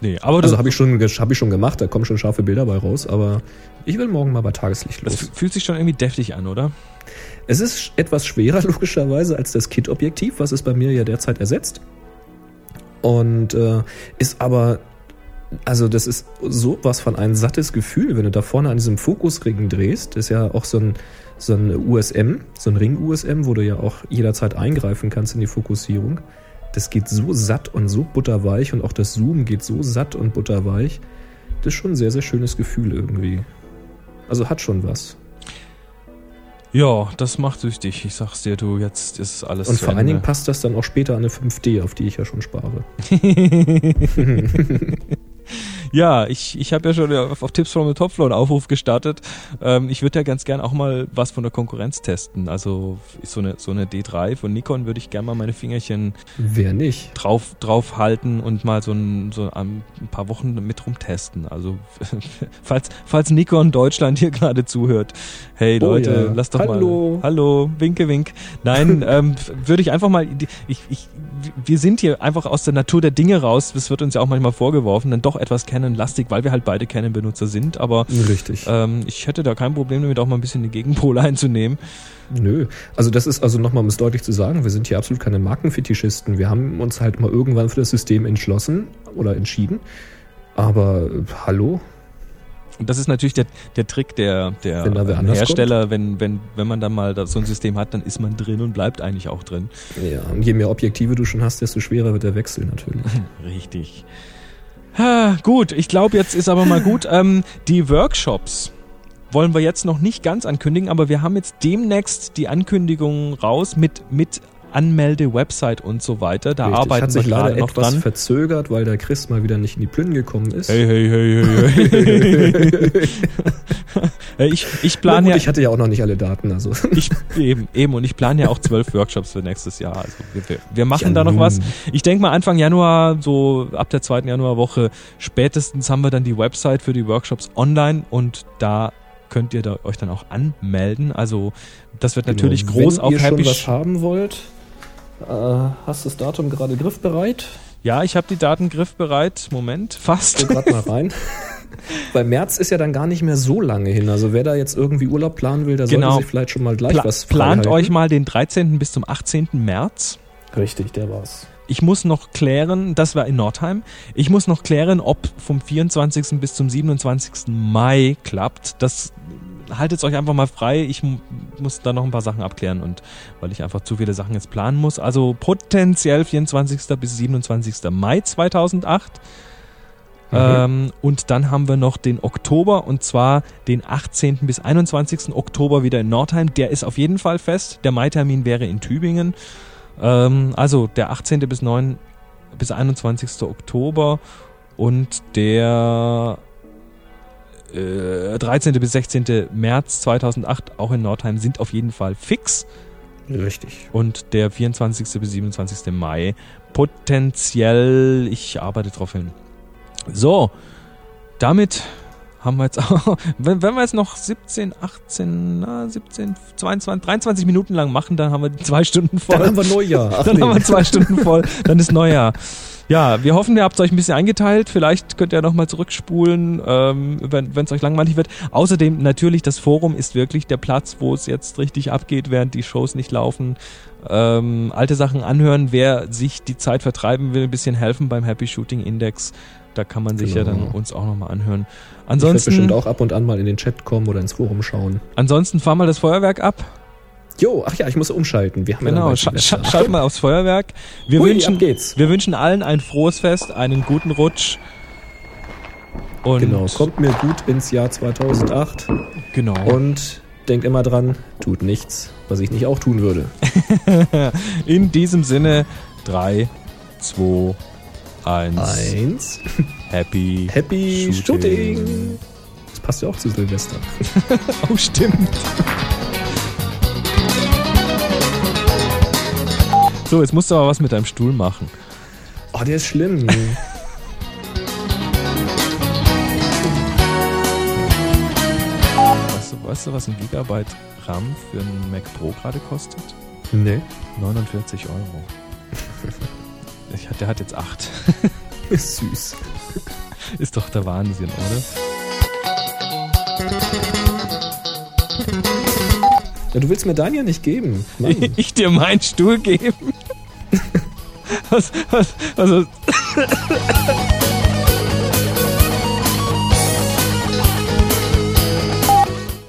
Nee, aber Also habe ich, schon, hab ich schon gemacht, da kommen schon scharfe Bilder bei raus, aber ich will morgen mal bei Tageslicht das los. f- fühlt sich schon irgendwie deftig an, oder? Es ist etwas schwerer [LAUGHS] logischerweise als das Kit-Objektiv, was es bei mir ja derzeit ersetzt. Und äh, ist aber, also das ist sowas von ein sattes Gefühl, wenn du da vorne an diesem Fokusring drehst. Das ist ja auch so ein, so ein USM, so ein Ring-USM, wo du ja auch jederzeit eingreifen kannst in die Fokussierung. Das geht so satt und so butterweich und auch das Zoom geht so satt und butterweich. Das ist schon ein sehr, sehr schönes Gefühl irgendwie. Also hat schon was. Ja, das macht süchtig. Ich sag's dir, du, jetzt ist alles Und vor allen Dingen passt das dann auch später an eine 5D, auf die ich ja schon spare. [LAUGHS] [LAUGHS] Ja, ich, ich habe ja schon auf, auf Tipps from the Top Floor einen Aufruf gestartet. Ähm, ich würde ja ganz gern auch mal was von der Konkurrenz testen. Also so eine, so eine D3 von Nikon würde ich gern mal meine Fingerchen Wer nicht? drauf, drauf halten und mal so ein, so ein paar Wochen mit rumtesten. Also [LAUGHS] falls, falls Nikon Deutschland hier gerade zuhört, hey Oh Leute, ja. lasst doch Hallo. mal. Hallo, winke, wink. Nein, [LAUGHS] ähm, würde ich einfach mal, ich, ich, wir sind hier einfach aus der Natur der Dinge raus, das wird uns ja auch manchmal vorgeworfen, dann doch etwas Canon-lastig, weil wir halt beide Canon-Benutzer sind, aber Richtig. ähm, ich hätte da kein Problem damit, auch mal ein bisschen die Gegenpole [LAUGHS] einzunehmen. Nö. Also das ist also nochmal, um es deutlich zu sagen, wir sind hier absolut keine Markenfetischisten. Wir haben uns halt mal irgendwann für das System entschlossen oder entschieden. Aber äh, hallo? Und das ist natürlich der, der Trick der, der Wenn Hersteller, wenn, wenn, wenn man dann mal so ein System hat, dann ist man drin und bleibt eigentlich auch drin. Ja, und je mehr Objektive du schon hast, desto schwerer wird der Wechsel natürlich. [LAUGHS] Richtig. Ha, gut, ich glaube, jetzt ist aber mal gut. Ähm, die Workshops wollen wir jetzt noch nicht ganz ankündigen, aber wir haben jetzt demnächst die Ankündigungen raus mit, mit Anmelde, Website und so weiter. Da Richtig. arbeiten Hat sich leider gerade noch etwas dran. verzögert, weil der Chris mal wieder nicht in die Plünn gekommen ist. Hey, hey, hey, hey, hey. [LAUGHS] ich, ich plane ja, ich hatte ja auch noch nicht alle Daten, also. [LAUGHS] ich, eben, eben, und ich plane ja auch zwölf Workshops für nächstes Jahr. Also wir, wir, machen Ja, da noch was. Ich denke mal Anfang Januar, so ab der zweiten Januarwoche, spätestens haben wir dann die Website für die Workshops online und da könnt ihr da euch dann auch anmelden. Also das wird natürlich Genau. groß Wenn auf ihr Happy schon was haben wollt, hast du das Datum gerade griffbereit? Ja, ich habe die Daten griffbereit. Moment, fast. Guck grad mal rein. [LAUGHS] Weil März ist ja dann gar nicht mehr so lange hin. Also wer da jetzt irgendwie Urlaub planen will, der Genau. sollte sich vielleicht schon mal gleich Pla was plant freihalten. euch mal den 13. bis zum 18. März. Richtig, der war's. Ich muss noch klären, das war in Nordheim, ich muss noch klären, ob vom 24. bis zum 27. Mai klappt. Das haltet euch einfach mal frei. Ich mu- muss da noch ein paar Sachen abklären und weil ich einfach zu viele Sachen jetzt planen muss. Also potenziell 24. bis 27. Mai 2008. Mhm. Ähm, und dann haben wir noch den Oktober und zwar den 18. bis 21. Oktober wieder in Nordheim. Der ist auf jeden Fall fest. Der Mai-Termin wäre in Tübingen. Ähm, also der 18. bis 9. bis 21. Oktober und der äh, 13. bis 16. März 2008 auch in Nordheim sind auf jeden Fall fix Richtig. und der 24. bis 27. Mai potenziell, ich arbeite drauf hin. So, damit haben wir jetzt auch, [LAUGHS] wenn, wenn wir jetzt noch 17, 18, na, 17, 22, 23 Minuten lang machen, dann haben wir zwei Stunden voll. Dann haben wir Neujahr. Ach, [LAUGHS] Dann nee. haben wir zwei Stunden voll, dann ist Neujahr. Ja, wir hoffen, ihr habt euch ein bisschen eingeteilt. Vielleicht könnt ihr nochmal zurückspulen, ähm, wenn es euch langweilig wird. Außerdem natürlich, das Forum ist wirklich der Platz, wo es jetzt richtig abgeht, während die Shows nicht laufen. Ähm, alte Sachen anhören. Wer sich die Zeit vertreiben will, ein bisschen helfen beim Happy Shooting Index. Da kann man sich ja Genau. dann uns auch nochmal anhören. Ich Ansonsten, bestimmt auch ab und an mal in den Chat kommen oder ins Forum schauen. ansonsten fahr mal das Feuerwerk ab. Jo, ach ja, ich muss umschalten. Wir haben ja Genau, dann scha bald scha Silvester. schaut mal aufs Feuerwerk. Wir Hui, wünschen, geht's. wir wünschen allen ein frohes Fest, einen guten Rutsch. Und Genau, kommt mir gut ins Jahr 2008 genau. und denkt immer dran, tut nichts, was ich nicht auch tun würde. [LAUGHS] In diesem Sinne, 3, 2, 1, Eins, Happy, Happy Shooting. Das passt ja auch zu Silvester. [LAUGHS] Oh, stimmt. So, jetzt musst du aber was mit deinem Stuhl machen. Oh, der ist schlimm. [LAUGHS] Weißt du, weißt du, was ein Gigabyte RAM für einen Mac Pro gerade kostet? nee, 49 Euro. [LAUGHS] Ich, der hat jetzt 8. [LAUGHS] ist süß. [LAUGHS] Ist doch der Wahnsinn, oder? Ja, du willst mir deinen ja nicht geben. Mann. [LAUGHS] Ich dir meinen Stuhl geben? Was, was, also,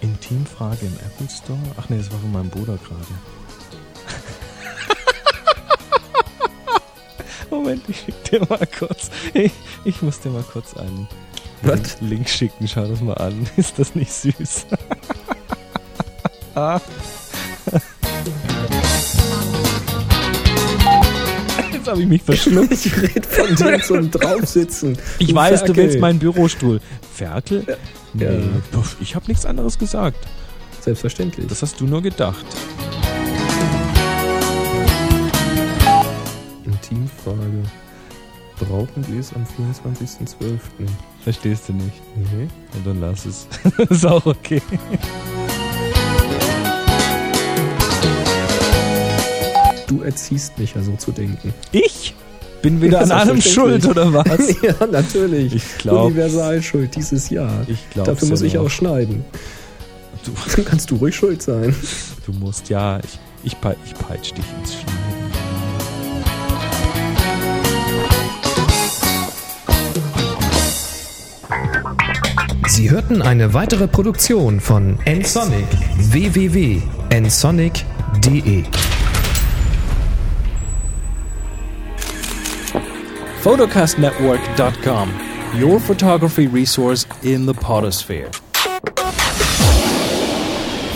Intimfrage im Apple Store? Ach nee, das war von meinem Bruder gerade. [LAUGHS] Moment, ich schick dir mal kurz. Ich, ich muss dir mal kurz einen Was? Link schicken. Schau das mal an. [LAUGHS] Ist das nicht süß? [LAUGHS] Jetzt habe ich mich verschluckt. Ich rede von dem zum Draufsitzen. Ich Du weiß, du Ferkel. willst meinen Bürostuhl. Ferkel? Nee, Ja. puff, ich habe nichts anderes gesagt. Selbstverständlich. Das hast du nur gedacht. Intimfrage. Brauchen wir es am 24.12.? Verstehst du nicht? Nee. Und dann lass es. [LAUGHS] ist auch okay. Du erziehst mich ja so zu denken. Ich? Bin wieder an Ja, allem schuld, oder was? [LAUGHS] ja, natürlich. Ich glaub- Universalschuld dieses Jahr. Ich glaub's Dafür muss ja ich auch schneiden. Du, Dann kannst du ruhig schuld sein. du musst, ja, ich, ich, ich peitsch dich ins Schneiden. Sie hörten eine weitere Produktion von nsonic. Www.nsonic.de photocastnetwork.com, your photography resource in the potosphere.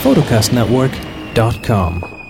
photocastnetwork.com